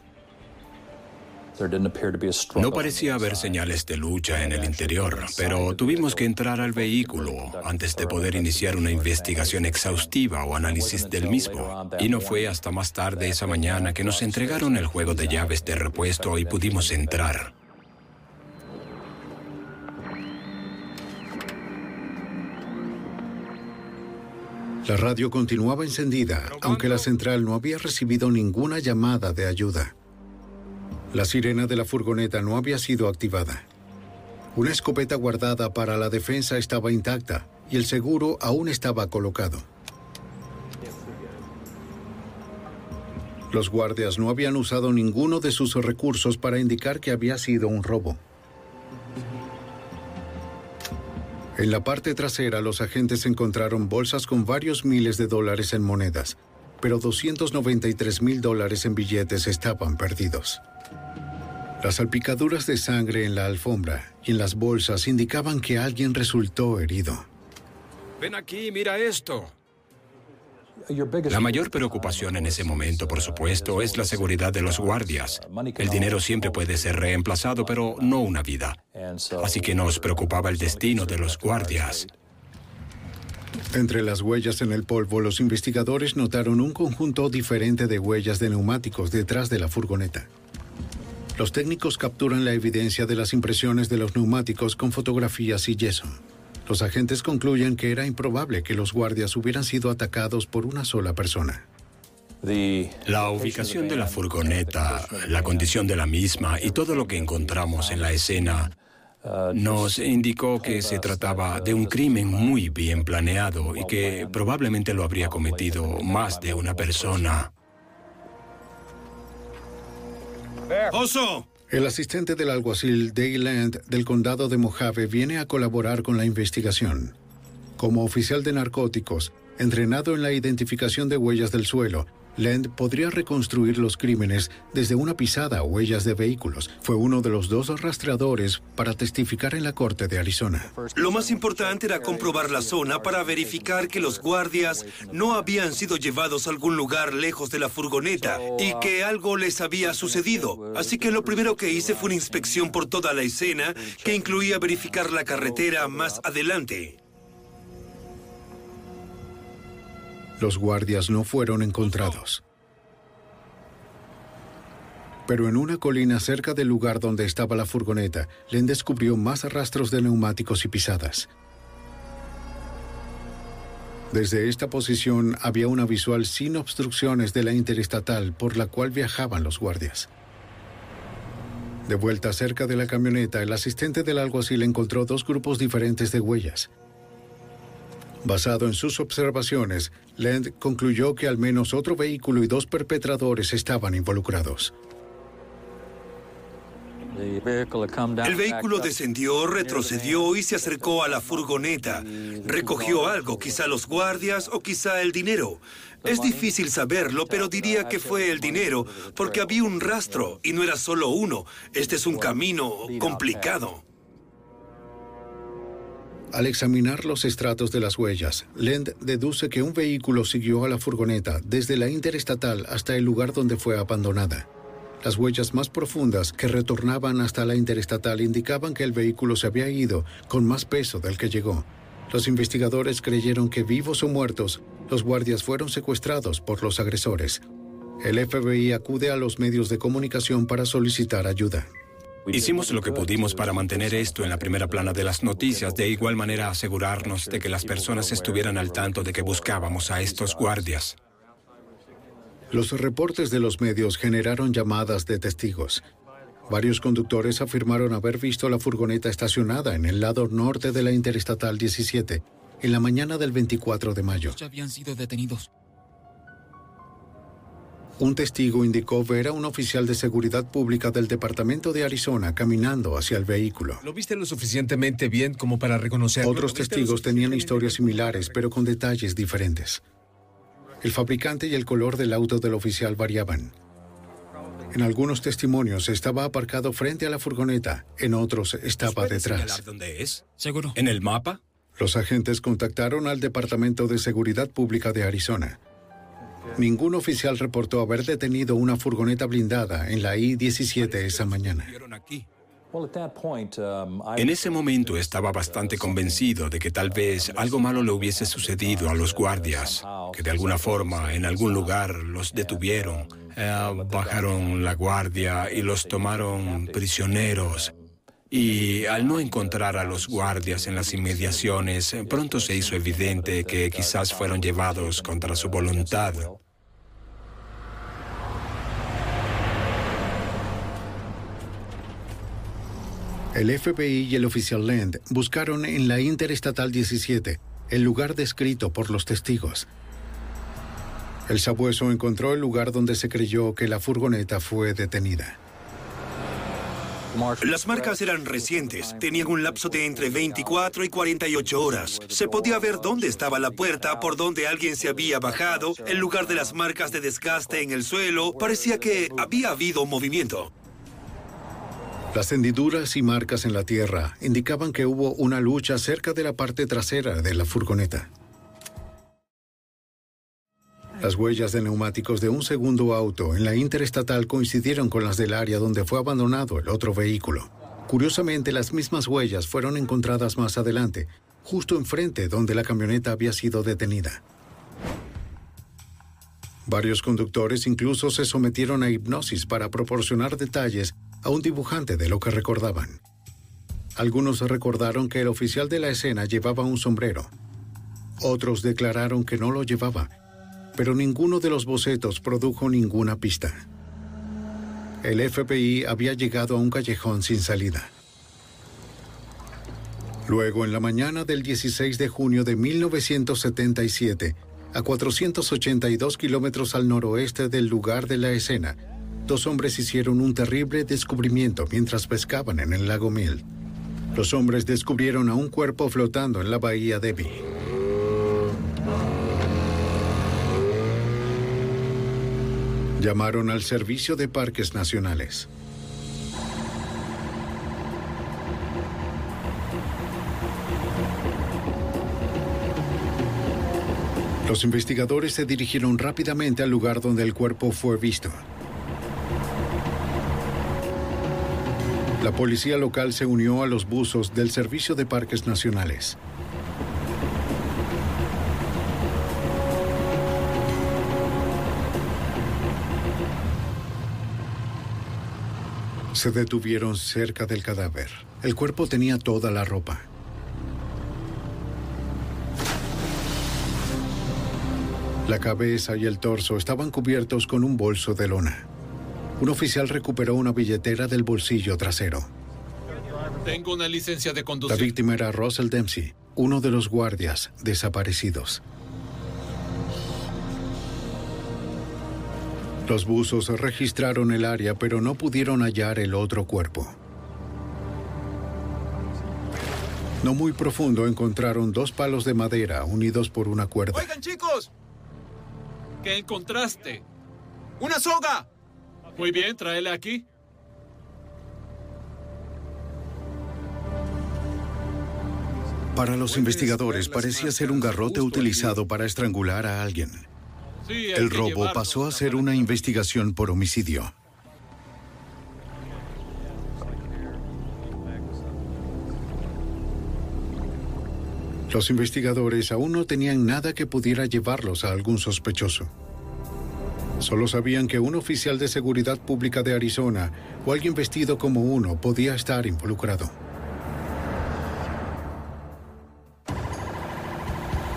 No parecía haber señales de lucha en el interior, pero tuvimos que entrar al vehículo antes de poder iniciar una investigación exhaustiva o análisis del mismo. Y no fue hasta más tarde esa mañana que nos entregaron el juego de llaves de repuesto y pudimos entrar.
La radio continuaba encendida, aunque la central no había recibido ninguna llamada de ayuda. La sirena de la furgoneta no había sido activada. Una escopeta guardada para la defensa estaba intacta y el seguro aún estaba colocado. Los guardias no habían usado ninguno de sus recursos para indicar que había sido un robo. En la parte trasera, los agentes encontraron bolsas con varios miles de dólares en monedas, pero 293 mil dólares en billetes estaban perdidos. Las salpicaduras de sangre en la alfombra y en las bolsas indicaban que alguien resultó herido.
Ven aquí, mira esto.
La mayor preocupación en ese momento, por supuesto, es la seguridad de los guardias. El dinero siempre puede ser reemplazado, pero no una vida. Así que nos preocupaba el destino de los guardias.
Entre las huellas en el polvo, los investigadores notaron un conjunto diferente de huellas de neumáticos detrás de la furgoneta. Los técnicos capturan la evidencia de las impresiones de los neumáticos con fotografías y yeso. Los agentes concluyen que era improbable que los guardias hubieran sido atacados por una sola persona.
La ubicación de la furgoneta, la condición de la misma y todo lo que encontramos en la escena nos indicó que se trataba de un crimen muy bien planeado y que probablemente lo habría cometido más de una persona.
¡Oso!
El asistente del alguacil Dayland del condado de Mojave viene a colaborar con la investigación. Como oficial de narcóticos, entrenado en la identificación de huellas del suelo, Land podría reconstruir los crímenes desde una pisada o huellas de vehículos. Fue uno de los dos rastreadores para testificar en la corte de Arizona.
Lo más importante era comprobar la zona para verificar que los guardias no habían sido llevados a algún lugar lejos de la furgoneta y que algo les había sucedido. Así que lo primero que hice fue una inspección por toda la escena que incluía verificar la carretera más adelante.
Los guardias no fueron encontrados. Pero en una colina cerca del lugar donde estaba la furgoneta, Len descubrió más rastros de neumáticos y pisadas. Desde esta posición había una visual sin obstrucciones de la interestatal por la cual viajaban los guardias. De vuelta cerca de la camioneta, el asistente del alguacil encontró dos grupos diferentes de huellas. Basado en sus observaciones, Land concluyó que al menos otro vehículo y dos perpetradores estaban involucrados.
El vehículo descendió, retrocedió y se acercó a la furgoneta. Recogió algo, quizá los guardias o quizá el dinero. Es difícil saberlo, pero diría que fue el dinero, porque había un rastro y no era solo uno. Este es un camino complicado.
Al examinar los estratos de las huellas, Lend deduce que un vehículo siguió a la furgoneta desde la interestatal hasta el lugar donde fue abandonada. Las huellas más profundas que retornaban hasta la interestatal indicaban que el vehículo se había ido con más peso del que llegó. Los investigadores creyeron que vivos o muertos, los guardias fueron secuestrados por los agresores. El FBI acude a los medios de comunicación para solicitar ayuda.
Hicimos lo que pudimos para mantener esto en la primera plana de las noticias, de igual manera asegurarnos de que las personas estuvieran al tanto de que buscábamos a estos guardias.
Los reportes de los medios generaron llamadas de testigos. Varios conductores afirmaron haber visto la furgoneta estacionada en el lado norte de la Interestatal 17 en la mañana del 24 de mayo.
Ya habían sido detenidos.
Un testigo indicó ver a un oficial de seguridad pública del Departamento de Arizona caminando hacia el vehículo.
¿Lo viste lo suficientemente bien como para reconocerlo?
Otros testigos tenían historias similares, pero con detalles diferentes. El fabricante y el color del auto del oficial variaban. En algunos testimonios estaba aparcado frente a la furgoneta, en otros estaba detrás.
¿Dónde es?
¿Seguro?
¿En el mapa?
Los agentes contactaron al Departamento de Seguridad Pública de Arizona. Ningún oficial reportó haber detenido una furgoneta blindada en la I-17 esa mañana.
En ese momento estaba bastante convencido de que tal vez algo malo le hubiese sucedido a los guardias, que de alguna forma en algún lugar los detuvieron, eh, bajaron la guardia y los tomaron prisioneros. Y al no encontrar a los guardias en las inmediaciones, pronto se hizo evidente que quizás fueron llevados contra su voluntad.
El FBI y el oficial Land buscaron en la Interestatal 17 el lugar descrito por los testigos. El sabueso encontró el lugar donde se creyó que la furgoneta fue detenida.
Las marcas eran recientes, tenían un lapso de entre 24 y 48 horas. Se podía ver dónde estaba la puerta, por donde alguien se había bajado, el lugar de las marcas de desgaste en el suelo. Parecía que había habido movimiento.
Las hendiduras y marcas en la tierra indicaban que hubo una lucha cerca de la parte trasera de la furgoneta. Las huellas de neumáticos de un segundo auto en la interestatal coincidieron con las del área donde fue abandonado el otro vehículo. Curiosamente, las mismas huellas fueron encontradas más adelante, justo enfrente donde la camioneta había sido detenida. Varios conductores incluso se sometieron a hipnosis para proporcionar detalles a un dibujante de lo que recordaban. Algunos recordaron que el oficial de la escena llevaba un sombrero. Otros declararon que no lo llevaba, pero ninguno de los bocetos produjo ninguna pista. El FBI había llegado a un callejón sin salida. Luego, en la mañana del 16 de junio de 1977, a 482 kilómetros al noroeste del lugar de la escena, dos hombres hicieron un terrible descubrimiento mientras pescaban en el lago Mill. Los hombres descubrieron a un cuerpo flotando en la bahía de Llamaron al Servicio de Parques Nacionales. Los investigadores se dirigieron rápidamente al lugar donde el cuerpo fue visto. La policía local se unió a los buzos del Servicio de Parques Nacionales. Se detuvieron cerca del cadáver. El cuerpo tenía toda la ropa. La cabeza y el torso estaban cubiertos con un bolso de lona. Un oficial recuperó una billetera del bolsillo trasero.
Tengo una licencia de
La
conducir.
víctima era Russell Dempsey, uno de los guardias desaparecidos. Los buzos registraron el área, pero no pudieron hallar el otro cuerpo. No muy profundo encontraron dos palos de madera unidos por una cuerda.
Oigan, chicos. ¿Qué encontraste? ¡Una soga! Muy bien, tráela aquí.
Para los investigadores parecía ser un garrote utilizado para estrangular a alguien.
Sí,
El robo pasó a ser una investigación por homicidio. Los investigadores aún no tenían nada que pudiera llevarlos a algún sospechoso. Solo sabían que un oficial de seguridad pública de Arizona o alguien vestido como uno podía estar involucrado.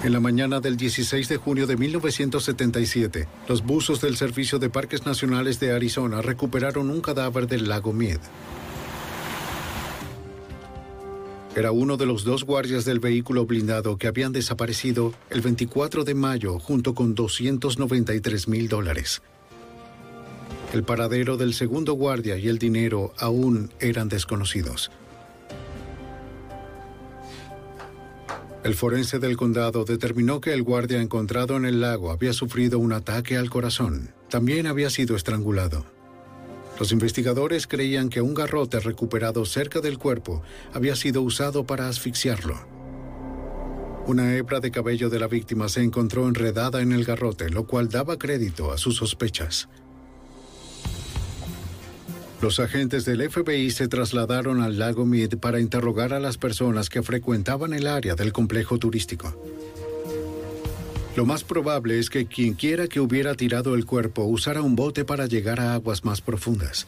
En la mañana del 16 de junio de 1977, los buzos del Servicio de Parques Nacionales de Arizona recuperaron un cadáver del lago Mead. Era uno de los dos guardias del vehículo blindado que habían desaparecido el 24 de mayo junto con 293 mil dólares. El paradero del segundo guardia y el dinero aún eran desconocidos. El forense del condado determinó que el guardia encontrado en el lago había sufrido un ataque al corazón. También había sido estrangulado. Los investigadores creían que un garrote recuperado cerca del cuerpo había sido usado para asfixiarlo. Una hebra de cabello de la víctima se encontró enredada en el garrote, lo cual daba crédito a sus sospechas. Los agentes del FBI se trasladaron al lago Mead para interrogar a las personas que frecuentaban el área del complejo turístico. Lo más probable es que quien quiera que hubiera tirado el cuerpo usara un bote para llegar a aguas más profundas.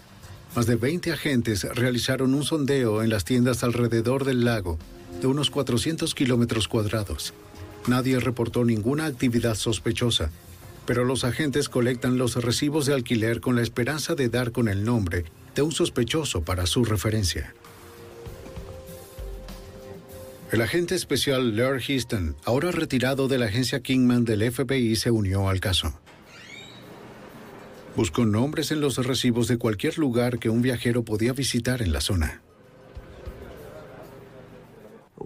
Más de 20 agentes realizaron un sondeo en las tiendas alrededor del lago de unos 400 kilómetros cuadrados. Nadie reportó ninguna actividad sospechosa, pero los agentes colectan los recibos de alquiler con la esperanza de dar con el nombre de un sospechoso para su referencia. El agente especial Laird Houston, ahora retirado de la agencia Kingman del FBI, se unió al caso. Buscó nombres en los recibos de cualquier lugar que un viajero podía visitar en la zona.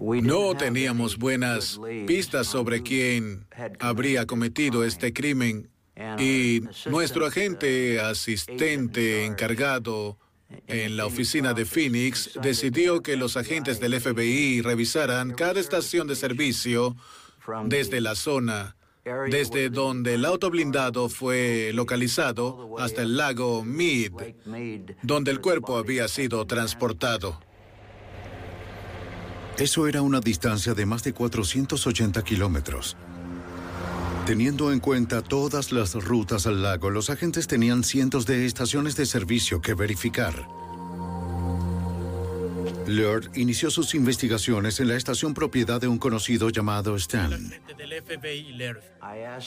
No teníamos buenas pistas sobre quién habría cometido este crimen y nuestro agente asistente encargado en la oficina de Phoenix decidió que los agentes del FBI revisaran cada estación de servicio desde la zona desde donde el auto blindado fue localizado hasta el lago Mead, donde el cuerpo había sido transportado.
Eso era una distancia de más de 480 kilómetros. Teniendo en cuenta todas las rutas al lago, los agentes tenían cientos de estaciones de servicio que verificar. Lord inició sus investigaciones en la estación propiedad de un conocido llamado Stan.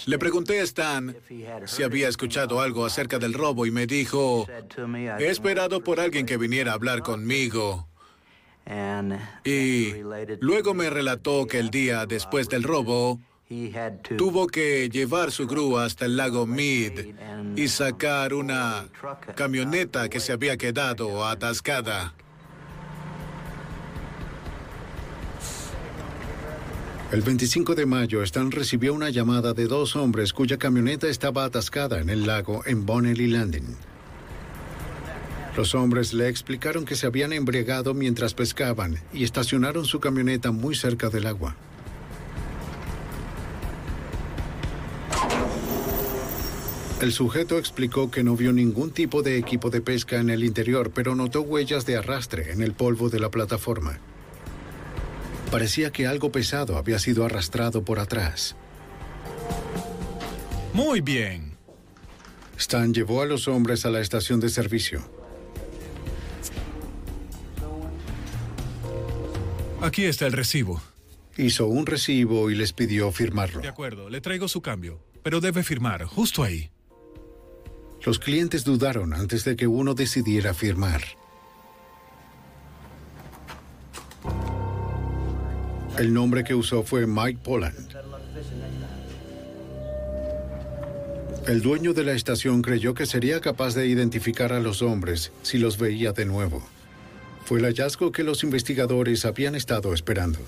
Le pregunté a Stan si había escuchado algo acerca del robo y me dijo, he esperado por alguien que viniera a hablar conmigo. Y luego me relató que el día después del robo, tuvo que llevar su grúa hasta el lago Mead y sacar una camioneta que se había quedado atascada.
El 25 de mayo, Stan recibió una llamada de dos hombres cuya camioneta estaba atascada en el lago en Bonnelly Landing. Los hombres le explicaron que se habían embriagado mientras pescaban y estacionaron su camioneta muy cerca del agua. El sujeto explicó que no vio ningún tipo de equipo de pesca en el interior, pero notó huellas de arrastre en el polvo de la plataforma. Parecía que algo pesado había sido arrastrado por atrás.
Muy bien.
Stan llevó a los hombres a la estación de servicio.
Aquí está el recibo.
Hizo un recibo y les pidió firmarlo.
De acuerdo, le traigo su cambio, pero debe firmar justo ahí.
Los clientes dudaron antes de que uno decidiera firmar. El nombre que usó fue Mike Poland. El dueño de la estación creyó que sería capaz de identificar a los hombres si los veía de nuevo. Fue el hallazgo que los investigadores habían estado esperando.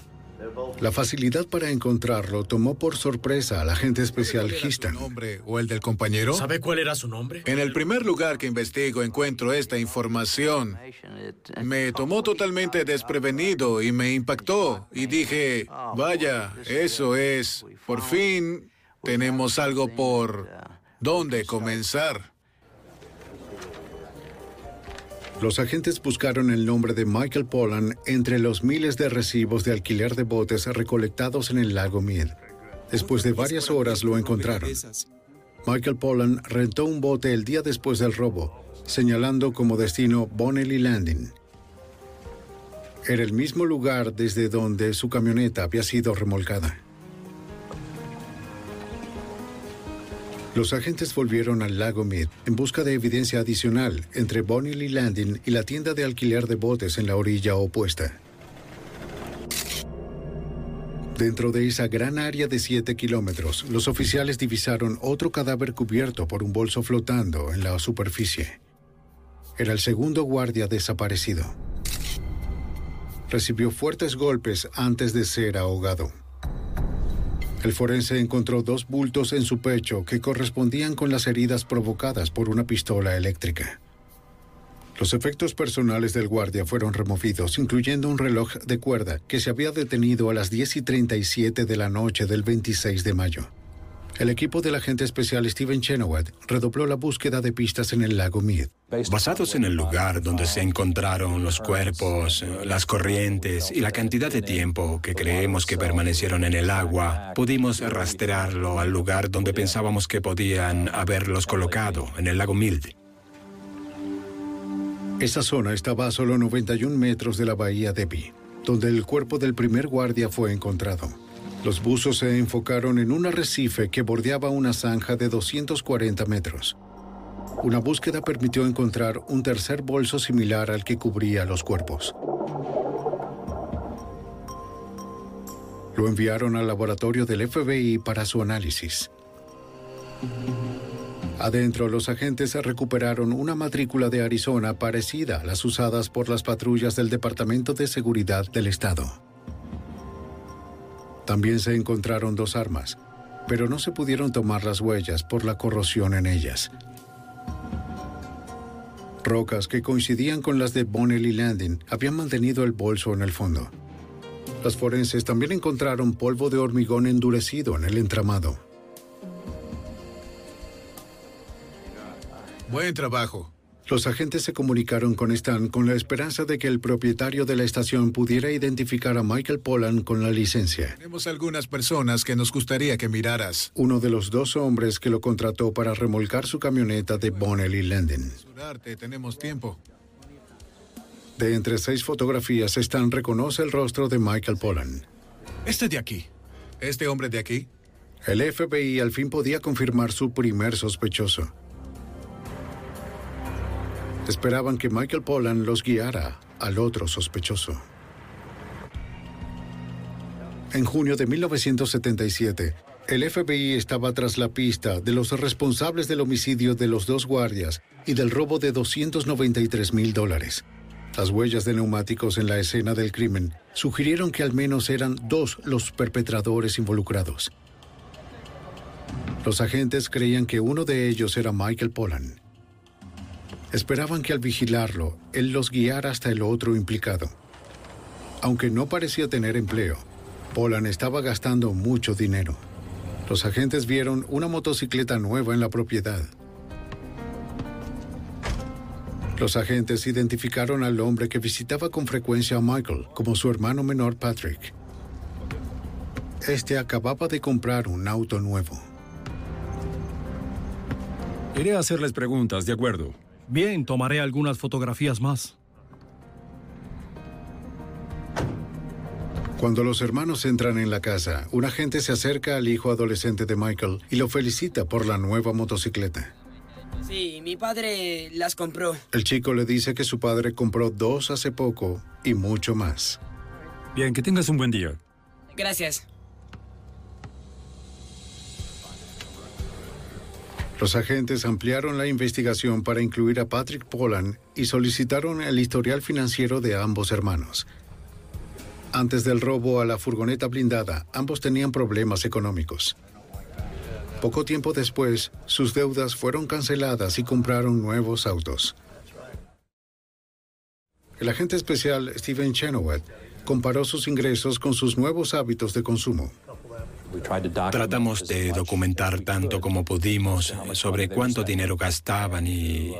La facilidad para encontrarlo tomó por sorpresa al agente especial Histon.
nombre o el del compañero?
¿Sabe cuál era su nombre?
En el primer lugar que investigo encuentro esta información. Me tomó totalmente desprevenido y me impactó. Y dije, vaya, eso es, por fin tenemos algo por dónde comenzar.
Los agentes buscaron el nombre de Michael Pollan entre los miles de recibos de alquiler de botes recolectados en el lago Mead. Después de varias horas lo encontraron. Michael Pollan rentó un bote el día después del robo, señalando como destino Bonnelly Landing. Era el mismo lugar desde donde su camioneta había sido remolcada. Los agentes volvieron al lago Mead en busca de evidencia adicional entre Bonnelly Landing y la tienda de alquiler de botes en la orilla opuesta. Dentro de esa gran área de 7 kilómetros, los oficiales divisaron otro cadáver cubierto por un bolso flotando en la superficie. Era el segundo guardia desaparecido. Recibió fuertes golpes antes de ser ahogado. El forense encontró dos bultos en su pecho que correspondían con las heridas provocadas por una pistola eléctrica. Los efectos personales del guardia fueron removidos, incluyendo un reloj de cuerda que se había detenido a las 10 y 37 de la noche del 26 de mayo. El equipo del agente especial Steven Chenoweth redobló la búsqueda de pistas en el lago Mead.
Basados en el lugar donde se encontraron los cuerpos, las corrientes y la cantidad de tiempo que creemos que permanecieron en el agua, pudimos rastrearlo al lugar donde pensábamos que podían haberlos colocado, en el lago Mild.
Esa zona estaba a solo 91 metros de la bahía de Pi, donde el cuerpo del primer guardia fue encontrado. Los buzos se enfocaron en un arrecife que bordeaba una zanja de 240 metros. Una búsqueda permitió encontrar un tercer bolso similar al que cubría los cuerpos. Lo enviaron al laboratorio del FBI para su análisis. Adentro, los agentes recuperaron una matrícula de Arizona parecida a las usadas por las patrullas del Departamento de Seguridad del Estado. También se encontraron dos armas, pero no se pudieron tomar las huellas por la corrosión en ellas. Rocas que coincidían con las de Bonnell y Landing habían mantenido el bolso en el fondo. Las forenses también encontraron polvo de hormigón endurecido en el entramado.
Buen trabajo.
Los agentes se comunicaron con Stan con la esperanza de que el propietario de la estación pudiera identificar a Michael Pollan con la licencia.
Tenemos algunas personas que nos gustaría que miraras.
Uno de los dos hombres que lo contrató para remolcar su camioneta de Bonnell y Landon.
Tenemos tiempo.
De entre seis fotografías, Stan reconoce el rostro de Michael Pollan.
Este de aquí. ¿Este hombre de aquí?
El FBI al fin podía confirmar su primer sospechoso. Esperaban que Michael Pollan los guiara al otro sospechoso. En junio de 1977, el FBI estaba tras la pista de los responsables del homicidio de los dos guardias y del robo de 293 mil dólares. Las huellas de neumáticos en la escena del crimen sugirieron que al menos eran dos los perpetradores involucrados. Los agentes creían que uno de ellos era Michael Pollan. Esperaban que al vigilarlo, él los guiara hasta el otro implicado. Aunque no parecía tener empleo, Polan estaba gastando mucho dinero. Los agentes vieron una motocicleta nueva en la propiedad. Los agentes identificaron al hombre que visitaba con frecuencia a Michael como su hermano menor Patrick. Este acababa de comprar un auto nuevo.
Iré a hacerles preguntas, de acuerdo.
Bien, tomaré algunas fotografías más.
Cuando los hermanos entran en la casa, un agente se acerca al hijo adolescente de Michael y lo felicita por la nueva motocicleta.
Sí, mi padre las compró.
El chico le dice que su padre compró dos hace poco y mucho más.
Bien, que tengas un buen día.
Gracias.
Los agentes ampliaron la investigación para incluir a Patrick Pollan y solicitaron el historial financiero de ambos hermanos. Antes del robo a la furgoneta blindada, ambos tenían problemas económicos. Poco tiempo después, sus deudas fueron canceladas y compraron nuevos autos. El agente especial Steven Chenoweth comparó sus ingresos con sus nuevos hábitos de consumo.
Tratamos de documentar tanto como pudimos sobre cuánto dinero gastaban y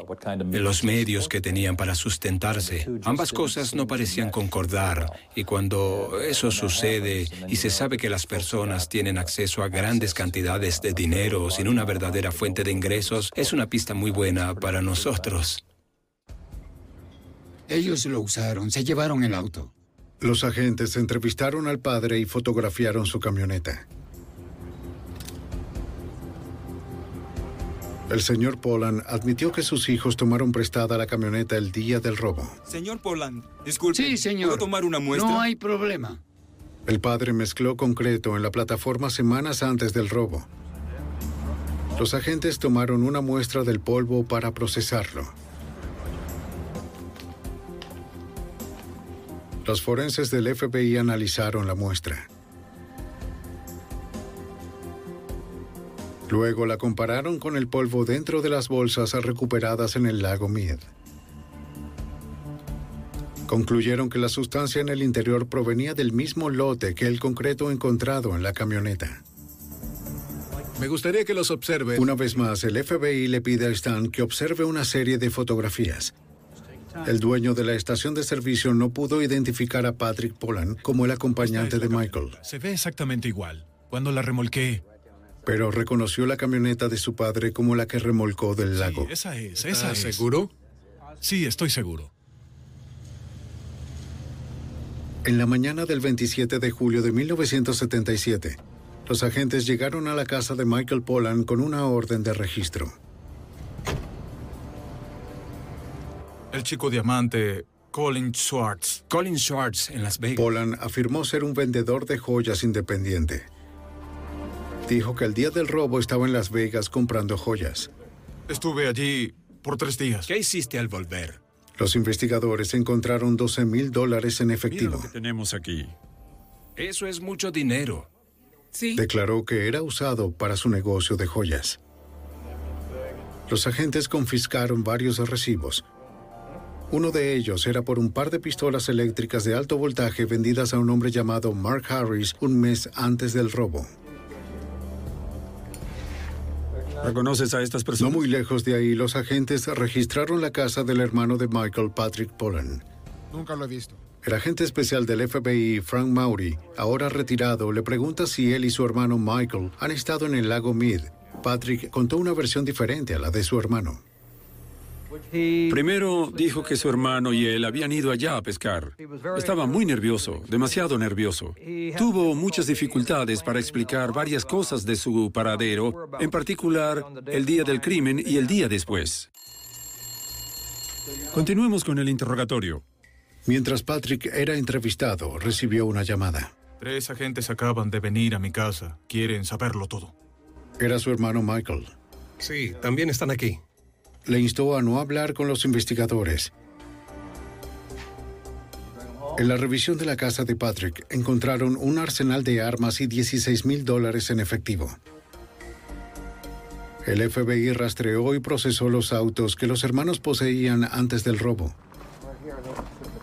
los medios que tenían para sustentarse. Ambas cosas no parecían concordar y cuando eso sucede y se sabe que las personas tienen acceso a grandes cantidades de dinero sin una verdadera fuente de ingresos, es una pista muy buena para nosotros.
Ellos lo usaron, se llevaron el auto.
Los agentes entrevistaron al padre y fotografiaron su camioneta. El señor Poland admitió que sus hijos tomaron prestada la camioneta el día del robo.
Señor Poland, disculpe.
Sí, señor.
¿Puedo tomar una muestra?
No hay problema.
El padre mezcló concreto en la plataforma semanas antes del robo. Los agentes tomaron una muestra del polvo para procesarlo. Los forenses del FBI analizaron la muestra. Luego la compararon con el polvo dentro de las bolsas recuperadas en el lago Mead. Concluyeron que la sustancia en el interior provenía del mismo lote que el concreto encontrado en la camioneta.
Me gustaría que los observe.
Una vez más, el FBI le pide a Stan que observe una serie de fotografías. El dueño de la estación de servicio no pudo identificar a Patrick Polan como el acompañante de Michael.
Se ve exactamente igual. Cuando la remolqué,
pero reconoció la camioneta de su padre como la que remolcó del lago.
Sí, esa es, esa es.
seguro?
Sí, estoy seguro.
En la mañana del 27 de julio de 1977, los agentes llegaron a la casa de Michael Pollan con una orden de registro.
El chico diamante, Colin Schwartz.
Colin Schwartz, en Las Vegas.
Pollan afirmó ser un vendedor de joyas independiente. Dijo que el día del robo estaba en Las Vegas comprando joyas.
Estuve allí por tres días.
¿Qué hiciste al volver?
Los investigadores encontraron 12 mil dólares en efectivo.
Mira lo que tenemos aquí.
Eso es mucho dinero.
Sí.
Declaró que era usado para su negocio de joyas. Los agentes confiscaron varios recibos. Uno de ellos era por un par de pistolas eléctricas de alto voltaje vendidas a un hombre llamado Mark Harris un mes antes del robo.
¿Reconoces a estas
No muy lejos de ahí, los agentes registraron la casa del hermano de Michael, Patrick Pollan.
Nunca lo he visto.
El agente especial del FBI, Frank Maury, ahora retirado, le pregunta si él y su hermano Michael han estado en el lago Mead. Patrick contó una versión diferente a la de su hermano.
Primero dijo que su hermano y él habían ido allá a pescar. Estaba muy nervioso, demasiado nervioso. Tuvo muchas dificultades para explicar varias cosas de su paradero, en particular el día del crimen y el día después. Continuemos con el interrogatorio.
Mientras Patrick era entrevistado, recibió una llamada.
Tres agentes acaban de venir a mi casa. Quieren saberlo todo.
Era su hermano Michael.
Sí, también están aquí.
Le instó a no hablar con los investigadores. En la revisión de la casa de Patrick encontraron un arsenal de armas y 16 mil dólares en efectivo. El FBI rastreó y procesó los autos que los hermanos poseían antes del robo.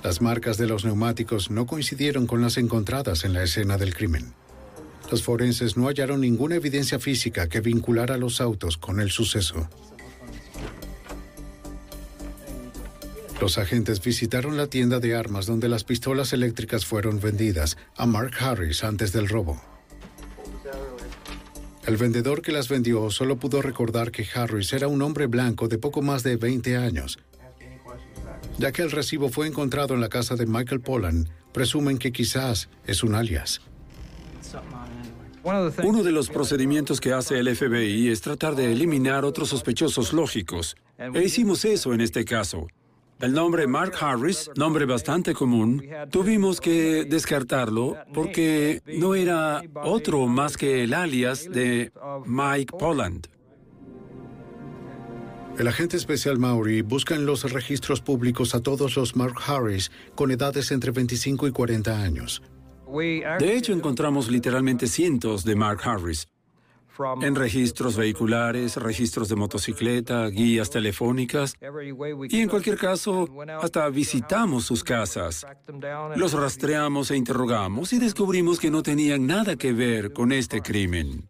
Las marcas de los neumáticos no coincidieron con las encontradas en la escena del crimen. Los forenses no hallaron ninguna evidencia física que vinculara los autos con el suceso. Los agentes visitaron la tienda de armas donde las pistolas eléctricas fueron vendidas a Mark Harris antes del robo. El vendedor que las vendió solo pudo recordar que Harris era un hombre blanco de poco más de 20 años. Ya que el recibo fue encontrado en la casa de Michael Pollan, presumen que quizás es un alias.
Uno de los procedimientos que hace el FBI es tratar de eliminar otros sospechosos lógicos. E hicimos eso en este caso. El nombre Mark Harris, nombre bastante común, tuvimos que descartarlo porque no era otro más que el alias de Mike Polland.
El agente especial Maury busca en los registros públicos a todos los Mark Harris con edades entre 25 y 40 años.
De hecho, encontramos literalmente cientos de Mark Harris. En registros vehiculares, registros de motocicleta, guías telefónicas y en cualquier caso, hasta visitamos sus casas. Los rastreamos e interrogamos y descubrimos que no tenían nada que ver con este crimen.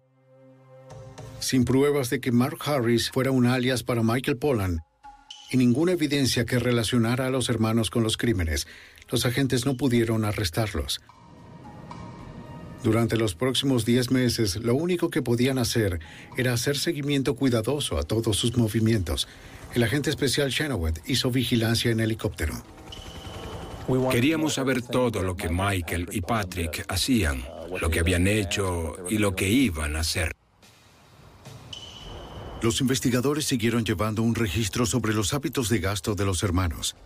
Sin pruebas de que Mark Harris fuera un alias para Michael Pollan y ninguna evidencia que relacionara a los hermanos con los crímenes, los agentes no pudieron arrestarlos. Durante los próximos 10 meses, lo único que podían hacer era hacer seguimiento cuidadoso a todos sus movimientos. El agente especial Chenoweth hizo vigilancia en helicóptero.
Queríamos saber todo lo que Michael y Patrick hacían, lo que habían hecho y lo que iban a hacer.
Los investigadores siguieron llevando un registro sobre los hábitos de gasto de los hermanos.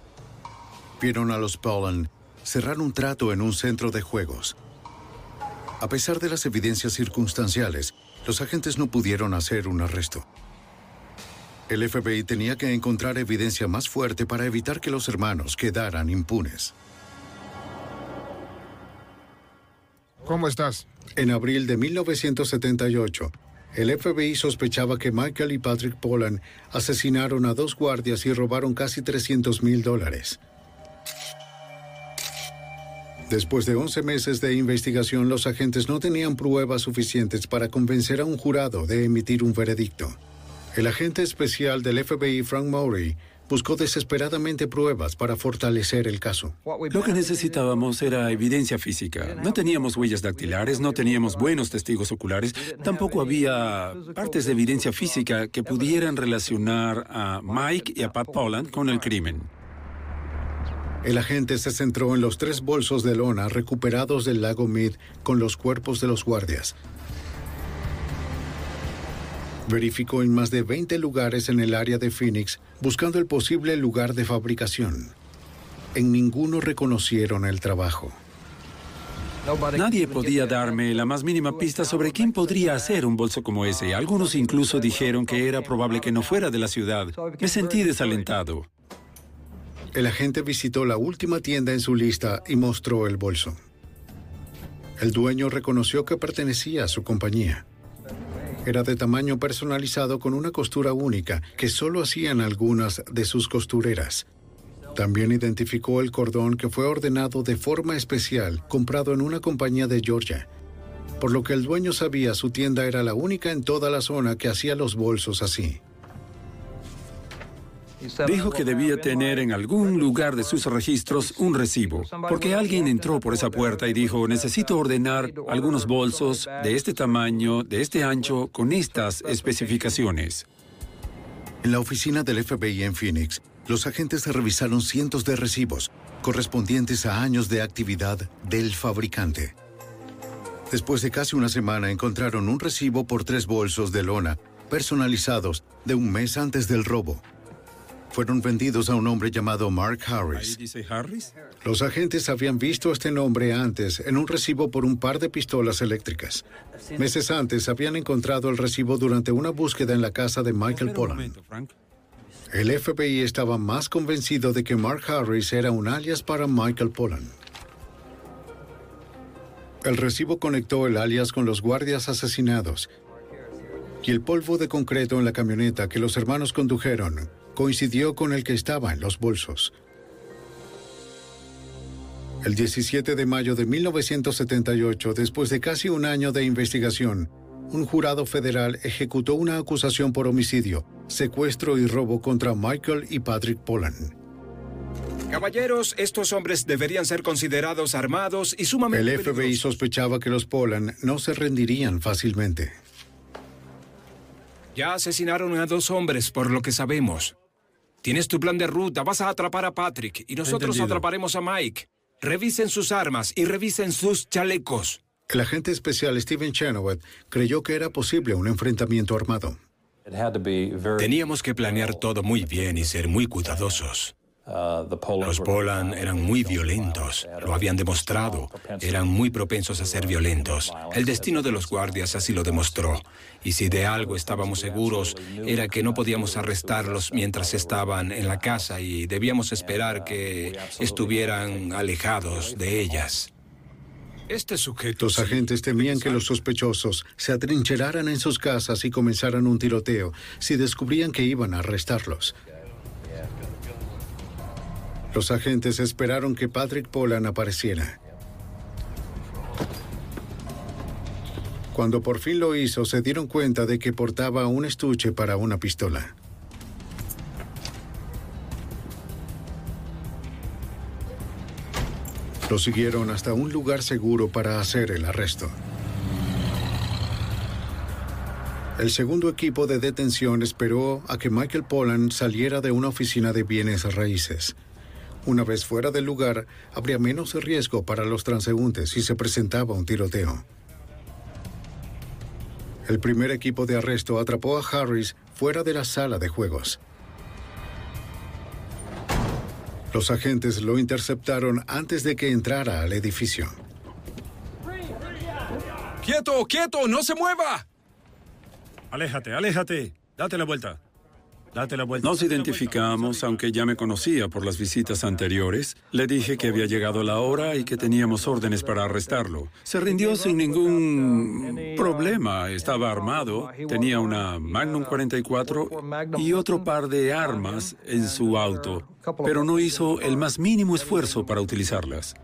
Vieron a los Pollan cerrar un trato en un centro de juegos. A pesar de las evidencias circunstanciales, los agentes no pudieron hacer un arresto. El FBI tenía que encontrar evidencia más fuerte para evitar que los hermanos quedaran impunes.
¿Cómo estás?
En abril de 1978, el FBI sospechaba que Michael y Patrick Pollan asesinaron a dos guardias y robaron casi 300 mil dólares. Después de 11 meses de investigación, los agentes no tenían pruebas suficientes para convencer a un jurado de emitir un veredicto. El agente especial del FBI, Frank Maury, buscó desesperadamente pruebas para fortalecer el caso.
Lo que necesitábamos era evidencia física. No teníamos huellas dactilares, no teníamos buenos testigos oculares, tampoco había partes de evidencia física que pudieran relacionar a Mike y a Pat Polland con el crimen.
El agente se centró en los tres bolsos de lona recuperados del lago Mead con los cuerpos de los guardias. Verificó en más de 20 lugares en el área de Phoenix buscando el posible lugar de fabricación. En ninguno reconocieron el trabajo.
Nadie podía darme la más mínima pista sobre quién podría hacer un bolso como ese. Algunos incluso dijeron que era probable que no fuera de la ciudad. Me sentí desalentado.
El agente visitó la última tienda en su lista y mostró el bolso. El dueño reconoció que pertenecía a su compañía. Era de tamaño personalizado con una costura única que solo hacían algunas de sus costureras. También identificó el cordón que fue ordenado de forma especial, comprado en una compañía de Georgia. por lo que el dueño sabía su tienda era la única en toda la zona que hacía los bolsos así.
Dijo que debía tener en algún lugar de sus registros un recibo, porque alguien entró por esa puerta y dijo, necesito ordenar algunos bolsos de este tamaño, de este ancho, con estas especificaciones.
En la oficina del FBI en Phoenix, los agentes revisaron cientos de recibos correspondientes a años de actividad del fabricante. Después de casi una semana encontraron un recibo por tres bolsos de lona personalizados de un mes antes del robo. Fueron vendidos a un hombre llamado Mark Harris.
dice Harris?
Los agentes habían visto este nombre antes en un recibo por un par de pistolas eléctricas. Meses antes habían encontrado el recibo durante una búsqueda en la casa de Michael Pollan. El FBI estaba más convencido de que Mark Harris era un alias para Michael Pollan. El recibo conectó el alias con los guardias asesinados y el polvo de concreto en la camioneta que los hermanos condujeron coincidió con el que estaba en los bolsos. El 17 de mayo de 1978, después de casi un año de investigación, un jurado federal ejecutó una acusación por homicidio, secuestro y robo contra Michael y Patrick Pollan.
Caballeros, estos hombres deberían ser considerados armados y sumamente
El FBI sospechaba que los Pollan no se rendirían fácilmente.
Ya asesinaron a dos hombres, por lo que sabemos. Tienes tu plan de ruta, vas a atrapar a Patrick y nosotros
Entendido.
atraparemos a Mike. Revisen sus armas y revisen sus chalecos.
El agente especial Steven Chenoweth creyó que era posible un enfrentamiento armado.
Teníamos que planear todo muy bien y ser muy cuidadosos. Los Polan eran muy violentos, lo habían demostrado. Eran muy propensos a ser violentos. El destino de los guardias así lo demostró. Y si de algo estábamos seguros, era que no podíamos arrestarlos mientras estaban en la casa y debíamos esperar que estuvieran alejados de ellas. Este sujeto...
Los agentes temían que los sospechosos se atrincheraran en sus casas y comenzaran un tiroteo si descubrían que iban a arrestarlos. Los agentes esperaron que Patrick Pollan apareciera. Cuando por fin lo hizo, se dieron cuenta de que portaba un estuche para una pistola. Lo siguieron hasta un lugar seguro para hacer el arresto. El segundo equipo de detención esperó a que Michael Pollan saliera de una oficina de bienes raíces. Una vez fuera del lugar, habría menos riesgo para los transeúntes si se presentaba un tiroteo. El primer equipo de arresto atrapó a Harris fuera de la sala de juegos. Los agentes lo interceptaron antes de que entrara al edificio.
¡Quieto, quieto! ¡No se mueva!
Aléjate, aléjate. Date la vuelta. Date la vuelta.
Nos identificamos, aunque ya me conocía por las visitas anteriores. Le dije que había llegado la hora y que teníamos órdenes para arrestarlo. Se rindió sin ningún problema. Estaba armado, tenía una Magnum 44 y otro par de armas en su auto, pero no hizo el más mínimo esfuerzo para utilizarlas.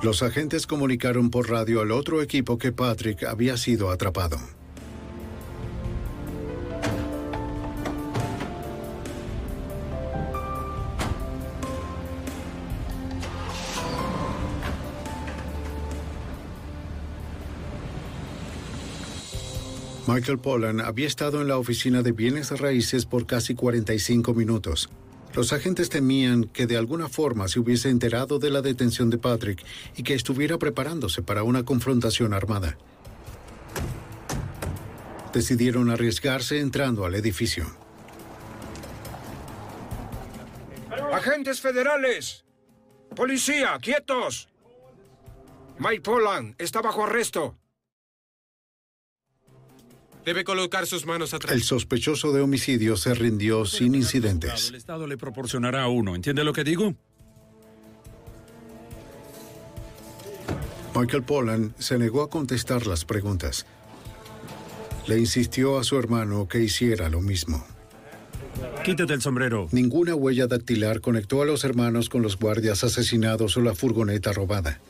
Los agentes comunicaron por radio al otro equipo que Patrick había sido atrapado. Michael Pollan había estado en la oficina de bienes raíces por casi 45 minutos. Los agentes temían que de alguna forma se hubiese enterado de la detención de Patrick y que estuviera preparándose para una confrontación armada. Decidieron arriesgarse entrando al edificio.
¡Agentes federales! ¡Policía, quietos! Mike Pollan está bajo arresto.
Debe colocar sus manos atrás.
El sospechoso de homicidio se rindió sin incidentes.
El Estado le proporcionará uno. ¿Entiende lo que digo?
Michael Pollan se negó a contestar las preguntas. Le insistió a su hermano que hiciera lo mismo.
Quítate el sombrero.
Ninguna huella dactilar conectó a los hermanos con los guardias asesinados o la furgoneta robada.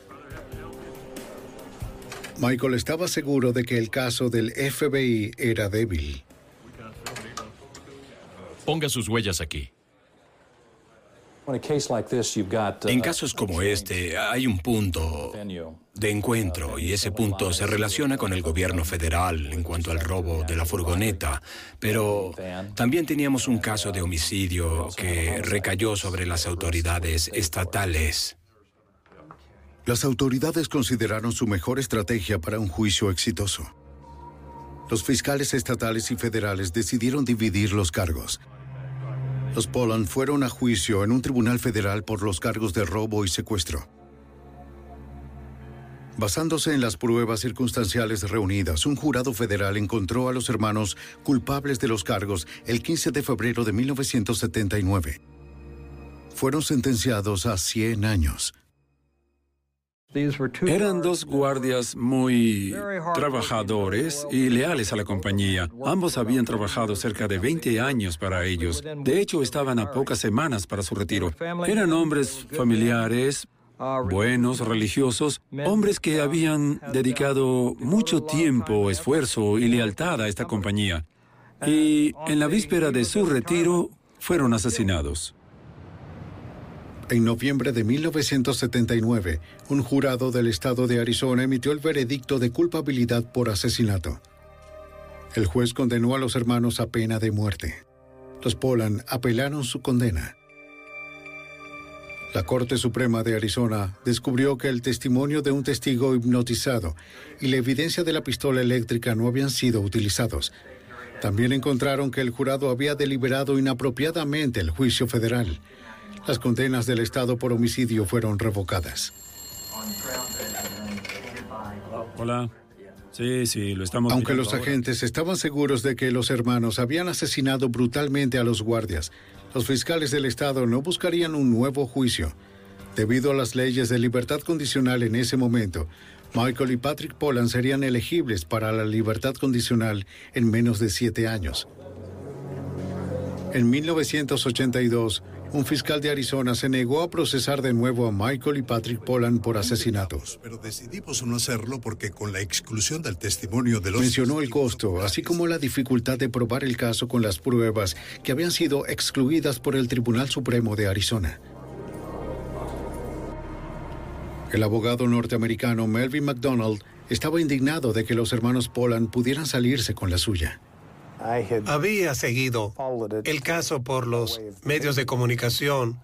Michael estaba seguro de que el caso del FBI era débil.
Ponga sus huellas aquí.
En casos como este, hay un punto de encuentro y ese punto se relaciona con el gobierno federal en cuanto al robo de la furgoneta, pero también teníamos un caso de homicidio que recayó sobre las autoridades estatales.
Las autoridades consideraron su mejor estrategia para un juicio exitoso. Los fiscales estatales y federales decidieron dividir los cargos. Los Poland fueron a juicio en un tribunal federal por los cargos de robo y secuestro. Basándose en las pruebas circunstanciales reunidas, un jurado federal encontró a los hermanos culpables de los cargos el 15 de febrero de 1979. Fueron sentenciados a 100 años.
Eran dos guardias muy trabajadores y leales a la compañía. Ambos habían trabajado cerca de 20 años para ellos. De hecho, estaban a pocas semanas para su retiro. Eran hombres familiares, buenos, religiosos, hombres que habían dedicado mucho tiempo, esfuerzo y lealtad a esta compañía. Y en la víspera de su retiro, fueron asesinados.
En noviembre de 1979, un jurado del estado de Arizona emitió el veredicto de culpabilidad por asesinato. El juez condenó a los hermanos a pena de muerte. Los Poland apelaron su condena. La Corte Suprema de Arizona descubrió que el testimonio de un testigo hipnotizado y la evidencia de la pistola eléctrica no habían sido utilizados. También encontraron que el jurado había deliberado inapropiadamente el juicio federal. Las condenas del Estado por homicidio fueron revocadas.
Hola. Sí, sí, lo estamos
Aunque los
ahora.
agentes estaban seguros de que los hermanos habían asesinado brutalmente a los guardias, los fiscales del Estado no buscarían un nuevo juicio. Debido a las leyes de libertad condicional en ese momento, Michael y Patrick Poland serían elegibles para la libertad condicional en menos de siete años. En 1982, un fiscal de Arizona se negó a procesar de nuevo a Michael y Patrick Poland por asesinatos.
Pero decidimos no hacerlo porque con la exclusión del testimonio de los...
Mencionó el costo, así como la dificultad de probar el caso con las pruebas que habían sido excluidas por el Tribunal Supremo de Arizona. El abogado norteamericano Melvin McDonald estaba indignado de que los hermanos Poland pudieran salirse con la suya.
Había seguido el caso por los medios de comunicación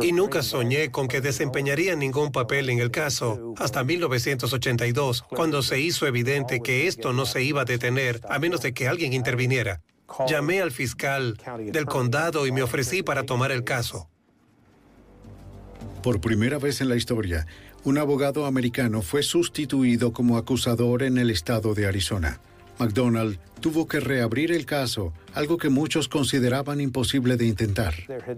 y nunca soñé con que desempeñaría ningún papel en el caso hasta 1982, cuando se hizo evidente que esto no se iba a detener a menos de que alguien interviniera. Llamé al fiscal del condado y me ofrecí para tomar el caso.
Por primera vez en la historia, un abogado americano fue sustituido como acusador en el estado de Arizona. McDonald tuvo que reabrir el caso, algo que muchos consideraban imposible de intentar.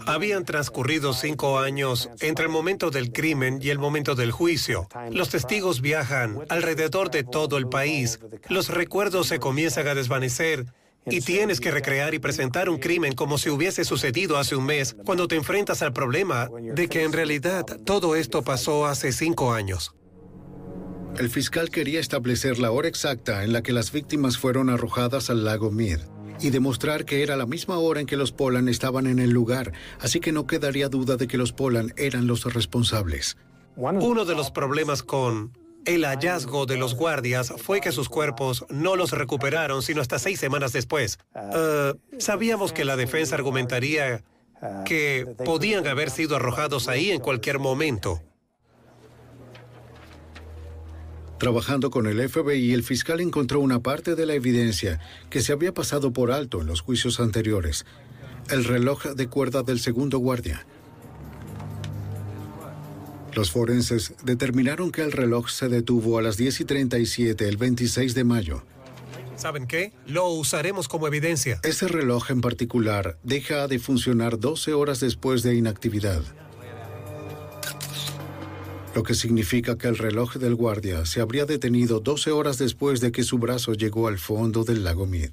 Habían transcurrido cinco años entre el momento del crimen y el momento del juicio. Los testigos viajan alrededor de todo el país. Los recuerdos se comienzan a desvanecer. Y tienes que recrear y presentar un crimen como si hubiese sucedido hace un mes, cuando te enfrentas al problema de que en realidad todo esto pasó hace cinco años.
El fiscal quería establecer la hora exacta en la que las víctimas fueron arrojadas al lago Mead y demostrar que era la misma hora en que los Polan estaban en el lugar, así que no quedaría duda de que los Polan eran los responsables.
Uno de los problemas con el hallazgo de los guardias fue que sus cuerpos no los recuperaron sino hasta seis semanas después. Eh, sabíamos que la defensa argumentaría que podían haber sido arrojados ahí en cualquier momento.
Trabajando con el FBI, el fiscal encontró una parte de la evidencia que se había pasado por alto en los juicios anteriores, el reloj de cuerda del segundo guardia. Los forenses determinaron que el reloj se detuvo a las 10 y 37 el 26 de mayo.
¿Saben qué? Lo usaremos como evidencia.
Ese reloj en particular deja de funcionar 12 horas después de inactividad. Lo que significa que el reloj del guardia se habría detenido 12 horas después de que su brazo llegó al fondo del lago Mead.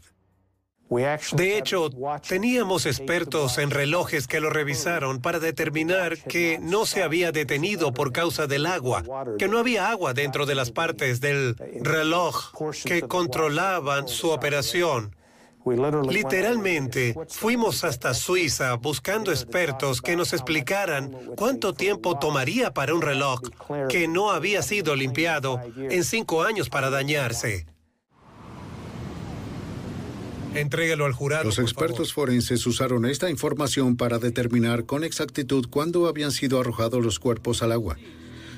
De hecho, teníamos expertos en relojes que lo revisaron para determinar que no se había detenido por causa del agua, que no había agua dentro de las partes del reloj que controlaban su operación. Literalmente, fuimos hasta Suiza buscando expertos que nos explicaran cuánto tiempo tomaría para un reloj que no había sido limpiado en cinco años para dañarse. Entrégalo al jurado.
Los expertos forenses usaron esta información para determinar con exactitud cuándo habían sido arrojados los cuerpos al agua.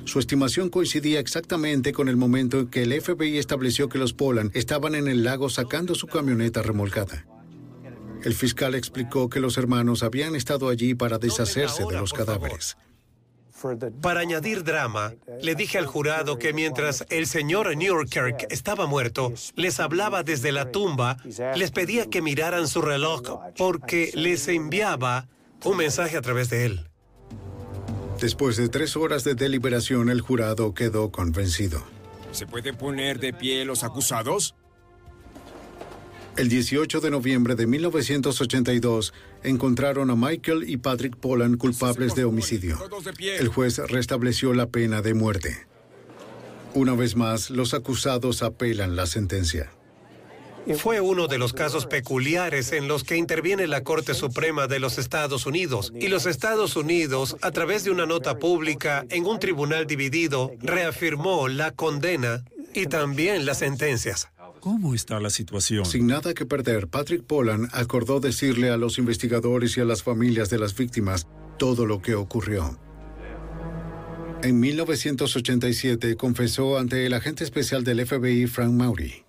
Su estimación coincidía exactamente con el momento en que el FBI estableció que los Poland estaban en el lago sacando su camioneta remolcada. El fiscal explicó que los hermanos habían estado allí para deshacerse de los cadáveres.
Para añadir drama, le dije al jurado que mientras el señor Newkirk estaba muerto, les hablaba desde la tumba, les pedía que miraran su reloj porque les enviaba un mensaje a través de él.
Después de tres horas de deliberación, el jurado quedó convencido.
¿Se puede poner de pie los acusados?
El 18 de noviembre de 1982 encontraron a Michael y Patrick Poland culpables de homicidio. El juez restableció la pena de muerte. Una vez más, los acusados apelan la sentencia.
Fue uno de los casos peculiares en los que interviene la Corte Suprema de los Estados Unidos y los Estados Unidos, a través de una nota pública en un tribunal dividido, reafirmó la condena y también las sentencias.
¿Cómo está la situación?
Sin nada que perder, Patrick Poland acordó decirle a los investigadores y a las familias de las víctimas todo lo que ocurrió. En 1987 confesó ante el agente especial del FBI, Frank Maury.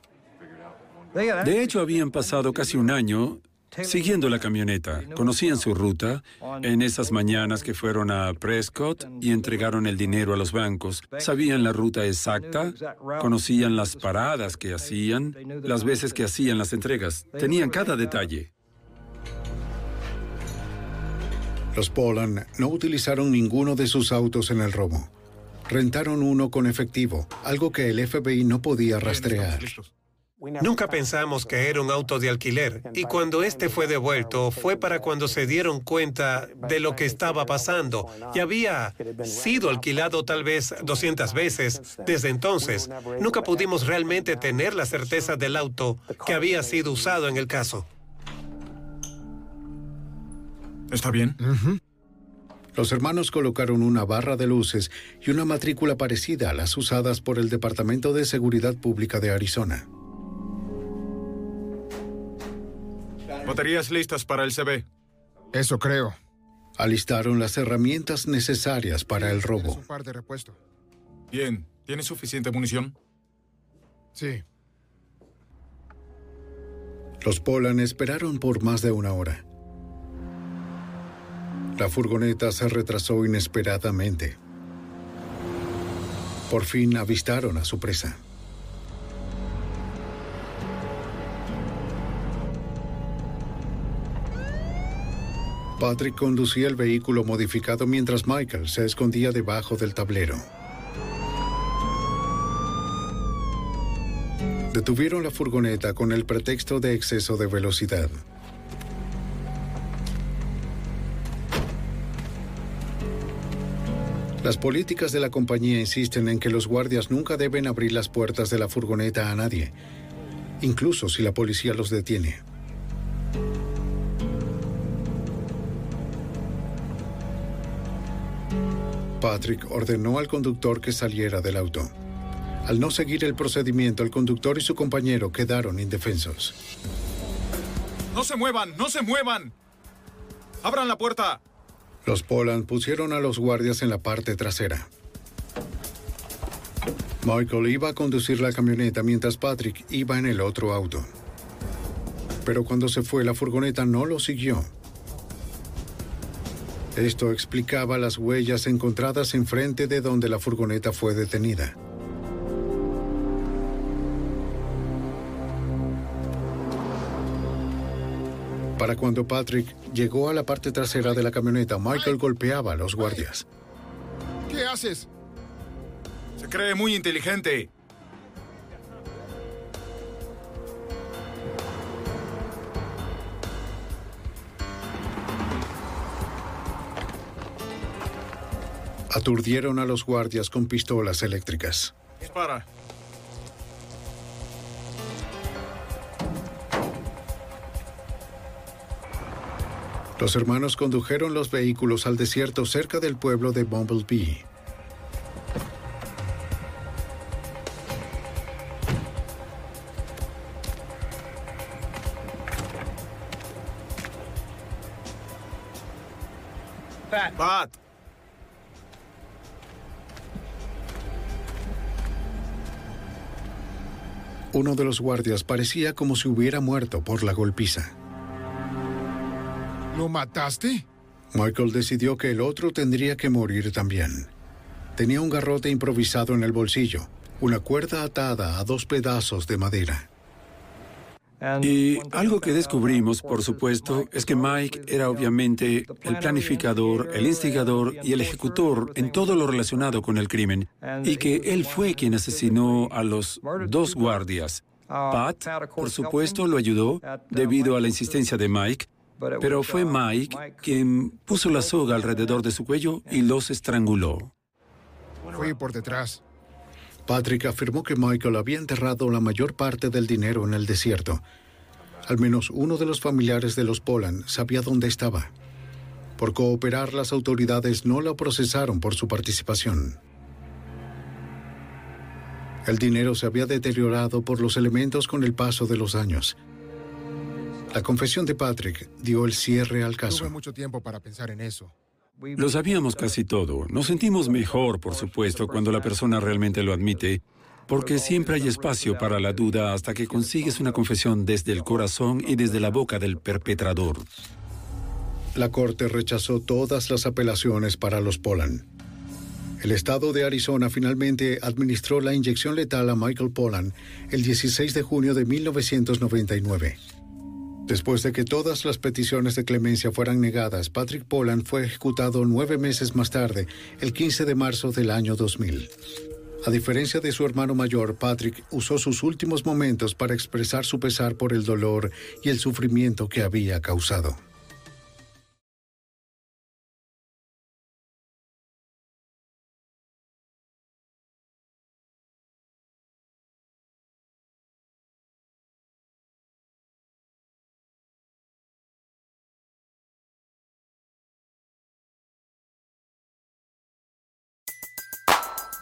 De hecho, habían pasado casi un año siguiendo la camioneta. Conocían su ruta en esas mañanas que fueron a Prescott y entregaron el dinero a los bancos. Sabían la ruta exacta, conocían las paradas que hacían, las veces que hacían las entregas. Tenían cada detalle.
Los Poland no utilizaron ninguno de sus autos en el robo. Rentaron uno con efectivo, algo que el FBI no podía rastrear.
Nunca pensamos que era un auto de alquiler y cuando este fue devuelto fue para cuando se dieron cuenta de lo que estaba pasando y había sido alquilado tal vez 200 veces. Desde entonces, nunca pudimos realmente tener la certeza del auto que había sido usado en el caso.
¿Está bien?
Los hermanos colocaron una barra de luces y una matrícula parecida a las usadas por el Departamento de Seguridad Pública de Arizona.
Baterías listas para el CB.
Eso creo.
Alistaron las herramientas necesarias para el robo.
Un par de repuesto.
Bien. ¿Tiene suficiente munición?
Sí.
Los Polan esperaron por más de una hora. La furgoneta se retrasó inesperadamente. Por fin avistaron a su presa. Patrick conducía el vehículo modificado mientras Michael se escondía debajo del tablero. Detuvieron la furgoneta con el pretexto de exceso de velocidad. Las políticas de la compañía insisten en que los guardias nunca deben abrir las puertas de la furgoneta a nadie, incluso si la policía los detiene. Patrick ordenó al conductor que saliera del auto. Al no seguir el procedimiento, el conductor y su compañero quedaron indefensos.
¡No se muevan! ¡No se muevan! ¡Abran la puerta!
Los Poland pusieron a los guardias en la parte trasera. Michael iba a conducir la camioneta mientras Patrick iba en el otro auto. Pero cuando se fue, la furgoneta no lo siguió. Esto explicaba las huellas encontradas enfrente de donde la furgoneta fue detenida. Para cuando Patrick llegó a la parte trasera de la camioneta, Michael golpeaba a los guardias.
¿Qué haces?
Se cree muy inteligente.
Aturdieron a los guardias con pistolas eléctricas.
Dispara.
Los hermanos condujeron los vehículos al desierto cerca del pueblo de Bumblebee.
Pat.
Uno de los guardias parecía como si hubiera muerto por la golpiza.
¿Lo mataste?
Michael decidió que el otro tendría que morir también. Tenía un garrote improvisado en el bolsillo, una cuerda atada a dos pedazos de madera.
Y algo que descubrimos, por supuesto, es que Mike era obviamente el planificador, el instigador y el ejecutor en todo lo relacionado con el crimen, y que él fue quien asesinó a los dos guardias. Pat, por supuesto, lo ayudó debido a la insistencia de Mike, pero fue Mike quien puso la soga alrededor de su cuello y los estranguló.
Fui por detrás.
Patrick afirmó que Michael había enterrado la mayor parte del dinero en el desierto. Al menos uno de los familiares de los Polan sabía dónde estaba. Por cooperar, las autoridades no lo procesaron por su participación. El dinero se había deteriorado por los elementos con el paso de los años. La confesión de Patrick dio el cierre al caso.
Tuve mucho tiempo para pensar en eso.
Lo sabíamos casi todo. Nos sentimos mejor, por supuesto, cuando la persona realmente lo admite, porque siempre hay espacio para la duda hasta que consigues una confesión desde el corazón y desde la boca del perpetrador.
La corte rechazó todas las apelaciones para los Polan. El estado de Arizona finalmente administró la inyección letal a Michael Polan el 16 de junio de 1999. Después de que todas las peticiones de clemencia fueran negadas, Patrick Poland fue ejecutado nueve meses más tarde, el 15 de marzo del año 2000. A diferencia de su hermano mayor, Patrick usó sus últimos momentos para expresar su pesar por el dolor y el sufrimiento que había causado.